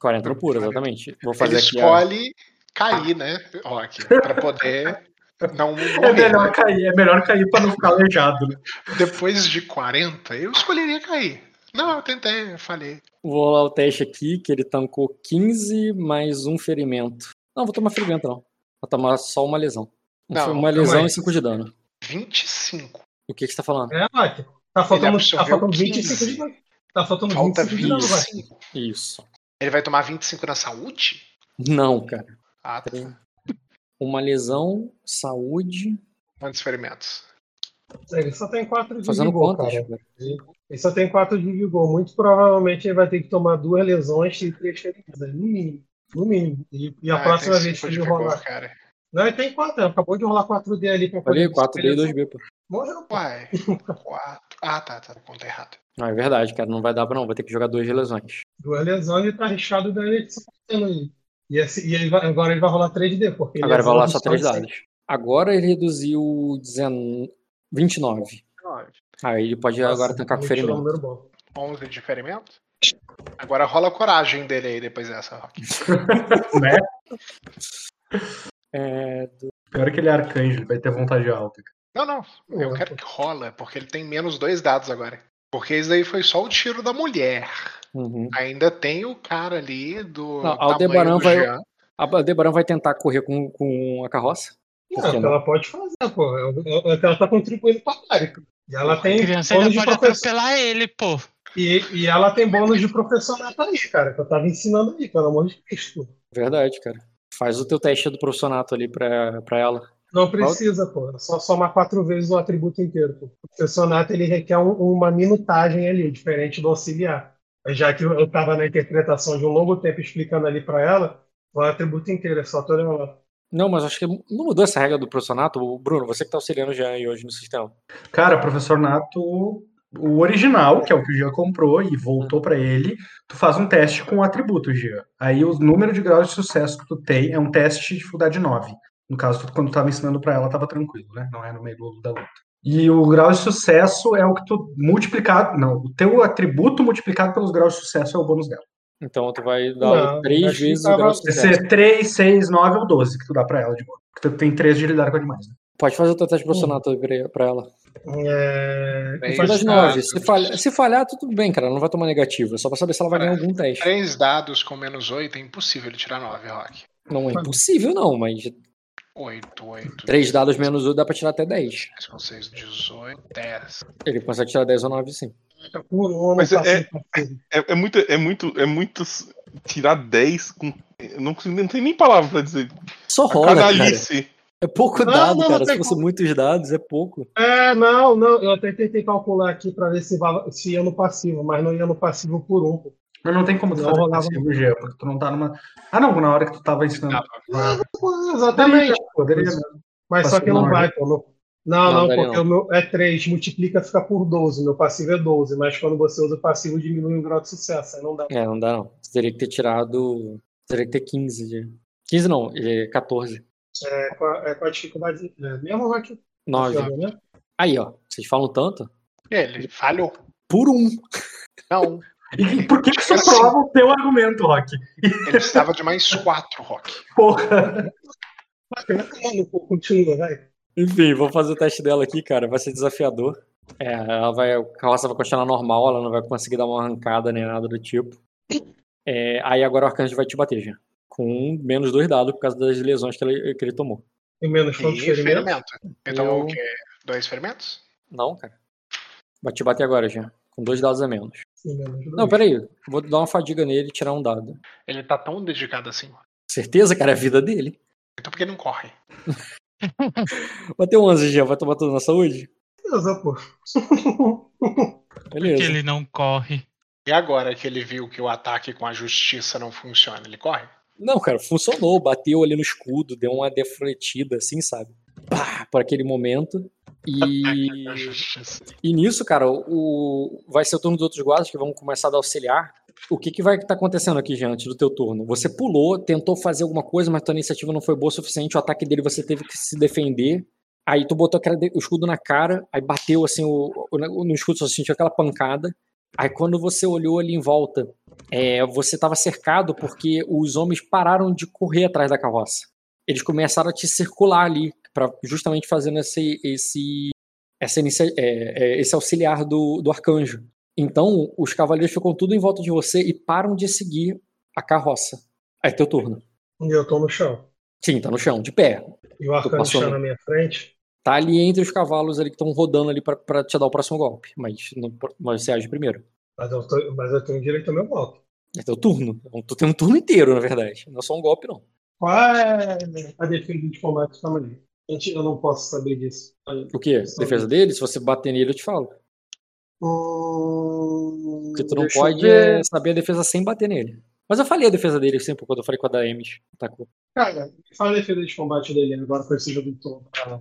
[SPEAKER 1] 40 no puro, exatamente. Vou fazer
[SPEAKER 3] Ele
[SPEAKER 1] aqui. a-
[SPEAKER 3] escolhe cair, né, Rock? Pra poder não
[SPEAKER 5] É melhor cair, é melhor cair pra não ficar aleijado, né?
[SPEAKER 3] Depois de 40, eu escolheria cair. Não, eu tentei, eu falhei.
[SPEAKER 1] Vou rolar o teste aqui, que ele tancou 15 mais um ferimento. Não, vou tomar ferimento não. Vou tomar só uma lesão.
[SPEAKER 3] Não,
[SPEAKER 1] uma lesão
[SPEAKER 2] aí.
[SPEAKER 1] e 5 de dano.
[SPEAKER 3] 25.
[SPEAKER 1] O que, que você tá falando?
[SPEAKER 2] É, Mike. Tá faltando, tá faltando 25
[SPEAKER 3] 15.
[SPEAKER 2] de dano. Tá faltando
[SPEAKER 3] Falta
[SPEAKER 2] 25 de dano, vai.
[SPEAKER 3] 25.
[SPEAKER 1] Isso.
[SPEAKER 3] Ele vai tomar 25 na saúde?
[SPEAKER 1] Não, cara.
[SPEAKER 3] Ah, tá.
[SPEAKER 1] Uma lesão, saúde.
[SPEAKER 3] Quantos ferimentos?
[SPEAKER 2] Ele só tem 4 de
[SPEAKER 1] Fazendo
[SPEAKER 2] vigor,
[SPEAKER 1] contas.
[SPEAKER 2] cara.
[SPEAKER 1] cara.
[SPEAKER 2] Ele só tem 4 de vigor. Muito provavelmente ele vai ter que tomar duas lesões e três feridas. No mínimo. No mínimo. E, e a
[SPEAKER 3] Ah,
[SPEAKER 2] próxima vez que ele
[SPEAKER 3] vigor,
[SPEAKER 2] rolar.
[SPEAKER 3] cara.
[SPEAKER 2] Não, ele tem 4. Acabou de rolar 4D ali pra
[SPEAKER 1] Olha aí,
[SPEAKER 2] poder
[SPEAKER 1] 4D e 2B, pô.
[SPEAKER 2] Morreu,
[SPEAKER 3] quatro. Ah, tá, tá. Conta errado.
[SPEAKER 1] Não, é verdade, cara. Não vai dar pra não. Vai ter que jogar duas lesões.
[SPEAKER 2] Duas lesões e tá arriscado da ele aí. E, esse, e ele vai- agora ele vai rolar 3D, porque ele
[SPEAKER 1] Agora
[SPEAKER 2] é
[SPEAKER 1] vai rolar só três
[SPEAKER 2] distância.
[SPEAKER 1] dados. Agora ele reduziu 19... 29. Aí ele pode
[SPEAKER 2] Nossa,
[SPEAKER 1] agora tancar com ferimento.
[SPEAKER 2] número bom.
[SPEAKER 3] 11 de ferimento. Agora rola a coragem dele aí depois dessa, Rock. [LAUGHS]
[SPEAKER 5] Né?
[SPEAKER 1] É,
[SPEAKER 5] Pior que ele é arcanjo, ele vai ter vontade alta.
[SPEAKER 3] Não, não. Eu
[SPEAKER 2] Ué.
[SPEAKER 3] quero que rola, porque ele tem menos dois dados agora. Porque isso daí foi só o tiro da mulher.
[SPEAKER 1] uhum.
[SPEAKER 3] Ainda tem o cara ali do.
[SPEAKER 1] Não, Aldebaran
[SPEAKER 3] do
[SPEAKER 1] vai-
[SPEAKER 3] Jean.
[SPEAKER 1] A Aldebaran vai tentar correr com, com a carroça.
[SPEAKER 2] Não, é
[SPEAKER 1] que
[SPEAKER 2] o que
[SPEAKER 1] não?
[SPEAKER 2] ela pode fazer, pô. É é que ela tá contribuindo pra Tarek. E ela
[SPEAKER 8] A
[SPEAKER 2] tem
[SPEAKER 8] criança
[SPEAKER 2] bônus
[SPEAKER 8] ainda
[SPEAKER 2] de
[SPEAKER 8] pode
[SPEAKER 2] professor.
[SPEAKER 8] atropelar ele, pô.
[SPEAKER 2] E, e ela tem bônus de professionato aí, cara, que eu tava ensinando aí, pelo amor de Cristo.
[SPEAKER 1] Verdade, cara. Faz o teu teste do profissionato ali pra, pra ela.
[SPEAKER 2] Não precisa, pô. É só somar quatro vezes o atributo inteiro. Pô. O professionato ele requer um- uma minutagem ali, diferente do auxiliar. Mas Já que eu eu tava na interpretação de um longo tempo explicando ali pra ela, o atributo inteiro, é só tu olhar lá.
[SPEAKER 1] Não, mas acho que não mudou essa regra do profissionato. O Bruno, você que tá auxiliando já aí hoje no sistema.
[SPEAKER 5] Cara, professor Nato, o original, que é o que o Jean comprou e voltou pra ele, tu faz um teste com o atributo, Jean. Aí o número de graus de sucesso que tu tem é um teste de dificuldade 9. No caso, quando tu tava ensinando pra ela, tava tranquilo, né? Não é no meio do- da luta. E o grau de sucesso é o que tu multiplicado. Não, o teu atributo multiplicado pelos graus de sucesso é o bônus dela.
[SPEAKER 1] Então tu vai dar
[SPEAKER 2] Não,
[SPEAKER 1] três vezes o grau de
[SPEAKER 5] Vai
[SPEAKER 1] sucesso.
[SPEAKER 5] ser 3, 6, 9 ou 12 que tu dá pra ela de bônus. Porque tu tem 3 de lidar com animais, né?
[SPEAKER 1] Pode fazer o teu teste de profissionato aí pra- ela.
[SPEAKER 2] É...
[SPEAKER 3] Três
[SPEAKER 1] Faz das
[SPEAKER 3] dados.
[SPEAKER 1] nove. Se falhar, se falhar, tudo bem, cara. Não vai tomar negativo. É só pra saber se ela vai ganhar algum teste.
[SPEAKER 3] Três dados com menos 8 é impossível ele tirar 9, Rock.
[SPEAKER 1] Não é impossível, não, mas
[SPEAKER 3] 8, 8.
[SPEAKER 1] três dados menos um dá pra tirar até 10.
[SPEAKER 3] 6, 18, 10.
[SPEAKER 1] Ele consegue tirar 10 ou 9, sim.
[SPEAKER 6] Mas é-. É, é muito, é muito, é muito tirar 10 com. eu Não, consigo- não tem nem palavra pra dizer.
[SPEAKER 1] Só rola, cara. É pouco
[SPEAKER 2] Não,
[SPEAKER 1] dado,
[SPEAKER 2] não,
[SPEAKER 1] cara.
[SPEAKER 2] não
[SPEAKER 1] Se fosse
[SPEAKER 2] como.
[SPEAKER 1] muitos dados, é pouco.
[SPEAKER 2] É, não, não, eu até tentei calcular aqui pra ver se, se ia no passivo, mas não ia no passivo por um.
[SPEAKER 5] Mas não tem como tu
[SPEAKER 2] Não
[SPEAKER 5] fazer
[SPEAKER 2] rolava
[SPEAKER 5] Jean, porque tu não tá numa. Ah, não, na hora que tu tava ensinando.
[SPEAKER 2] Pô, Exatamente.
[SPEAKER 5] Poderia
[SPEAKER 2] Mas-
[SPEAKER 5] mesmo.
[SPEAKER 2] Mas só
[SPEAKER 5] Passivo
[SPEAKER 2] que não vai, pô. Não, não,
[SPEAKER 1] Não,
[SPEAKER 2] não, porque
[SPEAKER 1] não.
[SPEAKER 2] o meu é 3, multiplica, fica por 12. Meu passivo é 12, mas quando você usa o passivo, diminui o grau de sucesso. Aí não dá.
[SPEAKER 1] É, não dá não. Você teria que ter tirado. Teria que ter 15. De... 15 não, é 14.
[SPEAKER 2] É, com, a, é com a dificuldade. É, mesmo vai que.
[SPEAKER 1] 9.
[SPEAKER 2] né?
[SPEAKER 1] Aí, ó. Vocês falam tanto?
[SPEAKER 3] Ele falhou.
[SPEAKER 1] Por um.
[SPEAKER 3] Não,
[SPEAKER 5] E por que, que isso
[SPEAKER 3] Assim.
[SPEAKER 5] prova o teu argumento, Rock?
[SPEAKER 3] ele estava de mais 4, Rock.
[SPEAKER 5] Porra.
[SPEAKER 2] Continua, vai.
[SPEAKER 1] Enfim, vou fazer o teste dela aqui, cara. Vai ser desafiador. É, ela vai. A carroça vai continuar normal, ela não vai conseguir dar uma arrancada nem nada do tipo. É, aí agora o arcanjo vai te bater já. Com menos dois dados por causa das lesões que ele, que ele tomou.
[SPEAKER 2] E menos quantos ferimentos?
[SPEAKER 3] ferimento. Então
[SPEAKER 1] Eu-
[SPEAKER 3] o quê? Dois ferimentos?
[SPEAKER 1] Não, cara. Vai te bater agora já. Com dois dados a menos.
[SPEAKER 2] Dois.
[SPEAKER 1] Não, peraí. Vou dar uma fadiga nele e tirar um dado.
[SPEAKER 3] Ele tá tão dedicado assim.
[SPEAKER 1] Certeza, cara, é a vida dele.
[SPEAKER 3] Então por que não corre?
[SPEAKER 1] Bateu 11 já, vai tomar tudo na saúde?
[SPEAKER 2] Beleza, pô.
[SPEAKER 8] Porque
[SPEAKER 1] Beleza.
[SPEAKER 8] ele não corre.
[SPEAKER 3] E agora que ele viu que o ataque com a justiça não funciona, ele corre?
[SPEAKER 1] Não, cara, funcionou. Bateu ali no escudo, deu uma defletida, assim, sabe? Pá, por aquele momento. E, [LAUGHS] e nisso, cara, o, vai ser o turno dos outros guardas que vão começar a auxiliar. O que, que vai estar acontecendo aqui, antes do teu turno? Você pulou, tentou fazer alguma coisa, mas tua iniciativa não foi boa o suficiente. O ataque dele você teve que se defender. Aí tu botou aquela de- o escudo na cara, aí bateu assim o, o- no escudo, só sentiu aquela pancada. Aí quando você olhou ali em volta, é, você estava cercado porque os homens pararam de correr atrás da carroça. Eles começaram a te circular ali, para justamente fazendo esse, esse, essa inicia- é, é, esse auxiliar do, do arcanjo. Então, os cavaleiros ficam tudo em volta de você e param de seguir a carroça. É teu turno.
[SPEAKER 2] E eu tô no chão.
[SPEAKER 1] Sim, tá no chão, de pé.
[SPEAKER 2] E o
[SPEAKER 1] passando.
[SPEAKER 2] está na minha frente.
[SPEAKER 1] Tá ali entre os cavalos ali que estão rodando ali pra te dar o próximo golpe. Mas, não- mas você age primeiro.
[SPEAKER 2] Mas eu, tô- mas eu tenho direito ao meu golpe.
[SPEAKER 1] É teu turno. Tu tem um turno inteiro, na verdade. Não é só um golpe, não.
[SPEAKER 2] Qual é a defesa de combate tamanho? Gente, Eu não posso saber disso.
[SPEAKER 1] O quê? Defesa dele? Se você bater nele, eu te falo.
[SPEAKER 2] Hum,
[SPEAKER 1] Porque tu não pode
[SPEAKER 2] ver.
[SPEAKER 1] saber a defesa sem bater nele. Mas eu falei a defesa dele sempre quando eu falei com a da Emes. Atacou.
[SPEAKER 2] Cara, fala a defesa de combate dele agora com esse jogo todo. Ah,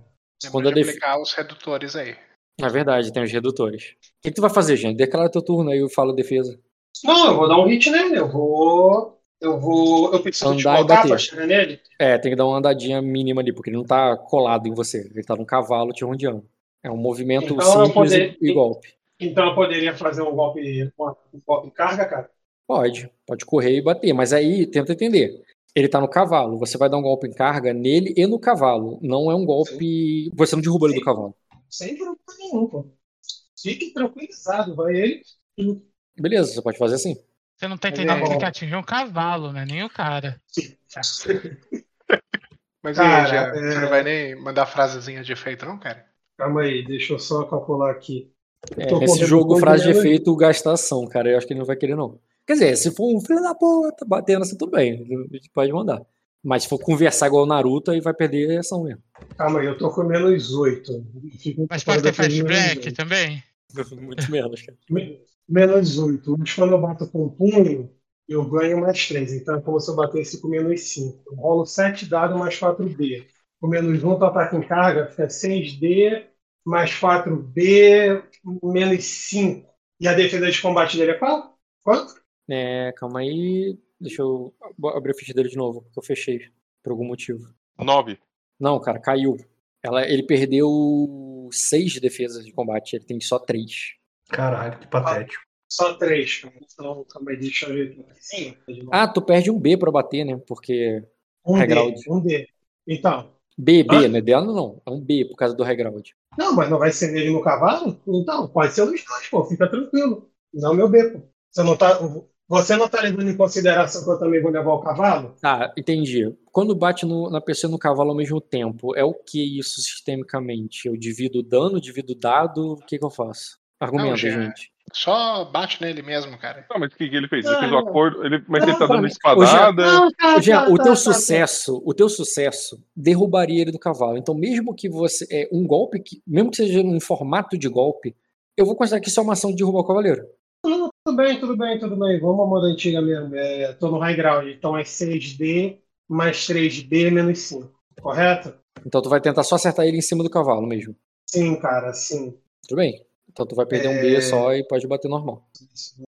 [SPEAKER 1] Quando a def-
[SPEAKER 3] aplicar os redutores aí.
[SPEAKER 1] É verdade, tem os redutores. O que, que tu vai fazer, gente? Declara teu turno aí, eu falo defesa.
[SPEAKER 2] Não, eu vou dar um hit nele. Eu vou. Eu vou. Eu preciso te
[SPEAKER 1] Andar e
[SPEAKER 2] botar pra chegar nele.
[SPEAKER 1] É, tem que dar uma andadinha mínima ali, porque ele não tá colado em você. Ele tá num cavalo te rondeando. É um movimento
[SPEAKER 2] Então
[SPEAKER 1] simples
[SPEAKER 2] poder-
[SPEAKER 1] e, golpe.
[SPEAKER 2] Então eu poderia fazer um golpe, um golpe em carga, cara.
[SPEAKER 1] Pode, pode correr e bater, mas aí tenta entender. Ele tá no cavalo, você vai dar um golpe em carga nele e no cavalo. Não é um golpe. Você não derruba ele do
[SPEAKER 2] Sim.
[SPEAKER 1] cavalo.
[SPEAKER 2] Sem problema nenhum, pô. Fique tranquilizado, vai ele.
[SPEAKER 1] Beleza, você pode fazer assim.
[SPEAKER 8] Você não tá
[SPEAKER 2] É
[SPEAKER 8] entendendo que
[SPEAKER 2] bom.
[SPEAKER 8] tem que atingir um cavalo, né? Nem o cara. [LAUGHS]
[SPEAKER 3] Mas
[SPEAKER 2] Cara,
[SPEAKER 3] aí, Jean?
[SPEAKER 2] é-
[SPEAKER 3] Você não vai nem mandar frasezinha de efeito, não, cara?
[SPEAKER 2] Calma aí, deixa eu só calcular aqui.
[SPEAKER 1] É,
[SPEAKER 2] correndo
[SPEAKER 1] jogo, frase de efeito, gasta ação, cara. Eu acho que ele não vai querer, não. Quer dizer, se for um filho da puta batendo assim, tudo bem. A gente pode mandar. Mas se for conversar igual o Naruto, aí vai perder a ação mesmo.
[SPEAKER 2] Calma aí, eu tô com menos 8.
[SPEAKER 8] Mas pode ter break também? [LAUGHS]
[SPEAKER 1] Muito menos, cara.
[SPEAKER 2] Menos 8. Mas quando eu bato com punho, eu ganho mais 3. Então é como se eu batesse com menos 5. Eu rolo 7 dados mais 4B. Com menos 1, tu ataque em carga, fica 6D mais 4B menos 5. E a defesa de combate dele é qual? Quanto?
[SPEAKER 1] É, calma aí. Deixa eu ab- abrir a ficha dele de novo, porque eu fechei por algum motivo.
[SPEAKER 6] 9.
[SPEAKER 1] Não, cara, caiu. Ela, ele perdeu seis defesas de combate, ele tem só três.
[SPEAKER 5] Caralho, que patético.
[SPEAKER 2] Só 3. Então, calma aí, deixa eu ver. Sim.
[SPEAKER 1] Ah, tu perde um B pra bater, né? Porque.
[SPEAKER 2] um D.
[SPEAKER 1] Regrald.
[SPEAKER 2] Um D. Então.
[SPEAKER 1] B, B,
[SPEAKER 2] Hã?
[SPEAKER 1] né? Dela não. É um B por causa do Regrald.
[SPEAKER 2] Não, mas não vai ser nele no cavalo? Então, pode ser nos dois, pô. Fica tranquilo. Não meu B, pô. Você não tá, você não tá levando em consideração que eu também vou levar o cavalo?
[SPEAKER 1] Tá, entendi. Quando bate no- na pessoa e no cavalo ao mesmo tempo, é o que isso sistemicamente? Eu divido o dano, divido o dado, o que, que eu faço? Argumenta, gente.
[SPEAKER 3] Só bate nele mesmo, cara.
[SPEAKER 6] Não, mas o que, que ele fez? Ele fez o
[SPEAKER 2] não.
[SPEAKER 6] acordo. Ele, mas
[SPEAKER 2] Não,
[SPEAKER 6] ele tá dando espadada.
[SPEAKER 2] tá,
[SPEAKER 1] Jean,
[SPEAKER 2] tá,
[SPEAKER 1] o teu
[SPEAKER 2] tá,
[SPEAKER 1] sucesso, o teu sucesso derrubaria ele do cavalo. Então, mesmo que você é um golpe que, mesmo que seja num formato de golpe, eu vou considerar que isso é uma ação de derrubar o cavaleiro.
[SPEAKER 2] Não, tudo bem, tudo bem, tudo bem. Vamos à moda antiga mesmo. É, tô no high ground, então é 6D mais 3B menos 5. Correto?
[SPEAKER 1] Então tu vai tentar só acertar ele em cima do cavalo mesmo.
[SPEAKER 2] Sim, cara, sim.
[SPEAKER 1] Tudo bem? Então tu vai perder um
[SPEAKER 2] É.
[SPEAKER 1] B só e pode bater normal.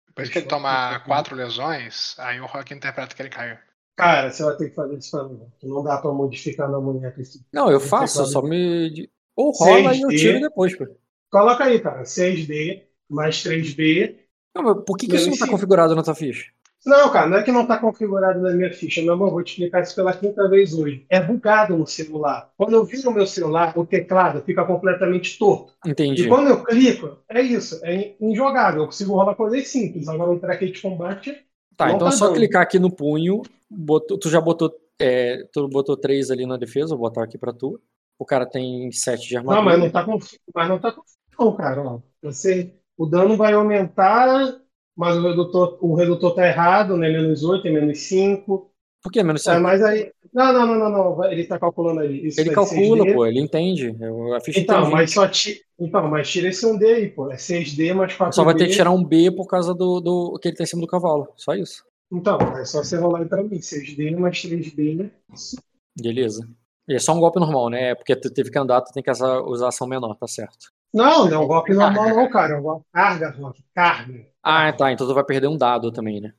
[SPEAKER 3] Depois que ele tomar quatro lesões, aí o Rock interpreta que ele caiu.
[SPEAKER 2] Cara, você vai ter que fazer isso pra mim. Não dá pra modificar na boneca. esse-
[SPEAKER 1] Não, eu faço, só me. Ou rola e eu
[SPEAKER 2] 6D.
[SPEAKER 1] tiro depois, pô.
[SPEAKER 2] Coloca aí, cara. 6D mais 3B
[SPEAKER 1] Não, mas por que, que isso não tá configurado na tua ficha?
[SPEAKER 2] Não, cara, não é que não está configurado na minha ficha, meu amor, vou te explicar isso pela quinta vez hoje. É bugado no celular. Quando eu viro o meu celular, o teclado fica completamente torto.
[SPEAKER 1] Entendi.
[SPEAKER 2] E quando eu clico, é isso, é injogável. Eu consigo rolar coisas simples. Agora, um tracker de combate,
[SPEAKER 1] Tá,
[SPEAKER 2] não
[SPEAKER 1] então é
[SPEAKER 2] tá
[SPEAKER 1] só
[SPEAKER 2] dando.
[SPEAKER 1] clicar aqui no punho. botou- tu já botou. É, tu botou três ali na defesa, vou botar aqui pra tu. O cara tem sete de
[SPEAKER 2] não,
[SPEAKER 1] armadura.
[SPEAKER 2] mas não tá com, mas não tá com, não, cara. Ó. Você, o dano vai aumentar, mas o redutor, o redutor tá errado, né? Menos 8, é menos 5.
[SPEAKER 1] Por que menos
[SPEAKER 2] É,
[SPEAKER 1] cinco?
[SPEAKER 2] mas aí. Não, não, não, não, não. Ele tá calculando ali. Isso
[SPEAKER 1] Ele calcula,
[SPEAKER 2] 6D.
[SPEAKER 1] pô, ele entende. Eu- A ficha
[SPEAKER 2] Então, mas
[SPEAKER 1] 20.
[SPEAKER 2] só ti... então, mas tira esse 1D aí, pô. É 6D mais 4D.
[SPEAKER 1] Só vai ter que tirar um B por causa do, do que ele tá em cima do cavalo. Só isso.
[SPEAKER 2] Então, é só você rolar aí pra mim. 6D mais 3D. né?
[SPEAKER 1] Beleza. E é só um golpe normal, né? Porque tu teve que andar, tu tem que usar, ação menor, tá certo.
[SPEAKER 2] Não, não é um golpe normal, não, cara. É um golpe carga, golpe carga.
[SPEAKER 1] Ah, tá. Então tu vai perder um dado também, né?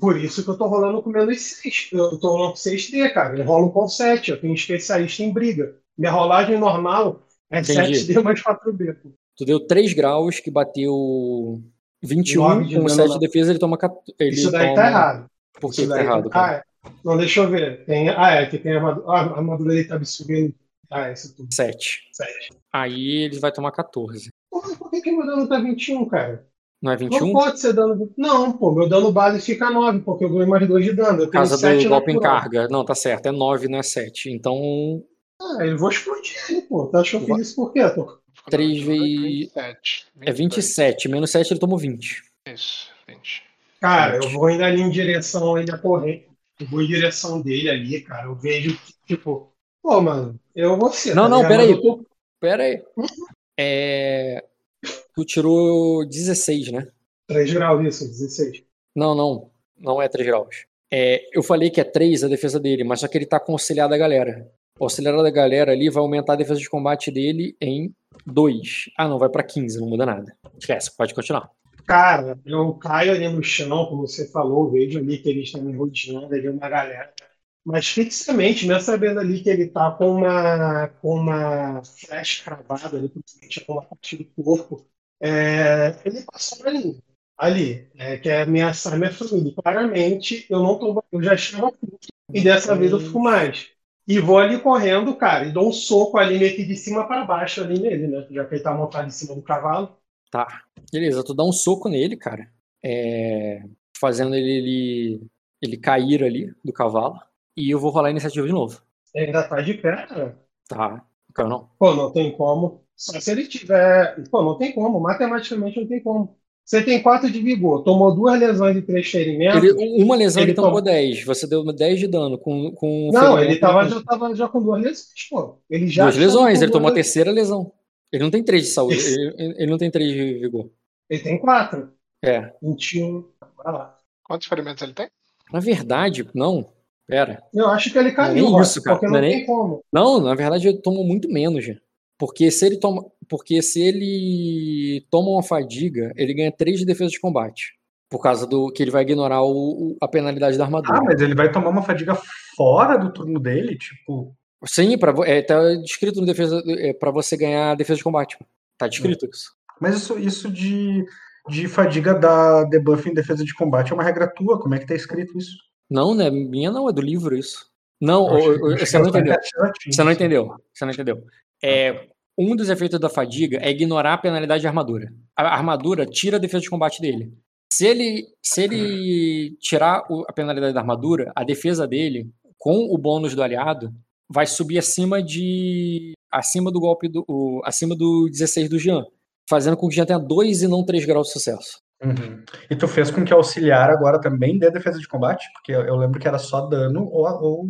[SPEAKER 2] Por isso que eu tô rolando com menos 6. Eu tô rolando com 6D, cara. Eu rolo com 7. Eu tenho especialista em briga. Minha rolagem normal é
[SPEAKER 1] Entendi.
[SPEAKER 2] 7D mais 4B. pô.
[SPEAKER 1] Tu deu 3 graus, que bateu 21,
[SPEAKER 2] Nove de
[SPEAKER 1] com
[SPEAKER 2] dano
[SPEAKER 1] 7
[SPEAKER 2] na-
[SPEAKER 1] de defesa, ele toma 14. Ele
[SPEAKER 2] Isso daí
[SPEAKER 1] toma...
[SPEAKER 2] tá errado.
[SPEAKER 1] Por que tá errado, cara?
[SPEAKER 2] Ah, é. Não, deixa eu ver. Tem... Ah, é, que tem a armadura. Ah, a armadura dele tá subindo. Ah, esse tudo.
[SPEAKER 1] 7.
[SPEAKER 2] 7.
[SPEAKER 1] Aí ele vai tomar 14.
[SPEAKER 2] Porra, por que, que meu dano tá 21, cara?
[SPEAKER 1] Não é
[SPEAKER 2] Não
[SPEAKER 1] 21?
[SPEAKER 2] pode ser dano. Não, pô, meu dano base fica 9, porque eu ganho mais 2 de dano. Eu 7
[SPEAKER 1] do golpe em carga. Não, tá certo. É 9, não é 7. Então,
[SPEAKER 2] Ah, eu vou explodir ele, pô. Tu acha que eu fiz isso por quê? Tô...
[SPEAKER 1] 3 vezes.
[SPEAKER 3] 27.
[SPEAKER 1] É 27. Menos 7 ele tomou 20.
[SPEAKER 3] Isso, 20.
[SPEAKER 2] Cara, eu vou indo ali em direção a ele a correr. Eu vou em direção dele ali, cara. Eu vejo tipo. Pô, mano, eu vou ser.
[SPEAKER 1] Não,
[SPEAKER 2] tá
[SPEAKER 1] não,
[SPEAKER 2] ligado?
[SPEAKER 1] peraí.
[SPEAKER 2] Tô-
[SPEAKER 1] Pera aí. É... Tu tirou 16, né?
[SPEAKER 2] 3 graus isso, 16.
[SPEAKER 1] Não, não. Não é 3 graus. É, eu falei que é 3 a defesa dele, mas só que ele tá com auxiliar da galera. O auxiliar da galera ali vai aumentar a defesa de combate dele em 2. Ah, não, vai pra 15, não muda nada. Esquece, pode continuar.
[SPEAKER 2] Cara, eu caio ali no chão, como você falou, vejo ali que eles estão me rodeando ali uma galera. Mas fixamente, mesmo sabendo ali que ele tá com uma, com uma flecha cravada ali, principalmente com uma parte do corpo, é, ele passou mim, ali, é, que é ameaçar minha família. Claramente, eu não tô, eu já estava puto, e dessa vez eu fico mais. E vou ali correndo, cara, e dou um soco ali meio que de cima para baixo ali nele, né? Já que ele tá montado em cima do cavalo.
[SPEAKER 1] Tá. Beleza, tu dá um soco nele, cara. É, Fazendo ele, ele, ele cair ali do cavalo. E eu vou rolar a iniciativa de novo.
[SPEAKER 2] Ele ainda tá de pé, cara.
[SPEAKER 1] Tá. Caiu não.
[SPEAKER 2] Pô, não tem como. Só se ele tiver. Pô, não tem como. Matematicamente não tem como. Você tem 4 de vigor, tomou duas lesões e três ferimentos.
[SPEAKER 1] Ele, uma lesão ele, tomou
[SPEAKER 2] tomou-
[SPEAKER 1] 10. Você deu 10 de dano com, com
[SPEAKER 2] Não,
[SPEAKER 1] ferimento
[SPEAKER 2] ele tava, já tava já com duas lesões, pô. Ele já
[SPEAKER 1] duas
[SPEAKER 2] estava
[SPEAKER 1] lesões, ele tomou a terceira lesão. Ele não tem 3 de saúde, ele, ele não tem 3 de vigor.
[SPEAKER 2] Ele tem 4.
[SPEAKER 1] É.
[SPEAKER 2] 21. Vai lá.
[SPEAKER 3] Quantos ferimentos ele tem?
[SPEAKER 1] Na verdade, não. Pera.
[SPEAKER 2] Eu acho que ele caiu,
[SPEAKER 1] Não é nem isso, cara.
[SPEAKER 2] porque
[SPEAKER 1] Não
[SPEAKER 2] não
[SPEAKER 1] é nem-
[SPEAKER 2] tem como.
[SPEAKER 1] Não, na verdade ele toma muito menos, já. Porque se ele toma, porque se ele toma uma fadiga, ele ganha 3 de defesa de combate. Por causa do que ele vai ignorar o, a penalidade da armadura.
[SPEAKER 5] Ah, mas ele vai tomar uma fadiga fora do turno dele? Tipo,
[SPEAKER 1] Sim, pra, é, tá descrito no defesa é, para você ganhar defesa de combate. Tá descrito isso.
[SPEAKER 5] mas isso, isso de, de fadiga da debuff em defesa de combate é uma regra tua? Como é que tá escrito isso?
[SPEAKER 1] Não, né? Minha não, é do livro isso. Não,
[SPEAKER 5] Eu achei- eu achei
[SPEAKER 1] você não entendeu. Você não entendeu. Você não entendeu. É, um dos efeitos da fadiga é ignorar a penalidade de armadura. A armadura tira a defesa de combate dele. Se ele, se ele tirar o- a penalidade da armadura, a defesa dele, com o bônus do aliado, vai subir acima de. acima do golpe do. o- acima do 16 do Jean. Fazendo com que o Jean tenha 2 e não 3 graus de sucesso.
[SPEAKER 5] Uhum. E tu fez com que auxiliar agora também dê defesa de combate? Porque eu, eu lembro que era só dano ou, ou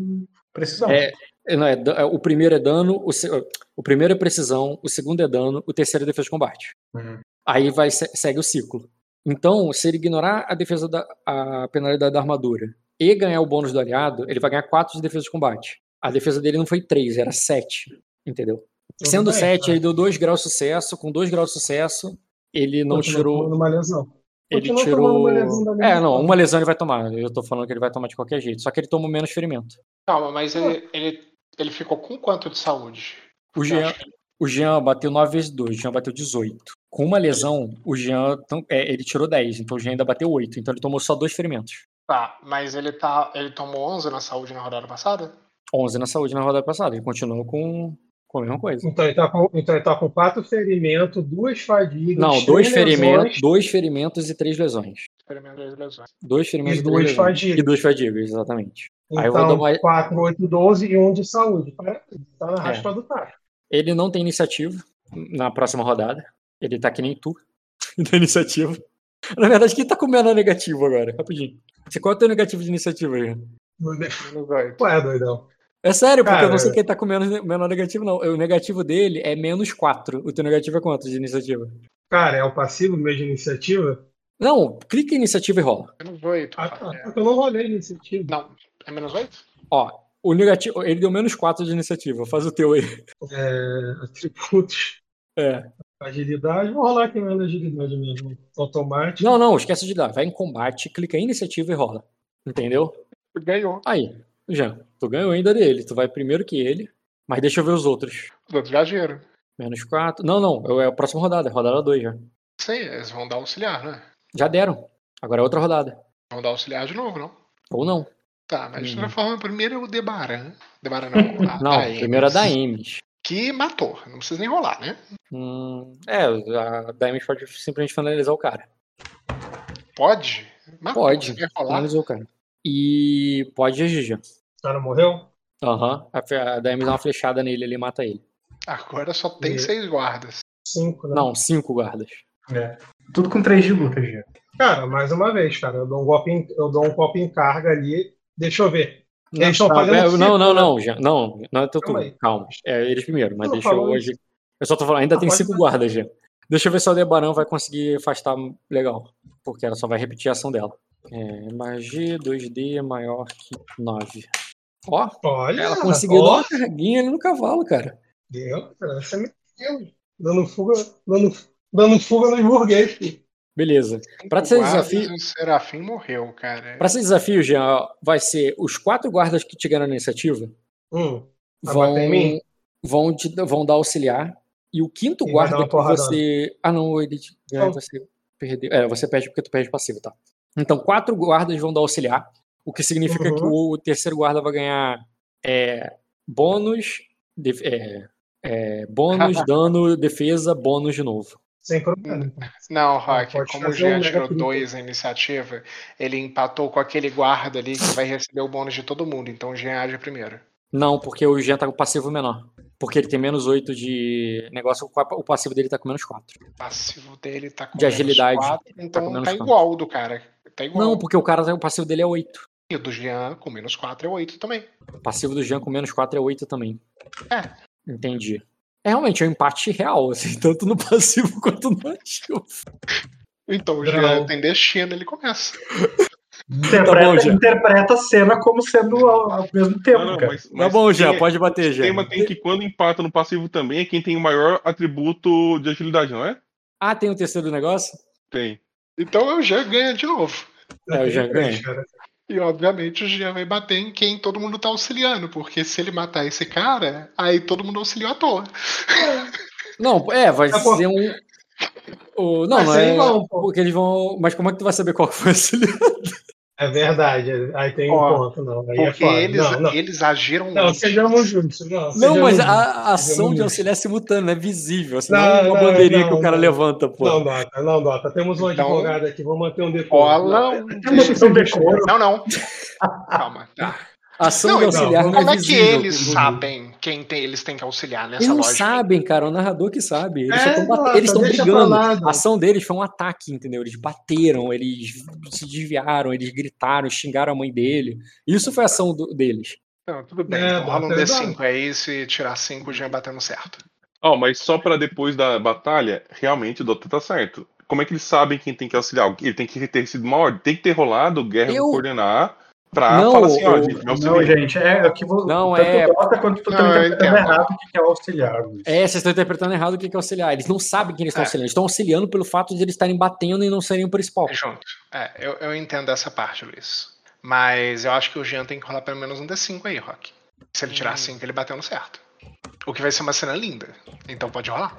[SPEAKER 5] precisão.
[SPEAKER 1] É, é, não, é é, o primeiro é dano, o, o primeiro é precisão, o segundo é dano, o terceiro é defesa de combate.
[SPEAKER 5] Uhum.
[SPEAKER 1] Aí vai se- segue o ciclo. Então, se ele ignorar a defesa da a penalidade da armadura e ganhar o bônus do aliado, ele vai ganhar 4 de defesa de combate. A defesa dele não foi 3, era 7, entendeu?
[SPEAKER 2] Tudo
[SPEAKER 1] Sendo
[SPEAKER 2] bem,
[SPEAKER 1] 7,
[SPEAKER 2] tá.
[SPEAKER 1] ele deu 2 graus de sucesso, com 2 graus de sucesso, ele não
[SPEAKER 2] Continua
[SPEAKER 1] tirou
[SPEAKER 2] uma lesão.
[SPEAKER 1] ele
[SPEAKER 2] Continua
[SPEAKER 1] tirou.
[SPEAKER 2] uma lesão
[SPEAKER 1] É, não, uma lesão ele vai tomar. Eu tô falando que ele vai tomar de qualquer jeito. Só que ele toma menos ferimento.
[SPEAKER 3] Calma, mas ele, ele, ele ficou com quanto de saúde?
[SPEAKER 1] O Jean, o Jean bateu 9 vezes 2, o Jean bateu 18. Com uma lesão, o Jean é, ele tirou 10, então o Jean ainda bateu 8. Então ele tomou só dois ferimentos.
[SPEAKER 3] Tá, mas ele, tá, ele tomou 11 na saúde na rodada passada?
[SPEAKER 1] 11 na saúde na rodada passada. Ele continuou com, com a mesma coisa.
[SPEAKER 2] Então ele tá com, então ele tá com quatro ferimentos, duas fadigas,
[SPEAKER 1] Não, dois
[SPEAKER 2] lesões
[SPEAKER 1] ferimentos, dois ferimentos e três lesões.
[SPEAKER 3] Experimento das lesões.
[SPEAKER 1] Dois ferimentos
[SPEAKER 2] E duas fadigas.
[SPEAKER 1] E duas fadigas, exatamente. Aí eu vou dar
[SPEAKER 2] Então,
[SPEAKER 1] uma-
[SPEAKER 2] 4, 8, 12 e um de saúde. Tá tá na
[SPEAKER 1] É.
[SPEAKER 2] raspa do tacho.
[SPEAKER 1] Ele não tem iniciativa na próxima rodada. Ele tá que nem tu. [LAUGHS] Tem iniciativa. Na verdade, quem tá com o menor negativo agora? Rapidinho. Você qual é o teu negativo de iniciativa aí?
[SPEAKER 3] Menos 8.
[SPEAKER 2] Ué, doidão.
[SPEAKER 1] É sério, porque eu não
[SPEAKER 2] Cara,
[SPEAKER 1] sei quem tá com menos, menor negativo, não. O negativo dele é menos 4. O teu negativo é quanto de iniciativa?
[SPEAKER 2] Cara, é o passivo mesmo de iniciativa?
[SPEAKER 1] Não, clica em iniciativa e rola.
[SPEAKER 3] Menos 8.
[SPEAKER 2] Ah, tá. Porque eu não rolei iniciativa.
[SPEAKER 3] Não, é menos 8?
[SPEAKER 1] Ó, o negativo. Ele deu menos 4 de iniciativa. Faz o teu aí.
[SPEAKER 2] É, atributos.
[SPEAKER 1] É.
[SPEAKER 2] Agilidade. Vou rolar aqui mesmo agilidade mesmo. Automático.
[SPEAKER 1] Não, não, esquece de dar. Vai em combate, clica em iniciativa e rola. Entendeu?
[SPEAKER 3] Ganhou.
[SPEAKER 1] Aí, já. Tu ganhou ainda dele. Tu vai primeiro que ele. Mas deixa eu ver os outros.
[SPEAKER 3] Os outros.
[SPEAKER 1] Menos 4. Não, não. É a próxima rodada. É rodada 2 já.
[SPEAKER 3] Sei, eles vão dar auxiliar, né?
[SPEAKER 1] Já deram. Agora é outra rodada.
[SPEAKER 3] Vão dar auxiliar de novo, não?
[SPEAKER 1] Ou não.
[SPEAKER 3] Tá, mas de
[SPEAKER 1] Hum.
[SPEAKER 3] toda forma, primeiro é o Debaran. Debaran não. [LAUGHS] A,
[SPEAKER 1] Não,
[SPEAKER 3] a
[SPEAKER 1] primeiro é da Ames.
[SPEAKER 3] Que matou. Não precisa nem rolar, né?
[SPEAKER 1] Hum, é, a Diamond pode simplesmente finalizar o cara.
[SPEAKER 3] Pode? Matou,
[SPEAKER 1] Pode. Finalizou o cara. E pode agir já.
[SPEAKER 2] O cara morreu?
[SPEAKER 1] Aham. A, fe- a Diamond dá uma flechada nele ele mata ele.
[SPEAKER 3] Agora só tem
[SPEAKER 2] E-
[SPEAKER 3] seis guardas.
[SPEAKER 2] Cinco, né?
[SPEAKER 1] Não, cinco guardas.
[SPEAKER 5] É. Tudo com 3 de luta, Gia.
[SPEAKER 2] Cara, mais uma vez, cara, eu dou um golpe em, eu dou um golpe em carga ali. Deixa eu ver. Eles estão
[SPEAKER 1] Não,
[SPEAKER 2] fazendo
[SPEAKER 1] é,
[SPEAKER 2] um
[SPEAKER 1] não, não,
[SPEAKER 2] círculo, né?
[SPEAKER 1] não, já, não, não é teu
[SPEAKER 2] Calma.
[SPEAKER 1] É eles primeiro, mas deixa eu hoje. Eu só tô falando, ainda tem cinco guardas já. Deixa eu ver se a Aldebaran vai conseguir afastar legal. Porque ela só vai repetir a ação dela. É, magia 2D maior que 9. Ó,
[SPEAKER 2] Olha,
[SPEAKER 1] ela conseguiu dar
[SPEAKER 2] ó,
[SPEAKER 1] uma carguinha ali no cavalo, cara.
[SPEAKER 2] Deu, cara, essa é minha dando fuga, dando, dando fuga nos burguês, filho.
[SPEAKER 1] Beleza. Pra
[SPEAKER 3] Cinco
[SPEAKER 1] ser desafio-
[SPEAKER 3] O Serafim morreu, cara.
[SPEAKER 1] Pra esse desafio, Jean, vai ser os quatro guardas que ganham na iniciativa
[SPEAKER 2] Hum,
[SPEAKER 1] vão,
[SPEAKER 2] bater em mim?
[SPEAKER 1] vão, te, vão dar auxiliar. E o quinto
[SPEAKER 2] E
[SPEAKER 1] guarda que você. Ah, não, ele te ganha,
[SPEAKER 2] Não.
[SPEAKER 1] você perdeu. É, você perde porque tu perde passivo, tá? Então, quatro guardas vão dar auxiliar, o que significa que
[SPEAKER 2] Uhum.
[SPEAKER 1] o terceiro guarda vai ganhar é, bônus, de- é, é, bônus, [LAUGHS] dano, defesa, bônus de novo.
[SPEAKER 2] Sem problema. então.
[SPEAKER 3] Não, Rock,
[SPEAKER 2] pode
[SPEAKER 3] como o Jean tirou dois na iniciativa, ele empatou com aquele guarda ali que vai receber o bônus de todo mundo. Então o Jean age primeiro.
[SPEAKER 1] Não, porque o Jean tá com passivo menor. Porque ele tem menos 8 de negócio, o passivo dele tá com menos 4.
[SPEAKER 3] O passivo dele tá com
[SPEAKER 1] De
[SPEAKER 3] menos
[SPEAKER 1] agilidade.
[SPEAKER 3] quatro,
[SPEAKER 1] Tá
[SPEAKER 3] então tá,
[SPEAKER 1] menos quatro.
[SPEAKER 3] igual o do cara. Tá igual.
[SPEAKER 1] Não, porque o cara, o passivo dele é 8.
[SPEAKER 3] E o do Jean com menos 4 é 8 também.
[SPEAKER 1] O passivo do Jean com menos 4 é 8 também.
[SPEAKER 3] É.
[SPEAKER 1] Entendi. É realmente é um empate real, assim, [LAUGHS] tanto no passivo [LAUGHS] quanto no ativo.
[SPEAKER 3] Então o. Jean tem destino, ele começa.
[SPEAKER 5] Interpreta,
[SPEAKER 1] Tá bom,
[SPEAKER 5] interpreta a cena como sendo ao, ao mesmo tempo,
[SPEAKER 6] Não, não,
[SPEAKER 5] cara.
[SPEAKER 6] mas,
[SPEAKER 1] Tá
[SPEAKER 6] mas
[SPEAKER 1] bom, Jean,
[SPEAKER 6] tem-
[SPEAKER 1] pode bater,
[SPEAKER 6] O
[SPEAKER 1] Jean.
[SPEAKER 6] sistema tem que, quando empata no passivo também, é quem tem o maior atributo de agilidade, não é?
[SPEAKER 1] Ah, tem o terceiro negócio?
[SPEAKER 6] Tem.
[SPEAKER 3] Então o Jean ganha de novo.
[SPEAKER 1] É, o Jean ganha.
[SPEAKER 3] E obviamente o Jean vai bater em quem todo mundo tá auxiliando, porque se ele matar esse cara, aí todo mundo auxiliou à toa. [LAUGHS]
[SPEAKER 1] Não, é, vai
[SPEAKER 2] Tá bom.
[SPEAKER 1] ser um. O, não,
[SPEAKER 2] Vai
[SPEAKER 1] não é. Porque eles vão. Mas como é que tu vai saber qual foi esse
[SPEAKER 2] É verdade, aí tem um
[SPEAKER 3] Ó,
[SPEAKER 2] ponto, não. Aí é
[SPEAKER 3] Porque
[SPEAKER 2] foda.
[SPEAKER 3] eles,
[SPEAKER 2] não, não.
[SPEAKER 3] eles agiram
[SPEAKER 2] Não, sejamos justos. Não,
[SPEAKER 1] Não,
[SPEAKER 2] sejamos
[SPEAKER 1] mas
[SPEAKER 2] justos.
[SPEAKER 1] a, ação
[SPEAKER 2] Sejamos
[SPEAKER 1] de auxiliar é simultânea, é visível. Assim, não,
[SPEAKER 2] Não,
[SPEAKER 1] é uma
[SPEAKER 2] não,
[SPEAKER 1] bandeirinha
[SPEAKER 2] não,
[SPEAKER 1] que o cara
[SPEAKER 2] não.
[SPEAKER 1] levanta, pô.
[SPEAKER 2] Não, Dota, não, Dota. Temos um
[SPEAKER 3] Então,
[SPEAKER 2] advogado aqui, vamos manter um decoro.
[SPEAKER 3] Um.
[SPEAKER 5] Um decoro.
[SPEAKER 3] Não, não. Calma. Tá.
[SPEAKER 1] A ação
[SPEAKER 3] Não,
[SPEAKER 1] de
[SPEAKER 3] então,
[SPEAKER 1] auxiliar não,
[SPEAKER 3] Como
[SPEAKER 1] é
[SPEAKER 3] é que eles sabem quem tem, eles têm que auxiliar nessa
[SPEAKER 1] Eles não
[SPEAKER 3] lógica?
[SPEAKER 1] sabem, cara, o narrador que sabe. Eles
[SPEAKER 2] É,
[SPEAKER 1] eles estão brigando. A ação deles foi um ataque, entendeu? Eles bateram, eles se desviaram, eles gritaram, xingaram a mãe dele. Isso foi a ação do- deles.
[SPEAKER 3] Não, tudo bem.
[SPEAKER 2] É,
[SPEAKER 3] então rola um
[SPEAKER 2] bota-
[SPEAKER 3] D5 aí, se tirar 5, o Jean batendo certo.
[SPEAKER 6] Ó, mas só pra depois da batalha, realmente o Dota tá certo. Como é que eles sabem quem tem que auxiliar? Ele tem que ter sido uma ordem, tem que ter rolado guerra
[SPEAKER 1] Eu-
[SPEAKER 6] do coordenar pra
[SPEAKER 1] Não,
[SPEAKER 6] falar assim, ó,
[SPEAKER 1] o-
[SPEAKER 6] gente, me
[SPEAKER 5] Não,
[SPEAKER 6] auxilia.
[SPEAKER 5] gente, é que vou,
[SPEAKER 1] Não,
[SPEAKER 5] tanto
[SPEAKER 1] é-
[SPEAKER 5] o Dota quanto tu
[SPEAKER 3] Não,
[SPEAKER 5] tá interpretando errado o que é auxiliar. Luiz.
[SPEAKER 1] É, vocês estão interpretando errado o que é auxiliar. Eles não sabem quem eles estão
[SPEAKER 3] É.
[SPEAKER 1] auxiliando. Eles estão auxiliando pelo fato de eles estarem batendo e não serem o principal.
[SPEAKER 3] Junto. É, eu, eu entendo essa parte, Luiz. Mas eu acho que o Jean tem que rolar pelo menos um D5 aí, Rock. Se ele
[SPEAKER 1] Hum.
[SPEAKER 3] tirar 5, ele bateu no certo. O que vai ser uma cena linda. Então pode rolar.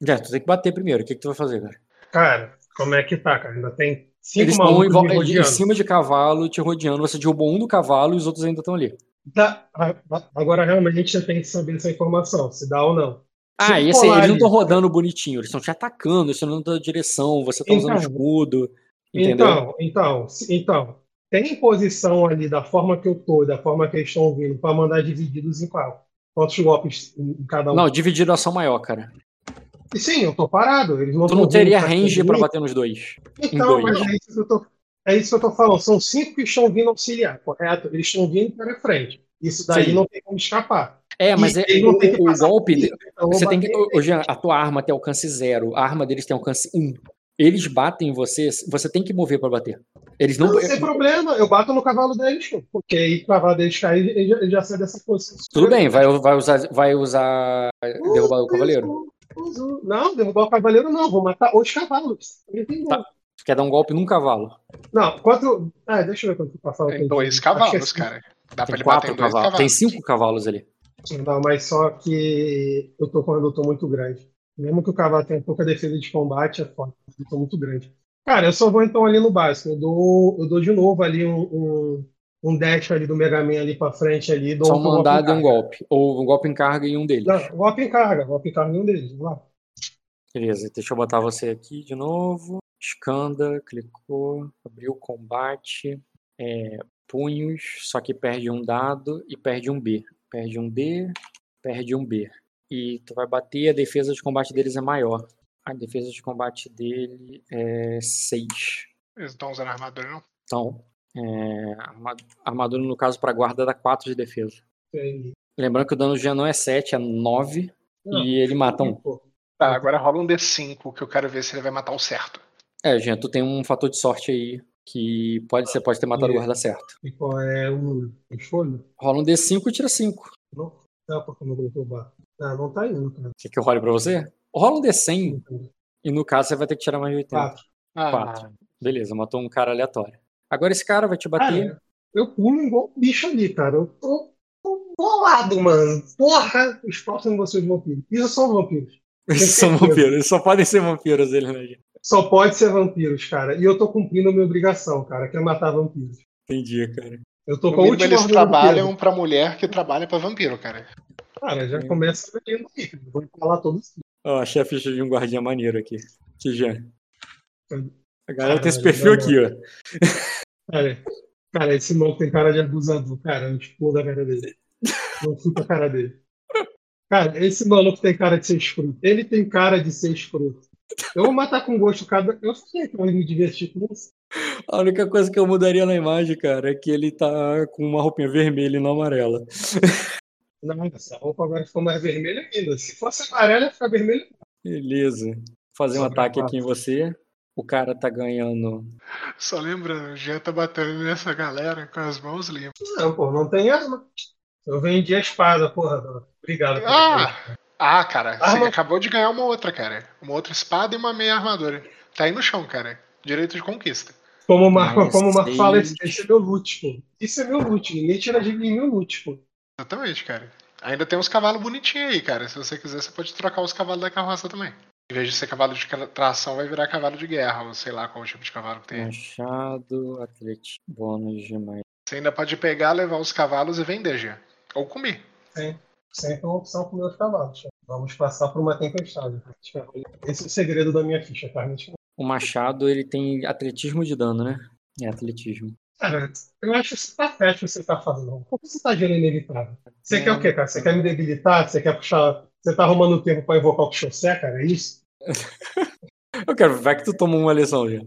[SPEAKER 1] Já, tu tem que bater primeiro. O que, que tu vai fazer, cara?
[SPEAKER 2] Cara, como é que tá, cara? Ainda tem cinco
[SPEAKER 1] Eles estão em,
[SPEAKER 2] me
[SPEAKER 1] em cima de cavalo, te rodeando. Você derrubou um do cavalo e os outros ainda estão ali.
[SPEAKER 2] Tá, a- a- agora realmente você tem que saber essa informação, se dá ou não.
[SPEAKER 1] Ah, e assim, eles não estão rodando bonitinho. Eles estão te atacando, eles estão dando direção. Você tá usando
[SPEAKER 2] Então.
[SPEAKER 1] escudo. Entendeu?
[SPEAKER 2] Então, então, então, tem posição ali da forma que eu tô, da forma que eles estão vindo, para mandar divididos em qual? Quantos golpes em cada um?
[SPEAKER 1] Não, dividido a ação maior, cara.
[SPEAKER 2] E sim, eu tô parado. Eles não
[SPEAKER 1] Tu não teria range
[SPEAKER 2] mim.
[SPEAKER 1] bater nos dois.
[SPEAKER 2] Então,
[SPEAKER 1] dois.
[SPEAKER 2] mas é isso que eu tô, é isso que eu tô falando. São cinco que estão vindo auxiliar, correto? Eles estão vindo para frente. Isso daí
[SPEAKER 1] Sim.
[SPEAKER 2] não tem como escapar.
[SPEAKER 1] É, mas
[SPEAKER 2] E
[SPEAKER 1] é, o, o golpe.
[SPEAKER 2] isso, então
[SPEAKER 1] Você tem que. Jean, a tua arma tem alcance zero. A arma deles tem alcance 1. Eles batem em você, você tem que mover pra bater. Eles não.
[SPEAKER 2] Não, sem problema, eu bato no cavalo deles, porque aí o cavalo deles cai já, ele já sai dessa posição.
[SPEAKER 1] Tudo bem, vai, vai usar, vai usar derrubar o cavaleiro.
[SPEAKER 2] Não, derrubar o cavaleiro não, vou matar os cavalos.
[SPEAKER 1] Tá. Tu quer dar um golpe num cavalo.
[SPEAKER 2] Não, quanto. Ah, deixa eu ver quanto cavalo
[SPEAKER 3] Tem dois cavalos, cara. Dá pra
[SPEAKER 1] Tem
[SPEAKER 3] ele bater
[SPEAKER 1] quatro
[SPEAKER 3] dois
[SPEAKER 1] cavalos.
[SPEAKER 3] cavalos.
[SPEAKER 1] Tem cinco cavalos ali.
[SPEAKER 2] Não, mas só que eu tô com um redutor muito grande. Mesmo que o cavalo tenha pouca defesa de combate, é foda. Um redutor muito grande. Cara, eu só vou então ali no básico. Eu dou, eu dou de novo ali um, um, um dash ali do Mega Man ali pra frente ali.
[SPEAKER 1] Só
[SPEAKER 2] um
[SPEAKER 1] mandado e um golpe. Ou um golpe em carga em um deles.
[SPEAKER 2] Não, golpe em carga, golpe em carga em um deles. Vamos lá.
[SPEAKER 1] Beleza, deixa eu botar você aqui de novo. Escanda, clicou, abriu combate. é, punhos, só que perde um dado e perde um B. Perde um D, perde um B. E tu vai bater, a defesa de combate deles é maior. A defesa de combate dele é 6.
[SPEAKER 3] Eles não estão usando armadura, não.
[SPEAKER 1] Então, É, arma- armadura, no caso, para guarda, dá 4 de defesa.
[SPEAKER 2] Entendi.
[SPEAKER 1] Lembrando que o dano já não é 7, é 9.
[SPEAKER 2] Não,
[SPEAKER 1] e ele mata um.
[SPEAKER 3] Tá, agora rola um D5 que eu quero ver se ele vai matar o certo.
[SPEAKER 1] É, Jean, tu tem um fator de sorte aí que pode, você pode ter matado o
[SPEAKER 2] E-
[SPEAKER 1] guarda certo.
[SPEAKER 2] E qual é o escolho?
[SPEAKER 1] Rola um D5 e tira 5.
[SPEAKER 2] Não, não, porque não colocou o bar. Ah, não tá indo, cara.
[SPEAKER 1] Quer que eu role pra você? Rola um D100 e no caso você vai ter que tirar mais de 80.
[SPEAKER 2] Quatro.
[SPEAKER 3] Ah,
[SPEAKER 1] Quatro. Beleza, matou um cara aleatório. Agora esse cara vai te bater.
[SPEAKER 2] Cara, eu pulo igual um bicho ali, cara. Eu tô, tô bolado, mano. Porra, os próximos vão ser os vampiros. [LAUGHS] Isso são vampiros.
[SPEAKER 1] Eles são vampiros, eles só podem ser vampiros eles, né, gente?
[SPEAKER 2] Só pode ser vampiros, cara. E eu tô cumprindo a minha obrigação, cara, que é matar vampiros.
[SPEAKER 1] Entendi, cara.
[SPEAKER 2] Eu tô
[SPEAKER 3] No
[SPEAKER 2] com a
[SPEAKER 3] mínimo, eles trabalham pra mulher que trabalha pra vampiro, cara.
[SPEAKER 2] Cara, já começa vendendo aí. Vou falar todos.
[SPEAKER 1] Ó, achei a ficha de um guardinha maneiro aqui. Já. A galera tem esse perfil aqui, ó.
[SPEAKER 2] Cara, cara, esse maluco tem cara de abusador, cara. Eu expor da cara dele. Não fui pra cara dele. Cara, esse maluco tem cara de ser escroto. Ele tem cara de ser escroto. Eu vou matar com gosto cada. Eu sei que eu vou me divertir com isso.
[SPEAKER 1] A única coisa que eu mudaria na imagem, cara, é que ele tá com uma roupinha vermelha e não amarela.
[SPEAKER 2] Não, essa roupa agora ficou mais vermelha ainda. Se fosse amarela, ia ficar vermelha.
[SPEAKER 1] Beleza. Vou fazer um
[SPEAKER 2] Sobre
[SPEAKER 1] ataque aqui em você. O cara tá ganhando.
[SPEAKER 3] Só lembrando, o Jean tá batendo nessa galera com as mãos limpas.
[SPEAKER 2] Não, pô, não tem arma. Eu vendi a espada, porra. Obrigado.
[SPEAKER 3] Ah! Ah, cara, você
[SPEAKER 2] Arma-
[SPEAKER 3] acabou de ganhar uma outra, cara. Uma outra espada e uma meia armadura. Tá aí no chão, cara. Direito de conquista.
[SPEAKER 2] Como o Marco,
[SPEAKER 1] Mais
[SPEAKER 2] como o Marco fala, esse, esse é meu loot, pô. Isso é meu loot. Ninguém tira de mim meu loot, pô.
[SPEAKER 3] Exatamente, cara. Ainda tem uns cavalos bonitinhos aí, cara. Se você quiser, você pode trocar os cavalos da carroça também. Em vez de ser cavalo de tração, vai virar cavalo de guerra, ou sei lá qual tipo de cavalo que tem.
[SPEAKER 1] Machado, atletismo, bônus de mais.
[SPEAKER 3] Você ainda pode pegar, levar os cavalos e vender, Jean. Ou comer.
[SPEAKER 2] Sempre uma opção com meus cavalos. Vamos passar por uma tempestade. Esse é o segredo da minha ficha, tá?
[SPEAKER 1] O machado, ele tem atletismo de dano, né? É atletismo.
[SPEAKER 2] Cara, eu acho isso patético o que você tá fazendo. Por que você tá gerando inevitável? Você quer o quê, cara? Você quer me debilitar? Você quer puxar. Você tá arrumando tempo pra invocar o Xoxé, cara? É isso?
[SPEAKER 1] Eu quero, vai que tu tomou uma lição já.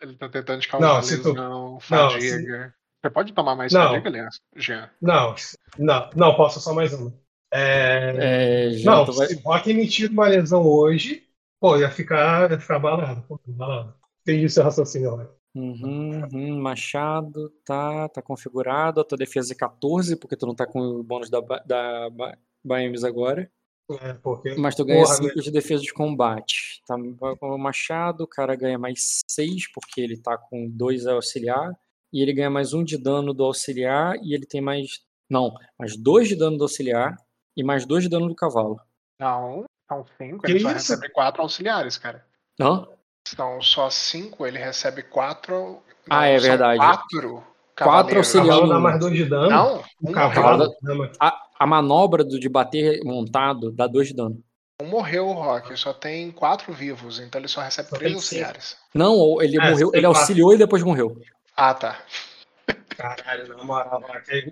[SPEAKER 3] Ele tá tentando te causar
[SPEAKER 2] Não, se tu-
[SPEAKER 3] lesão, fadiga. Você pode tomar mais
[SPEAKER 2] Não.
[SPEAKER 3] fadiga, Leandro? Jean.
[SPEAKER 2] Não, não, não, posso só mais uma. É...
[SPEAKER 1] É, já
[SPEAKER 2] Não,
[SPEAKER 1] tu vai.
[SPEAKER 2] se o Rock emitir uma lesão hoje, pô, ia ficar, ia ficar balado. Pô, balado. Entendi o seu raciocínio, Rock.
[SPEAKER 1] Uhum, uhum, machado, tá, tá configurado. A tua defesa é 14, porque tu não tá com o bônus da, da Baemis agora.
[SPEAKER 2] É, porque,
[SPEAKER 1] Mas tu ganha
[SPEAKER 2] Porra,
[SPEAKER 1] 5 de defesa de combate. Tá com o machado, o cara ganha mais 6, porque ele tá com 2 auxiliar. E ele ganha mais 1 de dano do auxiliar. E ele tem mais. Não, mais 2 de dano do auxiliar. E mais 2 de dano do cavalo.
[SPEAKER 3] Não, são cinco.
[SPEAKER 2] Que
[SPEAKER 3] Ele só
[SPEAKER 2] isso?
[SPEAKER 3] recebe quatro auxiliares, cara.
[SPEAKER 1] Não?
[SPEAKER 3] São só cinco, ele recebe quatro.
[SPEAKER 1] Ah, é verdade.
[SPEAKER 3] Quatro.
[SPEAKER 1] Quatro
[SPEAKER 3] cavaleiros.
[SPEAKER 2] o
[SPEAKER 1] auxiliares.
[SPEAKER 2] cavalo dá
[SPEAKER 1] um.
[SPEAKER 2] mais dois de dano.
[SPEAKER 3] Não,
[SPEAKER 2] o
[SPEAKER 3] um
[SPEAKER 2] cavalo
[SPEAKER 3] morreu.
[SPEAKER 2] dá mais-
[SPEAKER 1] A, a manobra do, de bater montado dá 2 de dano.
[SPEAKER 3] Um morreu o Rock, só tem quatro vivos, então ele só recebe
[SPEAKER 2] Só
[SPEAKER 3] três auxiliares.
[SPEAKER 1] Não, ele
[SPEAKER 2] É,
[SPEAKER 1] morreu, ele
[SPEAKER 2] quatro.
[SPEAKER 1] auxiliou e depois morreu.
[SPEAKER 3] Ah, tá.
[SPEAKER 2] Caralho, na moral,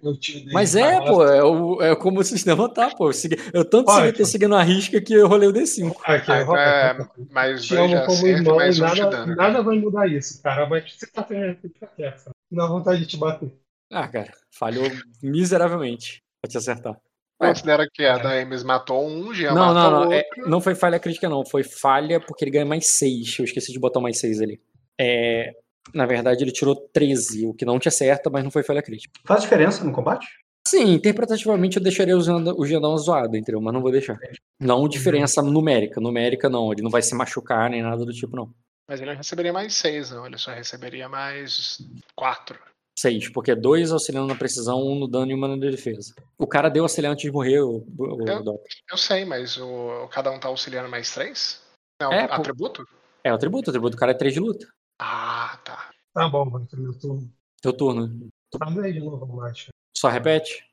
[SPEAKER 2] eu tiro dele.
[SPEAKER 1] Mas é, pô, é, o- é como o sistema tá, pô. Eu, segui- eu tanto
[SPEAKER 2] Olha,
[SPEAKER 1] segui ter
[SPEAKER 2] pô.
[SPEAKER 1] seguindo a risca que eu rolei o D5.
[SPEAKER 2] Aqui,
[SPEAKER 3] Ah,
[SPEAKER 2] Rock,
[SPEAKER 3] é, dois de
[SPEAKER 2] amo como irmão
[SPEAKER 3] mais um
[SPEAKER 2] nada,
[SPEAKER 3] dano.
[SPEAKER 2] nada vai mudar isso, cara. Mas você tá tendo fica quieto. Dá vontade de te bater.
[SPEAKER 1] Ah, cara, falhou miseravelmente pra te acertar.
[SPEAKER 3] Considera que a da Ames matou um, Jean
[SPEAKER 1] Não,
[SPEAKER 3] matou
[SPEAKER 1] não, não. é-
[SPEAKER 3] outro.
[SPEAKER 1] não foi falha crítica, não. Foi falha porque ele ganha mais 6. Eu esqueci de botar mais 6 ali. É, na verdade, ele tirou 13, o que não te acerta, mas não foi falha crítica.
[SPEAKER 5] Faz diferença no combate?
[SPEAKER 1] Sim, interpretativamente eu deixaria o Gendão zoado, entendeu? Mas não vou deixar. Não diferença numérica. Numérica não. Ele não vai se machucar nem nada do tipo, não.
[SPEAKER 3] Mas ele não receberia mais seis, não. Ele só receberia mais quatro.
[SPEAKER 1] 6, porque é 2 auxiliando na precisão, 1 um no dano e uma na defesa. O cara deu auxiliar antes de morrer, o, o,
[SPEAKER 3] Eu-
[SPEAKER 1] Doc.
[SPEAKER 3] Eu sei, mas o, cada um tá auxiliando mais três? Não,
[SPEAKER 1] É, pô.
[SPEAKER 3] atributo?
[SPEAKER 1] É o atributo, o atributo do cara é 3 de luta.
[SPEAKER 3] Ah, tá.
[SPEAKER 2] Tá bom, mano. Meu turno.
[SPEAKER 1] Teu turno.
[SPEAKER 2] Fala aí de novo, macho.
[SPEAKER 1] Só repete?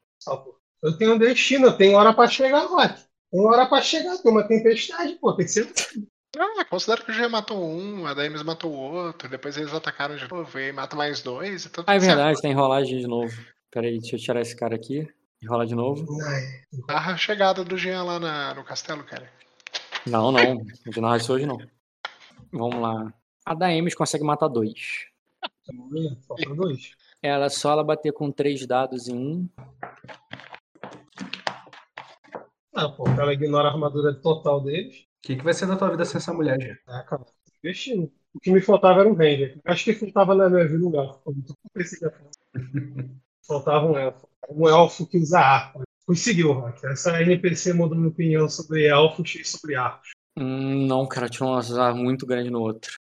[SPEAKER 2] Eu tenho um destino, eu tenho hora pra chegar, Rock. Tem hora pra chegar, tem uma tempestade, pô. Tem que ser.
[SPEAKER 3] Ah, considera que o G matou um, a Daemis matou o outro, depois eles atacaram de novo e mata mais dois. Então
[SPEAKER 1] Ah, é
[SPEAKER 3] tudo certo.
[SPEAKER 1] verdade, tem rolagem de novo. Pera aí, deixa eu tirar esse cara aqui e rolar de novo.
[SPEAKER 3] Narra a chegada do Jean lá na- no castelo, cara.
[SPEAKER 1] Não, não. Não narrar isso hoje, não. Vamos lá. A da Ames consegue matar dois.
[SPEAKER 2] Falta dois.
[SPEAKER 1] Ela só ela bater com três dados em um.
[SPEAKER 2] Ah, pô, ela ignora a armadura total deles.
[SPEAKER 5] O que, que vai ser da tua vida sem essa mulher, Jean?
[SPEAKER 2] É, cara, investindo. O que me faltava era um Ranger. Acho que faltava na minha vida um elfo. [LAUGHS] Faltava um elfo. Um elfo que usa arco. Conseguiu, Rock. Essa NPC mudou minha opinião sobre elfos e sobre arcos.
[SPEAKER 1] Hum, não, cara, tinha um azar muito grande no outro.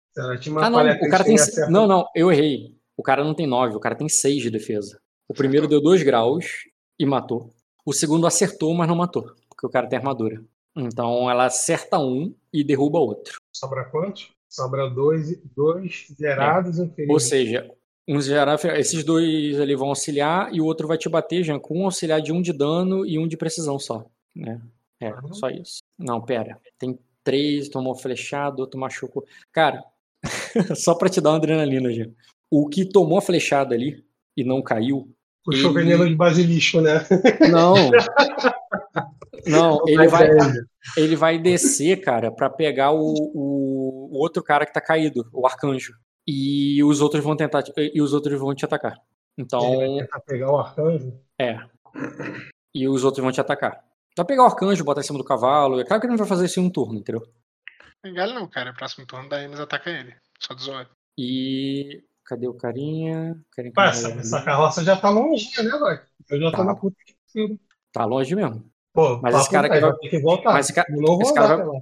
[SPEAKER 2] Uma
[SPEAKER 1] Ah, não, o cara tem. Não, não, eu errei. O cara não tem nove, o cara tem seis de defesa. O primeiro deu dois graus e matou. O segundo acertou, mas não matou, porque o cara tem armadura. Então ela acerta um e derruba outro.
[SPEAKER 2] Sobra quantos? Sobra dois, dois zerados e um
[SPEAKER 1] Ou seja, um gerar, esses dois ali vão auxiliar e o outro vai te bater, Jean, com um auxiliar de um de dano e um de precisão só. Né? É,
[SPEAKER 2] Uhum.
[SPEAKER 1] só isso. Não, pera. Tem três, tomou flechado, outro machucou. Cara, [LAUGHS] só pra te dar uma adrenalina, Jean. O que tomou a flechada ali e não caiu.
[SPEAKER 2] Puxou
[SPEAKER 1] ele-
[SPEAKER 2] veneno de basilisco, né?
[SPEAKER 1] Não. [LAUGHS] Não, ele vai,
[SPEAKER 5] é,
[SPEAKER 1] ele vai descer, cara, pra pegar o, o, o outro cara que tá caído, o arcanjo. E os outros vão tentar. te- E os outros vão te atacar. Então,
[SPEAKER 2] Ele vai tentar pegar o arcanjo.
[SPEAKER 1] é. E os outros vão te atacar. Vai pegar o arcanjo, botar em cima do cavalo. É claro que ele não vai fazer isso em um turno, entendeu?
[SPEAKER 3] Não, cara. Próximo turno da Emes ataca ele. Só de zoeira.
[SPEAKER 1] E. Cadê o carinha? carinha
[SPEAKER 2] Pá, essa, essa carroça já tá longinha, né, velho? Eu já tô
[SPEAKER 1] Tá.
[SPEAKER 2] na puta que.
[SPEAKER 1] Tá longe mesmo.
[SPEAKER 2] Pô,
[SPEAKER 1] Mas esse cara
[SPEAKER 2] vai,
[SPEAKER 1] vai-
[SPEAKER 2] vai ter que voltar.
[SPEAKER 1] Mas esse esse cara
[SPEAKER 2] lá.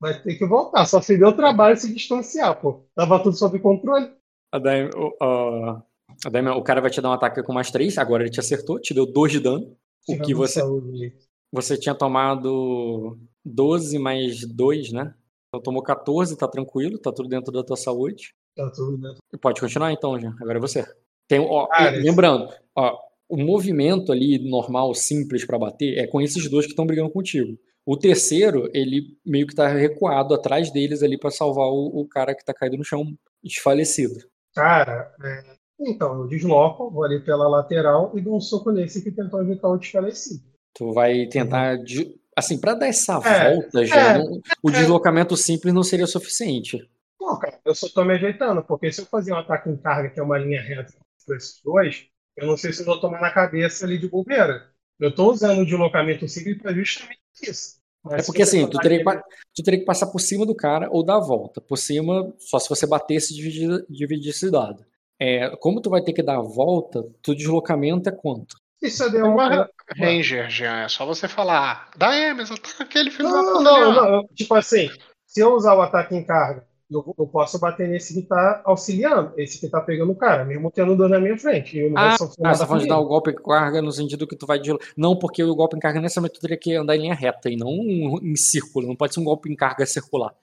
[SPEAKER 2] Vai ter que voltar. Só se deu trabalho se distanciar, pô. Tava tudo sob controle.
[SPEAKER 1] A Daim- o- a Daim- o cara vai te dar um ataque com mais 3, agora ele te acertou, te deu 2 de dano. O que você,
[SPEAKER 2] saúde.
[SPEAKER 1] você tinha tomado 12 mais 2, né? Então tomou 14, tá tranquilo, tá tudo dentro da tua saúde.
[SPEAKER 2] Tá tudo dentro.
[SPEAKER 1] Pode continuar então, já. Agora é você. Tem, ó,
[SPEAKER 2] esse-
[SPEAKER 1] lembrando, ó, o movimento ali normal, simples pra bater, é com esses dois que estão brigando contigo. O terceiro, ele meio que tá recuado atrás deles ali pra salvar o, o cara que tá caído no chão, desfalecido.
[SPEAKER 2] Cara, é, então, eu desloco, vou ali pela lateral e dou um soco nesse que tentou evitar o desfalecido.
[SPEAKER 1] Tu vai tentar. de- Assim, pra dar essa
[SPEAKER 2] É,
[SPEAKER 1] volta, já,
[SPEAKER 2] é,
[SPEAKER 1] não- o deslocamento simples não seria suficiente.
[SPEAKER 2] Não, cara, eu só tô me ajeitando, porque se eu fazer um ataque em carga, que é uma linha reta com esses dois, eu não sei se eu vou tomar na cabeça ali de bobeira. Eu tô usando o deslocamento simples pra justamente isso. Mas
[SPEAKER 1] É porque assim, tu
[SPEAKER 2] botar
[SPEAKER 1] teria, que, tu teria que passar por cima do cara ou dar a volta. Por cima, só se você batesse e dividir, esse dado. É, como tu vai ter que dar a volta, tu deslocamento é quanto?
[SPEAKER 2] Isso é
[SPEAKER 3] Tem
[SPEAKER 2] uma.
[SPEAKER 3] Ranger, Jean. É só você falar. Da Emes, ataca aquele filho da
[SPEAKER 2] Não,
[SPEAKER 3] puta
[SPEAKER 2] não,
[SPEAKER 3] ali, ó."
[SPEAKER 2] não. eu- Tipo assim, se eu usar o ataque em carga, eu, eu posso bater nesse que tá auxiliando, esse que tá pegando o cara, mesmo tendo dois na minha frente. eu não
[SPEAKER 1] Ah,
[SPEAKER 2] vou
[SPEAKER 1] ah, você tá falando
[SPEAKER 2] com
[SPEAKER 1] de dar o golpe em carga no sentido que tu vai de. Não, porque o golpe em carga nessa tu teria que andar em linha reta e não em círculo. Não pode ser um golpe em carga circular.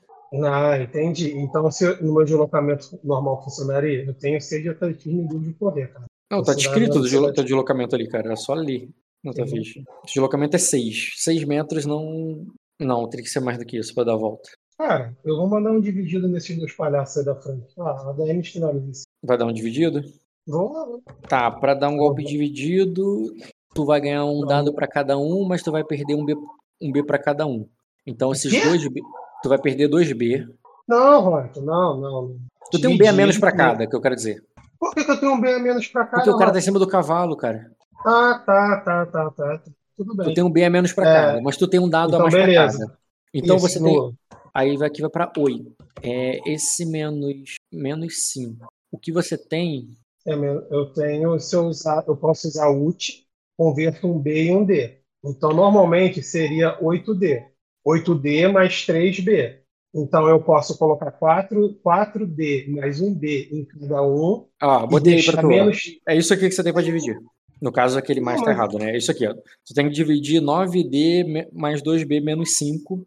[SPEAKER 2] Ah, entendi. Então, se eu- no meu deslocamento normal funcionaria, eu tenho seis de atletismo e de correr, cara.
[SPEAKER 1] Não, tá descrito o teu deslocamento ali, cara. É só ali na tua ficha. O deslocamento é 6. 6 metros não. Não, teria que ser mais do que isso pra dar a volta.
[SPEAKER 2] Cara, eu vou mandar um dividido nesses dois palhaços aí da frente. Ah, a DM finaliza isso.
[SPEAKER 1] Vai dar um dividido?
[SPEAKER 2] Vou lá?
[SPEAKER 1] Tá, pra dar um golpe dividido, tu vai ganhar um dado pra cada um, mas tu vai perder um B, um B para cada um. Então esses
[SPEAKER 2] quê?
[SPEAKER 1] dois B, tu vai perder dois B.
[SPEAKER 2] Não, Roberto, não, não.
[SPEAKER 1] Tu tem um B a menos pra cada, que eu quero dizer.
[SPEAKER 2] Por que, que eu tenho um B a menos pra cada?
[SPEAKER 1] Porque o cara tá em cima do cavalo, cara.
[SPEAKER 2] Ah, tá, tá, tá, tá. Tudo bem.
[SPEAKER 1] Tu tem um B a menos pra
[SPEAKER 2] É.
[SPEAKER 1] cada, mas tu tem um dado a
[SPEAKER 2] Então,
[SPEAKER 1] mais
[SPEAKER 2] beleza.
[SPEAKER 1] pra cada. Então
[SPEAKER 2] Isso,
[SPEAKER 1] você tem. Aí vai aqui vai pra 8. É, esse menos menos 5. O que você tem
[SPEAKER 2] é, eu tenho, se eu usar, eu posso usar ult, converto um B em um D. Então, normalmente seria 8D. 8D mais 3B. Então, eu posso colocar 4, 4D mais um B em cada um.
[SPEAKER 1] Ah, botei
[SPEAKER 2] deixar
[SPEAKER 1] tu.
[SPEAKER 2] menos.
[SPEAKER 1] É isso aqui que você tem pra dividir. No caso, aquele mais tá
[SPEAKER 2] Mas-
[SPEAKER 1] errado, né? É isso aqui, ó. Tu tem que dividir 9D me- mais 2B menos 5.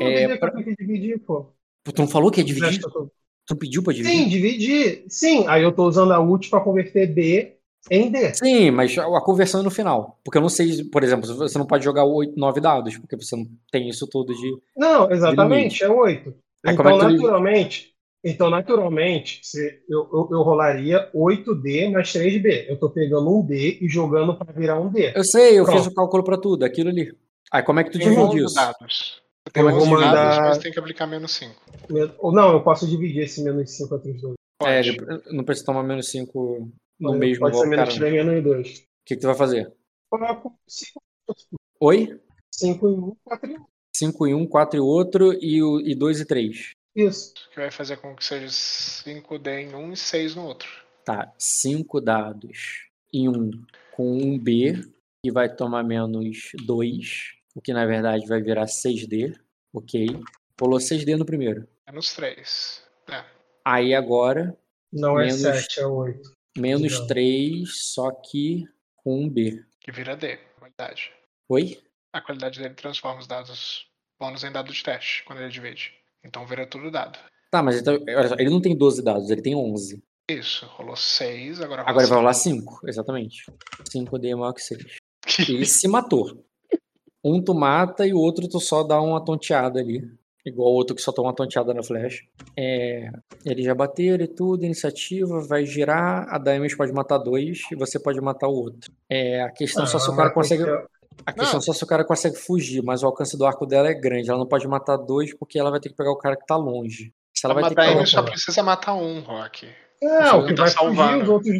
[SPEAKER 2] Eu não
[SPEAKER 1] É,
[SPEAKER 2] é, que dividir, pô?
[SPEAKER 1] Tu não falou que ia dividir? Tu não pediu pra dividir?
[SPEAKER 2] Sim, dividir. Sim, aí eu tô usando a ult para converter B em D.
[SPEAKER 1] Sim, mas a conversão é no final. Porque eu não sei, por exemplo, você não pode jogar 8, 9 dados, porque você não tem isso tudo de.
[SPEAKER 2] Não, exatamente, é 8.
[SPEAKER 1] Aí é
[SPEAKER 2] Então,
[SPEAKER 1] tu-
[SPEAKER 2] naturalmente, então, naturalmente, se eu, eu, eu rolaria 8D mais 3B. Eu tô pegando um D e jogando para virar um D.
[SPEAKER 1] Eu sei, eu
[SPEAKER 2] Pronto.
[SPEAKER 1] fiz o cálculo pra tudo, aquilo ali. Aí como é que tu divide
[SPEAKER 3] 11
[SPEAKER 1] isso?
[SPEAKER 3] dados. Tem 11
[SPEAKER 2] vou
[SPEAKER 3] dados,
[SPEAKER 2] mandar-
[SPEAKER 3] mas tem que aplicar menos 5.
[SPEAKER 2] Ou não, eu posso dividir esse menos 5 entre os dois.
[SPEAKER 1] É, não precisa tomar menos 5 no
[SPEAKER 2] Pode-
[SPEAKER 1] mesmo
[SPEAKER 2] Pode ser
[SPEAKER 1] o
[SPEAKER 2] menos
[SPEAKER 1] cara. O
[SPEAKER 2] 3, menos 2.
[SPEAKER 1] que, que tu vai fazer?
[SPEAKER 2] Coloco 5
[SPEAKER 1] Oi?
[SPEAKER 2] em 1, 4 em 1.
[SPEAKER 1] 5 em um, 4 em outro e 2 e 3.
[SPEAKER 2] Isso.
[SPEAKER 3] Que vai fazer com que seja 5D em um e 6 no outro.
[SPEAKER 1] Tá, 5 dados em um com um B, que vai tomar menos 2, o que na verdade vai virar 6D. Ok. Rolou 6D no primeiro.
[SPEAKER 3] Menos 3. É.
[SPEAKER 1] Aí agora,
[SPEAKER 2] Não é
[SPEAKER 1] Menos-
[SPEAKER 2] 7, é 8.
[SPEAKER 1] menos
[SPEAKER 2] Não.
[SPEAKER 1] 3, só que com um B.
[SPEAKER 3] Que vira D, qualidade.
[SPEAKER 1] Oi?
[SPEAKER 3] A qualidade dele transforma os dados bônus em dado de teste quando ele divide. Então vira tudo dado.
[SPEAKER 1] Tá, mas então, olha só, ele não tem 12 dados, ele tem 11.
[SPEAKER 3] Isso, rolou 6, agora rola
[SPEAKER 1] Agora vai
[SPEAKER 3] cinco.
[SPEAKER 1] rolar 5, exatamente. 5D é maior que 6. [LAUGHS] Ele se matou. Um tu mata e o outro tu só dá uma tonteada ali. Igual o outro que só toma uma tonteada na flecha. É, eles já bateram e tudo, iniciativa, vai girar. A Daemis pode matar dois e você pode matar o outro. É, a questão só se o cara consegue. A questão
[SPEAKER 3] Não.
[SPEAKER 1] só se o cara consegue fugir, mas o alcance do arco dela é grande. Ela não pode matar dois porque ela vai ter que pegar o cara que tá longe. Se ela vai ter que
[SPEAKER 3] matar ele
[SPEAKER 1] o
[SPEAKER 3] só precisa matar um, Rock.
[SPEAKER 2] É, o que
[SPEAKER 3] Tá
[SPEAKER 2] vai
[SPEAKER 3] salvando.
[SPEAKER 2] fugir, os outros.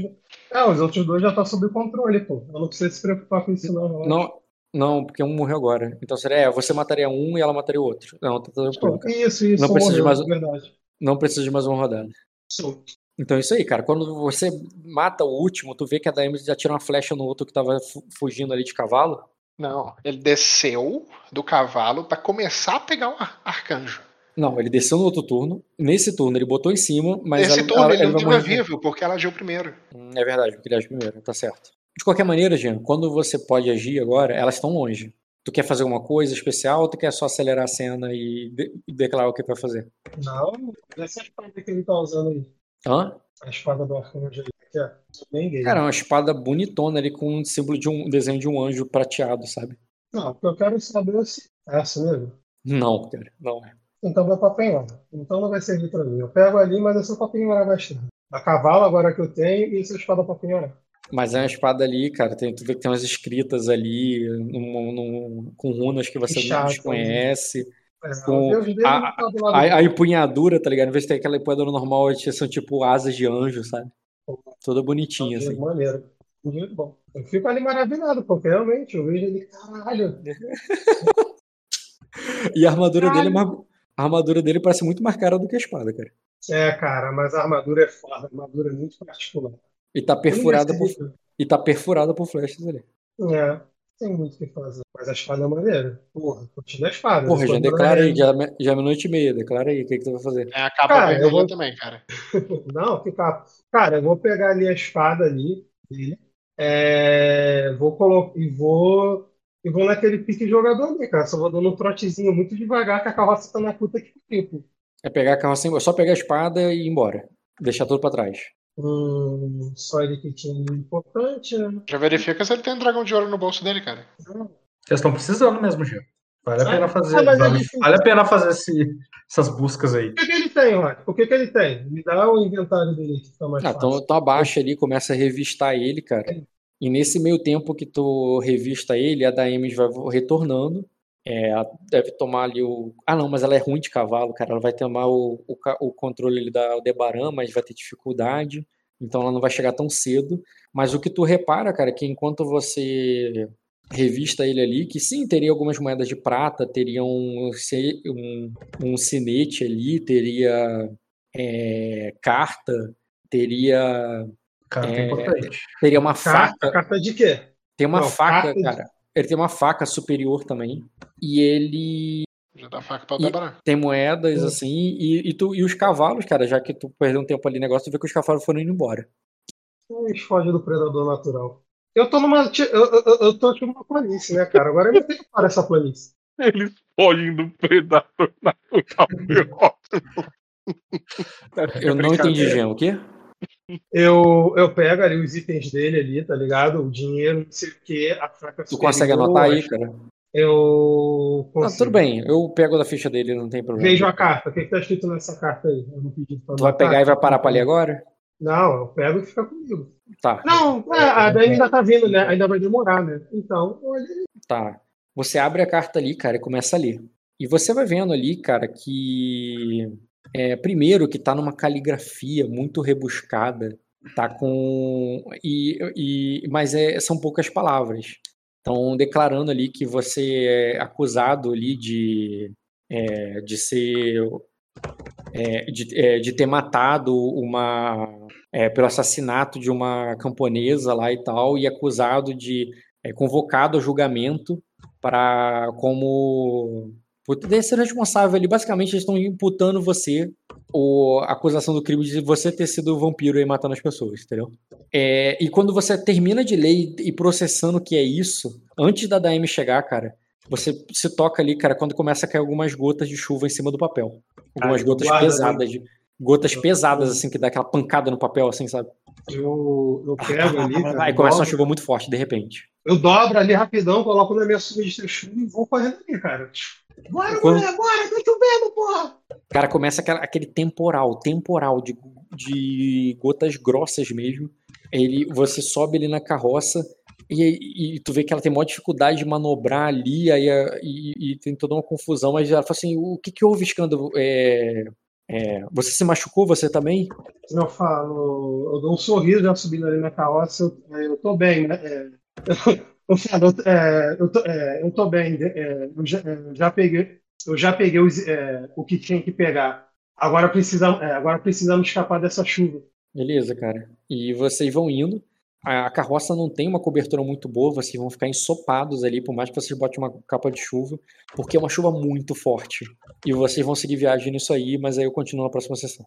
[SPEAKER 2] É, os outros dois já tá sob controle, pô. Eu não preciso se preocupar com isso, não.
[SPEAKER 1] Não, não, porque um morreu agora. Então seria, é, você mataria um e ela mataria o outro. Não, tá tranquilo.
[SPEAKER 2] Isso, isso.
[SPEAKER 1] Não precisa de
[SPEAKER 2] morreu,
[SPEAKER 1] mais-
[SPEAKER 2] verdade.
[SPEAKER 1] Não precisa de mais uma rodada.
[SPEAKER 2] Sim.
[SPEAKER 1] Então é isso aí, cara. Quando você mata o último, tu vê que a Daemis já tira uma flecha no outro que tava fu- fugindo ali de cavalo.
[SPEAKER 3] Não, ele desceu do cavalo pra começar a pegar o ar- arcanjo.
[SPEAKER 1] Não, ele desceu no outro turno. Nesse turno ele botou em cima, mas
[SPEAKER 3] Nesse
[SPEAKER 1] ela,
[SPEAKER 3] turno
[SPEAKER 1] ela-
[SPEAKER 3] ele não
[SPEAKER 1] vai
[SPEAKER 3] tava
[SPEAKER 1] morrer.
[SPEAKER 3] vivo, porque ela agiu primeiro.
[SPEAKER 1] Hum, É verdade, porque ele age primeiro, tá certo. De qualquer maneira, Jean, quando você pode agir agora, elas estão longe. Tu quer fazer alguma coisa especial ou tu quer só acelerar a cena e, de- e declarar o que vai fazer?
[SPEAKER 2] Não, essa espada que ele tá usando aí.
[SPEAKER 1] Hã?
[SPEAKER 2] A espada do arcanjo aí. Que é gay.
[SPEAKER 1] Cara, é uma espada bonitona ali com um símbolo de um desenho de um anjo prateado, sabe?
[SPEAKER 2] Não, o que eu quero saber é se é essa mesmo.
[SPEAKER 1] Não, cara, não é.
[SPEAKER 2] Então vai pra penhora. Então não vai servir pra mim. Eu pego ali, mas é só pra penhorar bastante. A cavalo agora que eu tenho e essa espada pra penhorar.
[SPEAKER 1] Mas é uma espada ali, cara. Tem, tu vê que tem umas escritas ali num- num- com runas que você
[SPEAKER 2] Que
[SPEAKER 1] não
[SPEAKER 2] chato,
[SPEAKER 1] desconhece.
[SPEAKER 2] É,
[SPEAKER 1] Com a- A, a
[SPEAKER 2] dele.
[SPEAKER 1] empunhadura, tá ligado? Em vez de ter aquela empunhadura normal, são tipo asas de anjo, sabe? Toda bonitinha, assim.
[SPEAKER 2] maneira. Muito bom. Eu fico ali maravilhado, porque realmente eu vejo ele, caralho. [LAUGHS]
[SPEAKER 1] E a armadura dele é mais. A armadura dele parece muito mais cara do que a espada, cara.
[SPEAKER 2] É, cara, mas a armadura é foda, a armadura é muito particular.
[SPEAKER 1] E tá perfurada por, e tá perfurada por flechas ali.
[SPEAKER 2] É, tem muito o que fazer. Mas a espada é maneira. Porra, curtindo a espada.
[SPEAKER 1] Porra, já
[SPEAKER 2] tô
[SPEAKER 1] declara aí, já, já é meia-noite e meia. Declara aí, o que, que tu vai fazer?
[SPEAKER 3] É a capa
[SPEAKER 2] Cara,
[SPEAKER 3] vermelha
[SPEAKER 2] vou-
[SPEAKER 3] também, cara. [LAUGHS]
[SPEAKER 2] Não, que capa. Cara, eu vou pegar ali a espada ali dele. É, vou colocar e vou e vou naquele pique jogador ali, cara. Só vou dando um trotezinho muito devagar que a carroça tá na puta que pariu.
[SPEAKER 1] É pegar a carroça, é só pegar a espada e ir embora. Deixar tudo pra trás.
[SPEAKER 2] Só ele que tinha um importante, né?
[SPEAKER 3] Já verifica se ele tem um dragão de ouro no bolso dele, cara.
[SPEAKER 5] Vocês estão precisando mesmo, Gil. Vale a pena fazer.
[SPEAKER 2] ah, mas é
[SPEAKER 5] vale, vale a pena fazer esse- essas buscas aí.
[SPEAKER 2] O que, que ele tem, Rod? O que, que ele tem? Me dá o inventário dele que fica mais
[SPEAKER 1] Ah,
[SPEAKER 2] fácil.
[SPEAKER 1] então tu abaixa ali, começa a revistar ele, cara. E nesse meio tempo que tu revista ele, a Daemis vai retornando. É, ela deve tomar ali o. Ah, não, mas ela é ruim de cavalo, cara. Ela vai tomar o, o, o controle da Aldebaran, mas vai ter dificuldade. Então ela não vai chegar tão cedo. Mas o que tu repara, cara, é que enquanto você revista ele ali, que sim, teria algumas moedas de prata, teria um, um, um sinete ali, teria é, carta, teria
[SPEAKER 5] que
[SPEAKER 1] É,
[SPEAKER 5] importante.
[SPEAKER 1] Teria uma
[SPEAKER 2] Carta,
[SPEAKER 1] faca.
[SPEAKER 2] carta de quê?
[SPEAKER 1] Tem uma
[SPEAKER 2] Não,
[SPEAKER 1] faca,
[SPEAKER 2] carta de-
[SPEAKER 1] cara. Ele tem uma faca superior também. E ele
[SPEAKER 3] Já dá faca pra Aldebaran.
[SPEAKER 1] tem moedas, assim. E, e, tu, e os cavalos, cara, já que tu perdeu um tempo ali no negócio, tu vê que os cavalos foram indo embora.
[SPEAKER 2] Eles fogem do predador natural. Eu tô numa. Eu, eu, eu tô tipo numa planície, né, cara? Agora eu não tenho para essa planície.
[SPEAKER 6] Eles fogem do predador natural.
[SPEAKER 1] Eu não entendi, Jean. O quê?
[SPEAKER 2] Eu, eu pego ali os itens dele ali, tá ligado? O dinheiro, não sei o quê, a faca
[SPEAKER 1] Tu consegue anotar aí, cara?
[SPEAKER 2] Eu consigo.
[SPEAKER 1] tudo bem. Eu pego da ficha dele, não tem problema.
[SPEAKER 2] Vejo a carta. O que, que tá escrito nessa carta aí? Eu não pedi pra
[SPEAKER 1] Tu vai pegar e vai parar pra ler agora?
[SPEAKER 2] Não, eu pego e fica comigo.
[SPEAKER 1] Tá.
[SPEAKER 2] Não, é, a Dani ainda tá vindo, né? Ainda vai demorar, né? Então, olha.
[SPEAKER 1] Tá. Você abre a carta ali, cara, e começa a ler. E você vai vendo ali, cara, que É, primeiro que tá numa caligrafia muito rebuscada, tá com e, e mas é, são poucas palavras. Estão declarando ali que você é acusado ali de é, de ser é, de, é, de ter matado uma é, pelo assassinato de uma camponesa lá e tal e acusado de é, convocado a julgamento para como ter sido responsável ali. Basicamente, eles estão imputando você ou a acusação do crime de você ter sido vampiro e matando as pessoas, entendeu? É, e quando você termina de ler e processando o que é isso, antes da DM chegar, cara, você se toca ali, cara, quando começa a cair algumas gotas de chuva em cima do papel. Algumas
[SPEAKER 2] Ai,
[SPEAKER 1] gotas
[SPEAKER 2] guarda,
[SPEAKER 1] pesadas, de, gotas pesadas, assim, que dá aquela pancada no papel, assim, sabe?
[SPEAKER 2] Eu, eu pego ali, [LAUGHS] cara,
[SPEAKER 1] Aí começa uma
[SPEAKER 2] dobro,
[SPEAKER 1] chuva muito forte, de repente.
[SPEAKER 2] eu dobro ali rapidão, coloco na minha chuva e vou correndo ali, cara. Bora,
[SPEAKER 1] Quando-
[SPEAKER 2] mulher, bora, tá chovendo, porra!
[SPEAKER 1] Cara, começa aquela- aquele temporal, temporal de, de gotas grossas mesmo. Ele, você sobe ali na carroça e, e tu vê que ela tem maior dificuldade de manobrar ali, aí e, e tem toda uma confusão, mas ela fala assim, o que que houve, escândalo? É, é, você se machucou, você também?
[SPEAKER 2] Eu falo, eu dou um sorriso já subindo ali na carroça, eu, eu tô bem, né? É, eu, falo, eu, é, eu, tô, é, eu tô bem, é, eu, já, é, eu já peguei, eu já peguei os, é, o que tinha que pegar. Agora precisa, é, agora precisamos escapar dessa chuva.
[SPEAKER 1] Beleza, cara. E vocês vão indo. A carroça não tem uma cobertura muito boa, vocês vão ficar ensopados ali, por mais que vocês botem uma capa de chuva, porque é uma chuva muito forte. E vocês vão seguir viagem nisso aí, mas aí eu continuo na próxima sessão.